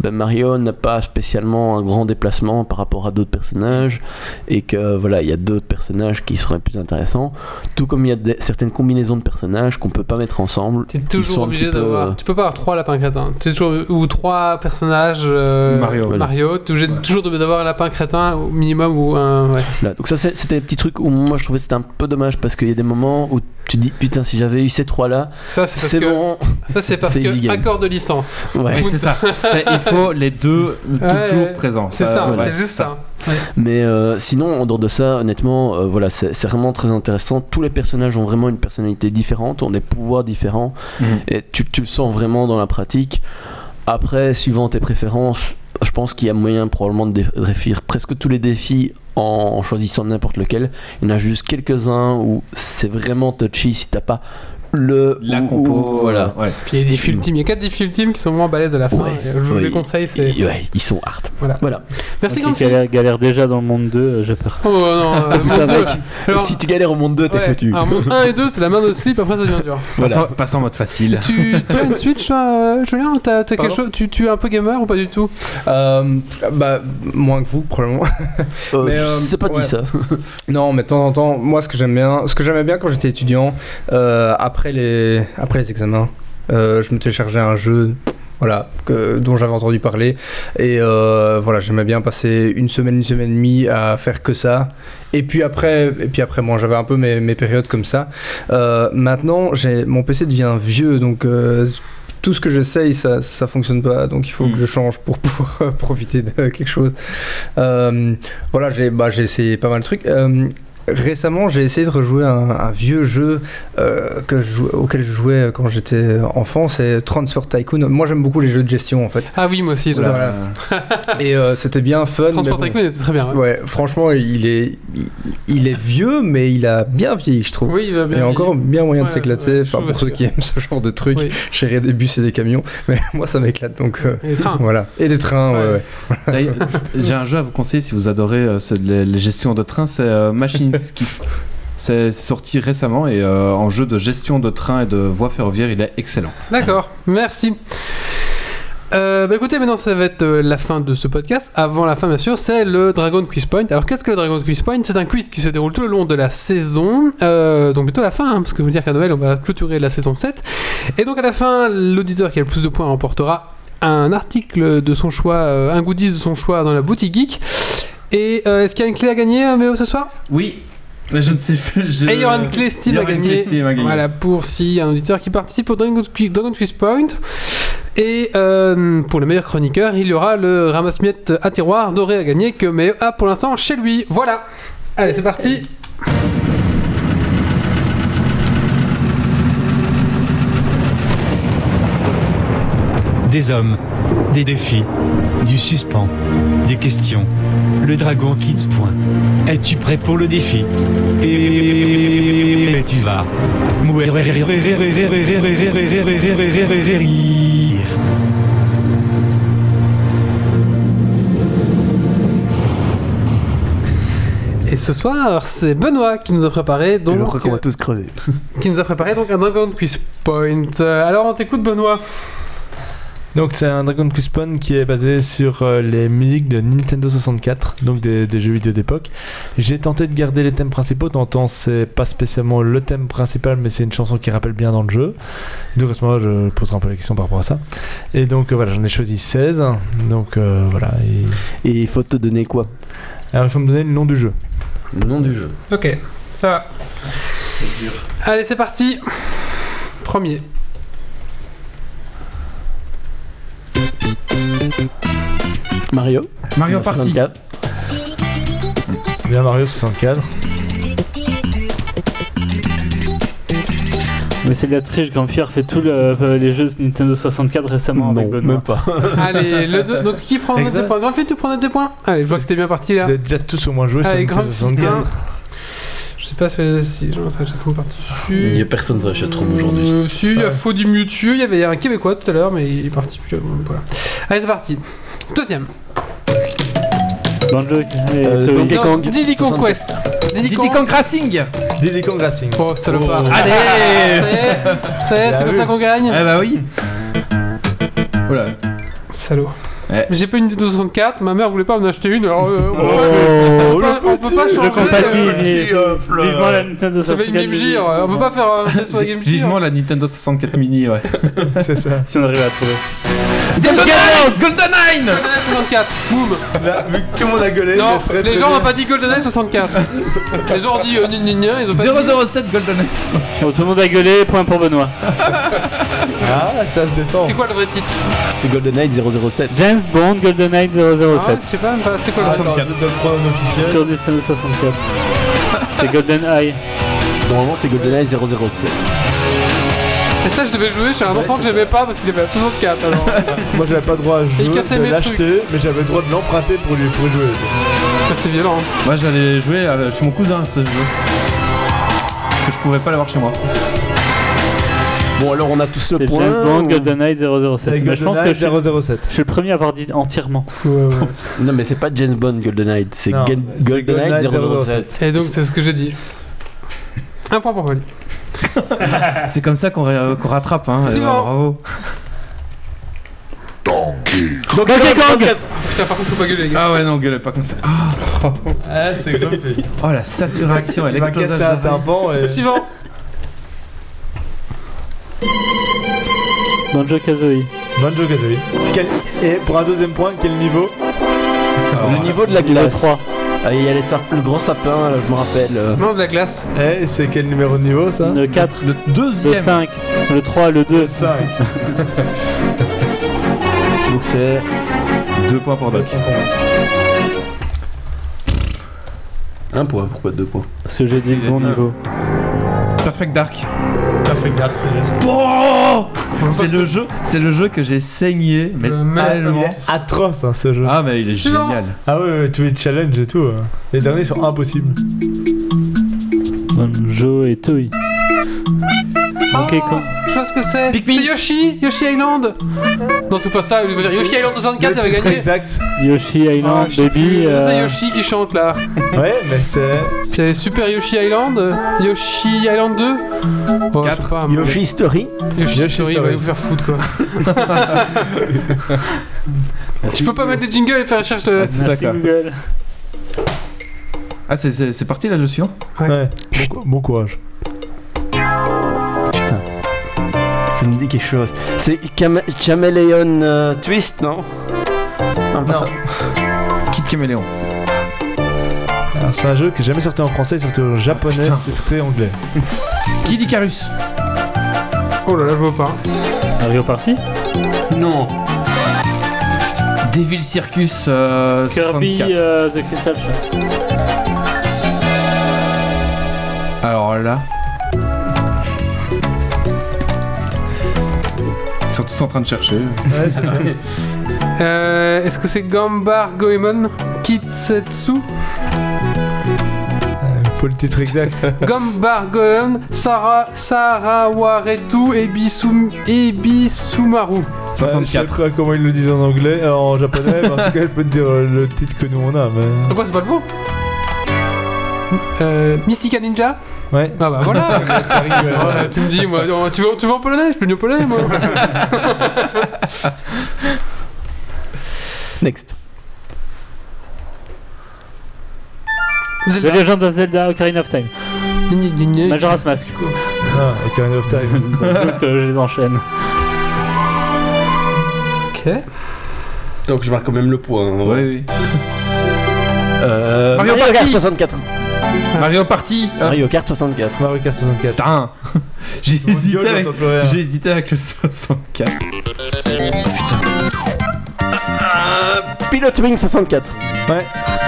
ben, Mario n'a pas spécialement un grand déplacement par rapport à d'autres personnages et que voilà, il y a d'autres personnages qui seraient plus intéressants. Tout comme il y a des- certaines combinaisons de personnages qu'on peut pas mettre ensemble. Sont toujours obligé peu, d'avoir. euh, Tu peux pas avoir trois lapins crétins. Toujours... Ou trois personnages. euh, Mario. Voilà. Mario. T'es obligé toujours d'avoir un lapin crétin au minimum ou un. Ouais. Là, donc ça c'est- c'était des petits trucs où moi je trouvais que c'était un peu dommage parce qu'il y a des moments où tu te dis putain si j'avais eu ces trois là Ça, c'est bon Ça, c'est parce que. Accord de licence. ouais. Ouais, c'est ça. Il faut les deux Ouais, toujours ouais. présents. C'est ça, ouais, c'est juste ça. Mais euh, sinon, en dehors de ça, honnêtement, euh, voilà, c'est vraiment très intéressant. Tous les personnages ont vraiment une personnalité différente, ont des pouvoirs différents, Mhm. et tu, tu le sens vraiment dans la pratique. Après, suivant tes préférences, je pense qu'il y a moyen probablement de réussir presque tous les défis en choisissant n'importe lequel. Il y en a juste quelques-uns où c'est vraiment touchy si t'as pas le La ou- compo. ou- voilà. Ouais. Puis il y a des défis ultimes. Il y a quatre défis ultimes qui sont vraiment balèzes à la fin. Ouais, Je vous ouais. les conseille. C'est... Ils sont hard. Voilà. Voilà. Merci qui Grumpy. galère, galère déjà dans le monde 2, euh, j'ai peur. Oh non, euh, Putain, mec, Alors, si tu galères au monde 2, t'es ouais, foutu. Alors, monde 1 et 2, c'est la main de slip, après ça devient dur. Voilà. Passons, passons en mode facile. tu, tu as une Switch, toi, euh, Julien T'as, t'as quelque chose tu, tu es un peu gamer ou pas du tout? Euh, bah, moins que vous, probablement. Euh, Mais, euh, c'est pas ouais. dit ça. Non, mais de temps en temps, moi, ce que j'aime bien, ce que j'aimais bien quand j'étais étudiant, euh, après les, après les examens, euh, je me téléchargeais un jeu, voilà, que, dont j'avais entendu parler, et euh, voilà, j'aimais bien passer une semaine, une semaine et demie à faire que ça. Et puis après, et puis après, moi, j'avais un peu mes, mes périodes comme ça. Euh, maintenant, mon PC devient vieux, donc. euh, tout ce que j'essaye, ça, ça fonctionne pas, donc il faut Mm. que je change pour pouvoir profiter de quelque chose. Voilà, j'ai bah, j'ai essayé pas mal de trucs. Récemment, j'ai essayé de rejouer un, un vieux jeu euh, que je jouais- auquel je jouais quand j'étais enfant, c'est Transfer Tycoon. Moi, j'aime beaucoup les jeux de gestion en fait. Ah oui, moi aussi. j'adore. Voilà. Et euh, c'était bien fun. Transport mais bon. Tycoon était très bien. ouais. Ouais, franchement, il est, il, il est vieux, mais il a bien vieilli, je trouve. Oui, il va bien. Il y a encore bien moyen de s'éclater, ouais, enfin pour ceux qui aiment ce genre de truc, Oui. gérer des bus et des camions, mais moi ça m'éclate donc euh, Et les trains. voilà. Et des trains, J'ai un jeu à vous conseiller si vous adorez euh, les, les gestions de train, c'est euh, Machine Ski. C'est sorti récemment et euh, en jeu de gestion de train et de voie ferroviaire, il est excellent. D'accord, merci. Euh, bah écoutez, maintenant ça va être euh, la fin de ce podcast. Avant la fin, bien sûr, c'est le Dragon Quiz Point. Alors, qu'est-ce que le Dragon Quiz Point? C'est un quiz qui se déroule tout le long de la saison, euh, donc bientôt la fin, hein, parce que vous dire qu'à Noël, on va clôturer la saison 7. Et donc, à la fin, l'auditeur qui a le plus de points remportera un article de son choix, un goodies de son choix dans la boutique geek. Et euh, est-ce qu'il y a une clé à gagner, euh, Méo, ce soir? Oui, mais je ne sais plus. Et il y aura une clé Steam il y à aura une gagner. clé Steam à gagner. Voilà, pour si un auditeur qui participe au Dragon Quiz Point. Et euh, pour le meilleur chroniqueur, il y aura le ramasse-miettes à tiroir doré à gagner que Méo a pour l'instant chez lui. Voilà. Allez, c'est parti. Des hommes, des défis, du suspens, des questions. Le dragon Kids point. Es-tu prêt pour le défi Et tu vas. mourir. Et ce soir, c'est Benoît qui nous a préparé Je donc crois qu'on va tous crever. qui nous a préparé donc un Dragon Quiz Point. Euh, alors on t'écoute Benoît. Donc c'est un Dragon Quest qui est basé sur euh, les musiques de Nintendo 64, donc des, des jeux vidéo d'époque. J'ai tenté de garder les thèmes principaux, tant c'est pas spécialement le thème principal, mais c'est une chanson qui rappelle bien dans le jeu. Donc à ce moment-là, je poserai un peu la question par rapport à ça. Et donc euh, voilà, j'en ai choisi 16. Donc euh, voilà. Et... Et il faut te donner quoi? Alors il faut me donner le nom du jeu. Le nom du jeu. Ok, ça va. Allez, c'est parti. Premier. Mario Mario Party. 64. C'est bien Mario 64. Mais c'est de la triche, Grand-Pierre fait tous les jeux Nintendo 64 récemment avec Non, Benoît. même pas. Allez, le deux- donc qui prend Exact. des points Grand fait, tu prends note des points Allez, je vois que t'es bien parti là. Vous avez déjà tous au moins joué sur Nintendo Grand 64. Je sais pas si, si j'en sais trop parti Il n'y a personne sur la chatroom aujourd'hui. Euh, si, il y a Ouais. Faux du Mewtwo, il y avait un Québécois tout à l'heure, mais il est parti. puis, euh, voilà. Allez, c'est parti. Deuxième. Banjo Euh. Donkey Kong. Diddy Kong 64. Quest. Diddy Diddy Kong. Kong Racing Diddy Kong Racing. Oh, salopard. Oh. Allez Ça y est, ça y est, c'est comme vu. ça qu'on gagne. Eh bah oui Voilà. Salaud. Ouais. J'ai pas une Nintendo 64, ma mère voulait pas m'en acheter une, alors euh, Oh, on, peut pas, changer. compatit, euh, vi- vivement la Nintendo J'avais 64. une Game Gear, euh, on peut pas faire un test sur la Game Gear. Vivement la Nintendo 64 mini, ouais. c'est ça. Si on arrive à trouver. GoldenEye GoldenEye GoldenEye 64, boum Là, vu que tout le monde a gueulé, Non, très, les très gens n'ont pas dit GoldenEye 64. les gens ont dit euh, gna, ils ont pas dit. 007 GoldenEye 64. Bon, tout le monde a gueulé, point pour Benoît. Ah, ça se défend. C'est quoi le vrai titre? C'est GoldenEye 007. James Bond GoldenEye Ah ouais, 007. Je sais pas c'est quoi le Attends, vrai je Nintendo 64. C'est GoldenEye. Normalement, c'est GoldenEye 007. Et ça, je devais jouer chez un enfant que j'aimais pas parce qu'il avait la 64 alors. Moi, j'avais pas le droit à il jouer, cassait de mes l'acheter, mais j'avais le droit de l'emprunter pour lui pour y jouer. Bah, C'était violent. hein. Moi j'allais jouer euh, chez mon cousin ce jeu. Parce que je pouvais pas l'avoir chez moi. Bon, alors on a tous le C'est point. James Bond ou- GoldenEye 007. Avec Mais je pense que je suis, GoldenEye 007. je suis le premier à avoir dit entièrement. Non, mais c'est pas James Bond GoldenEye, c'est c'est GoldenEye GoldenEye 007. Et donc, c'est ce que j'ai dit. Un point pour Wally. C'est comme ça qu'on ra- qu'on rattrape, hein. Suivant. Euh, bravo. Donkey Kong Putain, par contre, faut pas gueuler, les gars. Ah ouais, non, gueulez pas comme ça. Ah, c'est comme fait. Oh la saturation et et. Suivant. Banjo Kazooie. Banjo Kazooie. Quel... Et pour un deuxième point, quel niveau? Le niveau de la Niveau glace. 3. Ah, il y a les sap- le grand sapin, là, je me rappelle. euh. Non, de la glace. Eh, c'est quel numéro de niveau ça? Le 4. Le Le deuxième. 5. Le 3. Le 2. 5. Donc c'est. Deux points pour Doc. Un point, pourquoi deux points Parce que j'ai dit le bon niveau. Perfect Dark. Perfect Dark, c'est juste. Oh c'est le jeu, c'est le jeu que j'ai saigné, mais Euh, Il tellement. est atroce hein, ce jeu. Ah mais il est Non. génial. Ah ouais, ouais, tous les challenges et tout. hein. Les derniers sont impossibles. Banjo et Toy. Donkey Kong. Je vois ce que c'est. Pikmin. C'est Yoshi, Yoshi Island. Non, c'est pas ça. Il veut dire Yoshi Island 64, il avait Le titre gagné. exact. Yoshi Island, Ah, je sais Baby. euh, C'est Yoshi qui chante là. Ouais, mais c'est. C'est Super Yoshi Island, euh, Yoshi Island 2. Oh, je sais pas. mais- Yoshi Story Yoshi, Yoshi Story, il va Story. vous faire foutre quoi. Je peux pas mettre des jingles et faire recherche de. c'est ça, Merci quoi. Google. Ah c'est- c'est c'est parti là-dessus. hein Ouais, bon, bon courage. Ça me dit quelque chose. C'est Chame- Chameleon euh, Twist, non? Non, pas Non. ça. Kid Caméléon. Alors, c'est un jeu qui est jamais sorti en français, il est sorti en japonais, c'est très anglais. Kid Icarus. Oh là là, je vois pas. Mario Party? Non. Devil Circus euh, Kirby 64. euh, The Crystal Shot. Alors là. Ils sont tous en train de chercher. Ouais, c'est ça. Euh, Est-ce que c'est Gambar Goemon Kitsetsu Faut le titre exact. Gambar Goemon Sara Sarawaretu Ebisum Ebisumaru. Ouais, je sais 64. pas comment ils le disent en anglais, euh, en japonais, mais en tout cas, je peux te dire euh, le titre que nous on a. Mais... Pourquoi c'est pas le bon euh, Mystica Ninja Ouais. Ah bah voilà Ouais, Tu me dis, moi, oh, tu, veux, tu veux en polonais Je peux en polonais, moi Next. The Zelda. Legend of Zelda Ocarina of Time. Majora's Mask. Ah, Ocarina of Time. Euh, je les enchaîne. Ok. Donc je marque quand même le point. hein, ouais. Oui, oui. Euh, Mario Mario, Party. Kart 64. Mario Party. Ah, Mario Kart 64. Mario Kart 64. Putain. J'ai hésité avec. J'ai hésité avec le 64. Pilot Wing 64.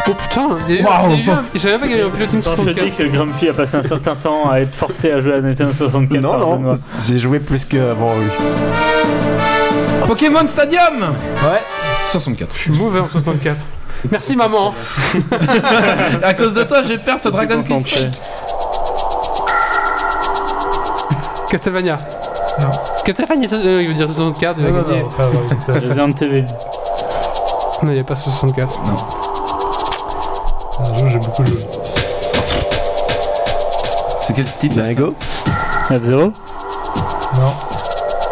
Oh putain il y a eu- Waouh. il y a eu un- Je savais pas qu'il y avait un pilote Team je te 64. dis que Grumpy a passé un certain temps à être forcé à jouer à Nintendo 64 Non, par non, Benoît. j'ai joué plus qu'avant, oui. Pokémon Stadium. Ouais. 64. Je suis mauvais en 64. Merci maman. à cause de toi, je vais perdre ce Dragon Quest. Castlevania. Non. Castlevania, euh, il veut dire 64, il va Non, non, gagner. non. Resident Evil. Non, il n'y a pas 64. C'est un jeu que j'ai beaucoup joué. C'est quel style Dingo. F0. Non,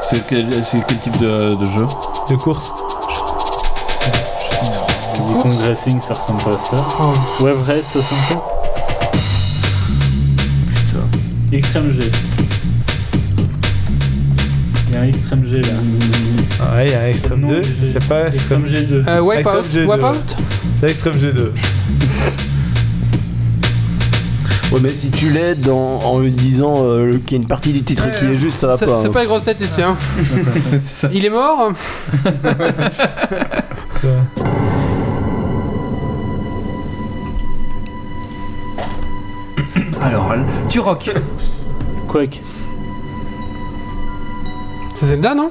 C'est quel, c'est quel type de, de jeu de course. Kong Racing, ça ressemble pas à ça. Oh. Wave Race 64. Putain. Extreme G. Il y a un Extreme G là. Ah ouais, il y a un Extreme Non, 2. j'ai- C'est pas Extreme Extreme. G2. Euh, Wipeout. Extreme G2. Wipeout C'est Extreme G2. Ouais, mais si tu l'aides en, en lui disant euh, qu'il y a une partie du titre Ouais, qui est juste, ça va C'est pas. c'est hein. pas les grosses têtes ici, hein. C'est ça. Il est mort Alors, tu rock. Quake. C'est Zelda, non?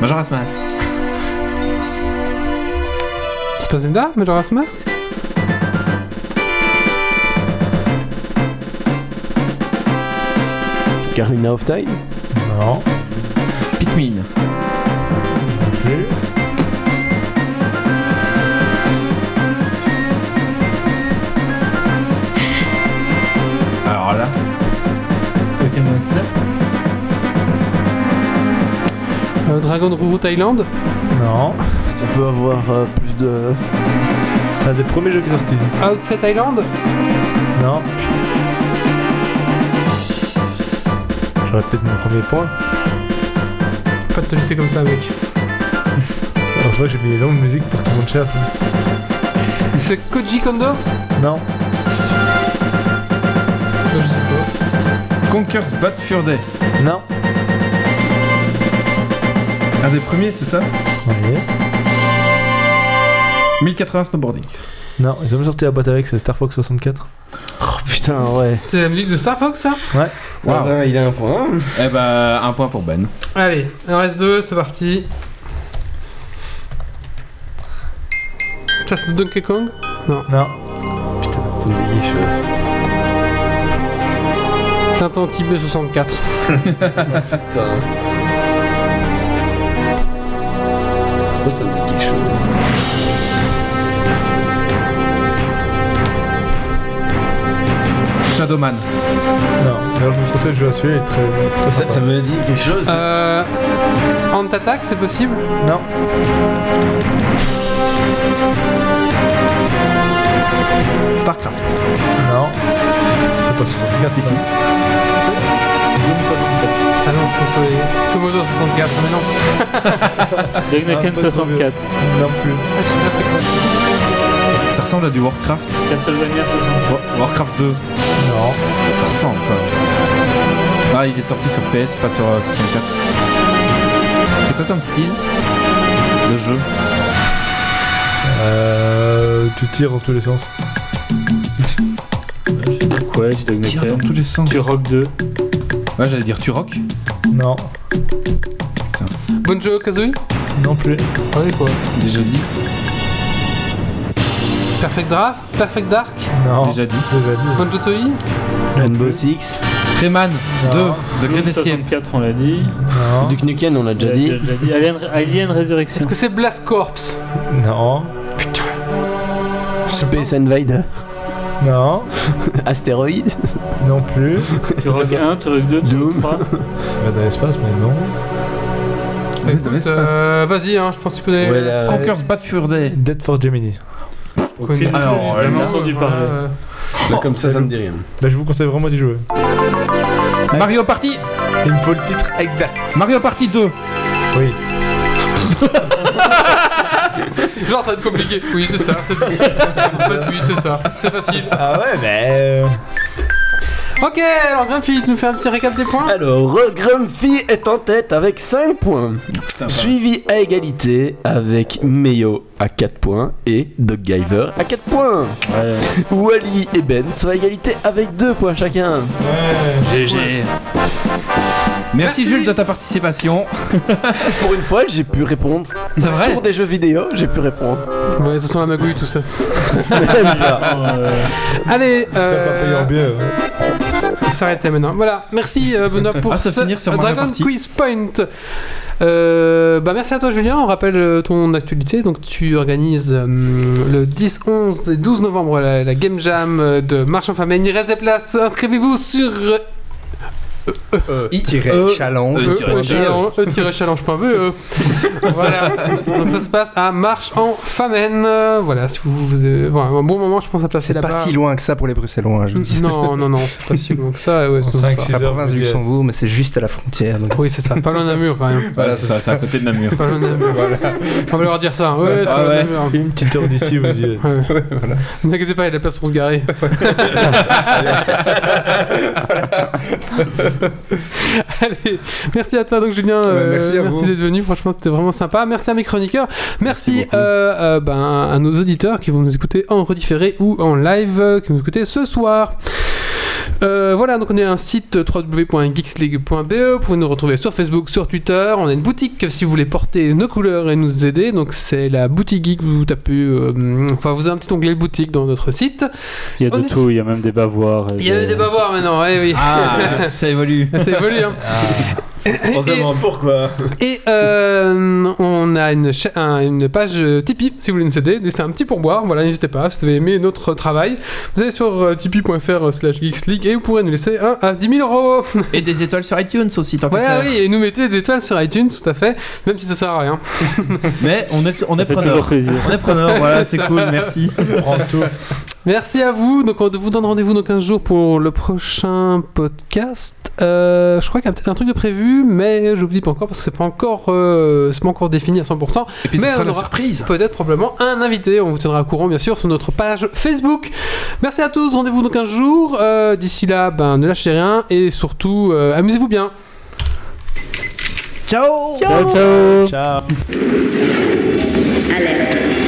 Majora's Mask. C'est pas Zelda Majora's Mask? Carina of Time? Non. Pikmin. Euh, Dragon Route Island Non. Ça peut avoir euh, plus de. C'est un des premiers jeux qui est sorti. Outset Island Non. J'aurais peut-être mon premier point. Pas de te laisser comme ça, mec. En vrai, j'ai mis les longues musiques pour que tout le monde cherche. C'est Koji Kondo Non. Je sais pas. Conker's Bad Fur Day. Non. Un des premiers, c'est ça Oui. 1080 snowboarding. Non, ils ont même sorti la boîte avec, c'est Star Fox 64. Oh putain, ouais. C'était la musique de Star Fox, ça Ah ben, il a un point. Eh bah, un point pour Ben. Allez, il en reste deux, c'est parti. Ça, c'est Donkey Kong Non. Putain, faut me quelque chose. Tintin Tibet 64. Putain. Pourquoi ça me dit quelque chose Shadowman. Non, alors je me suis que je vais est très, très ça, me dit quelque chose Euh. Ant Attack, c'est possible? Non. Starcraft. Non. C'est pas 64, c'est ça. Ah non, je confonds les. Commodore 64, mais non. Ah, pas trop 64. Non plus. Ah, je sais pas c'est quoi. Ça ressemble à du Warcraft. Castlevania 64. Wa- Warcraft 2. Non. Ça ressemble quoi. Ah, il est sorti sur PS, pas sur euh, 64. C'est quoi comme style de jeu Euh, tu tires dans tous les sens. Ouais, tu Tire dans tous les sens. Tu rock 2. Ouais, j'allais dire tu rock. Non. Bonjo Kazooie Non plus. Ouais, quoi. Déjà dit. Perfect Draft Perfect Dark Non. Déjà dit. Déjà dit. Bonjo Toi Rainbow Six. Rayman 2. Non. The Great Escape. 64, on l'a dit. Non. Duke Nukem, on l'a déjà dit. déjà dit. Alien, Alien Resurrection. Est-ce que c'est Blast Corps? Non. Space Invader. Non. Astéroïde. Non plus. Tu rock 1, tu rock 2, tu rock Doom. 3. Bah, dans l'espace, mais non. Ouais, dans Écoute, l'espace. euh, vas-y, hein, je pense que tu connais. Ouais, là, Conquer's Bad Fur Day. Dead for Gemini. Aucune idée, Alors, j'ai euh, jamais là, entendu parler. euh, là, comme ça, ça me dit rien. Bah, je vous conseille vraiment d'y jouer. Mario Party. Il me faut le titre exact. Mario Party 2. Oui. Genre, ça va être compliqué. Oui, c'est ça. c'est- En fait, oui, c'est ça. C'est facile. Ah ouais, mais. Ok, alors Grumpy, tu nous fais un petit récap des points Alors, Grumpy est en tête avec 5 points. Suivi à égalité avec Meyo à 4 points et Doggiver à 4 points. Ouais. Wally et Ben sont à égalité avec 2 points chacun. GG. Merci, Merci. Jules de ta participation. Pour une fois, j'ai pu répondre. C'est vrai Sur des jeux vidéo, j'ai pu répondre. Ouais, ça sent la magouille tout ça. Euh, Allez, serait pas payé en euh, biais. hein. Faut s'arrêter maintenant. Voilà, merci euh, Benoît pour Ah, se ce finir sur Dragon. Quiz Point. Euh, bah merci à toi Julien, on rappelle euh, ton actualité. Donc tu organises euh, le 10, 11 et 12 novembre la, la Game Jam de Marche en Famille. Il reste des places, inscrivez-vous sur challenge. E, E, challenge- E, voilà. Donc ça se passe à Marche en Famenne. Voilà, si vous, vous voilà, un bon moment, je pense à passer C'est là-bas. pas si loin que ça pour les Bruxellois, je dis. Non, non, non, c'est pas si loin que ça. Ouais, En c'est- La province de êtes. Luxembourg, mais c'est juste à la frontière. donc- Oui, c'est ça. Pas loin d'un mur quand même. Voilà, c'est ça, c'est à côté de Namur. Pas loin d'un mur. On va leur dire ça. Ouais, c'est Ah ouais. d'un mur. Une petite heure d'ici, vous y êtes. Ouais. Ne vous inquiétez pas, il y a de la place pour se garer. Allez, merci à toi donc Julien, euh, merci à vous. d'être venu, franchement c'était vraiment sympa. Merci à mes chroniqueurs, merci, Merci euh, euh, ben, à nos auditeurs qui vont nous écouter en redifféré ou en live, euh, qui nous écoutent ce soir. Euh, voilà, donc on est un site www.geeksleague.be. Vous pouvez nous retrouver sur Facebook, sur Twitter. On a une boutique si vous voulez porter nos couleurs et nous aider. Donc c'est la boutique geek. Vous tapez, euh, enfin vous avez un petit onglet boutique dans notre site. Il y a On de est- tout, il y a même des bavoirs. Il y avait des bavoirs maintenant, ouais, oui. Ah, ça évolue. Ça évolue, hein. On se Et- demande pourquoi. Et euh, on a une, cha- un- une page euh, Tipeee si vous voulez nous aider. Laissez un petit pourboire. Voilà, n'hésitez pas. Si vous avez aimé notre travail, vous allez sur euh, tipeee.fr slash geeksleague et vous pourrez nous laisser un à 10 000 euros. Et des étoiles sur iTunes aussi, tant Voilà, faire. oui, et nous mettez des étoiles sur iTunes, tout à fait, même si ça sert à rien. Mais on est, on est preneur. On est preneur, voilà, C'est cool, merci. Prends tout. Merci à vous. Donc, on vous donne rendez-vous dans 15 jours pour le prochain podcast. Euh, je crois qu'il y a un, un truc de prévu, mais je vous dis pas encore parce que c'est pas encore, euh, c'est pas encore défini à 100%. Et puis Mais ce sera on la aura- surprise. Peut-être probablement un invité. On vous tiendra au courant, bien sûr, sur notre page Facebook. Merci à tous. Rendez-vous dans 15 jours. Euh, D'ici là, ben, ne lâchez rien et surtout, euh, amusez-vous bien. Ciao Ciao, ciao Ciao. Alerte.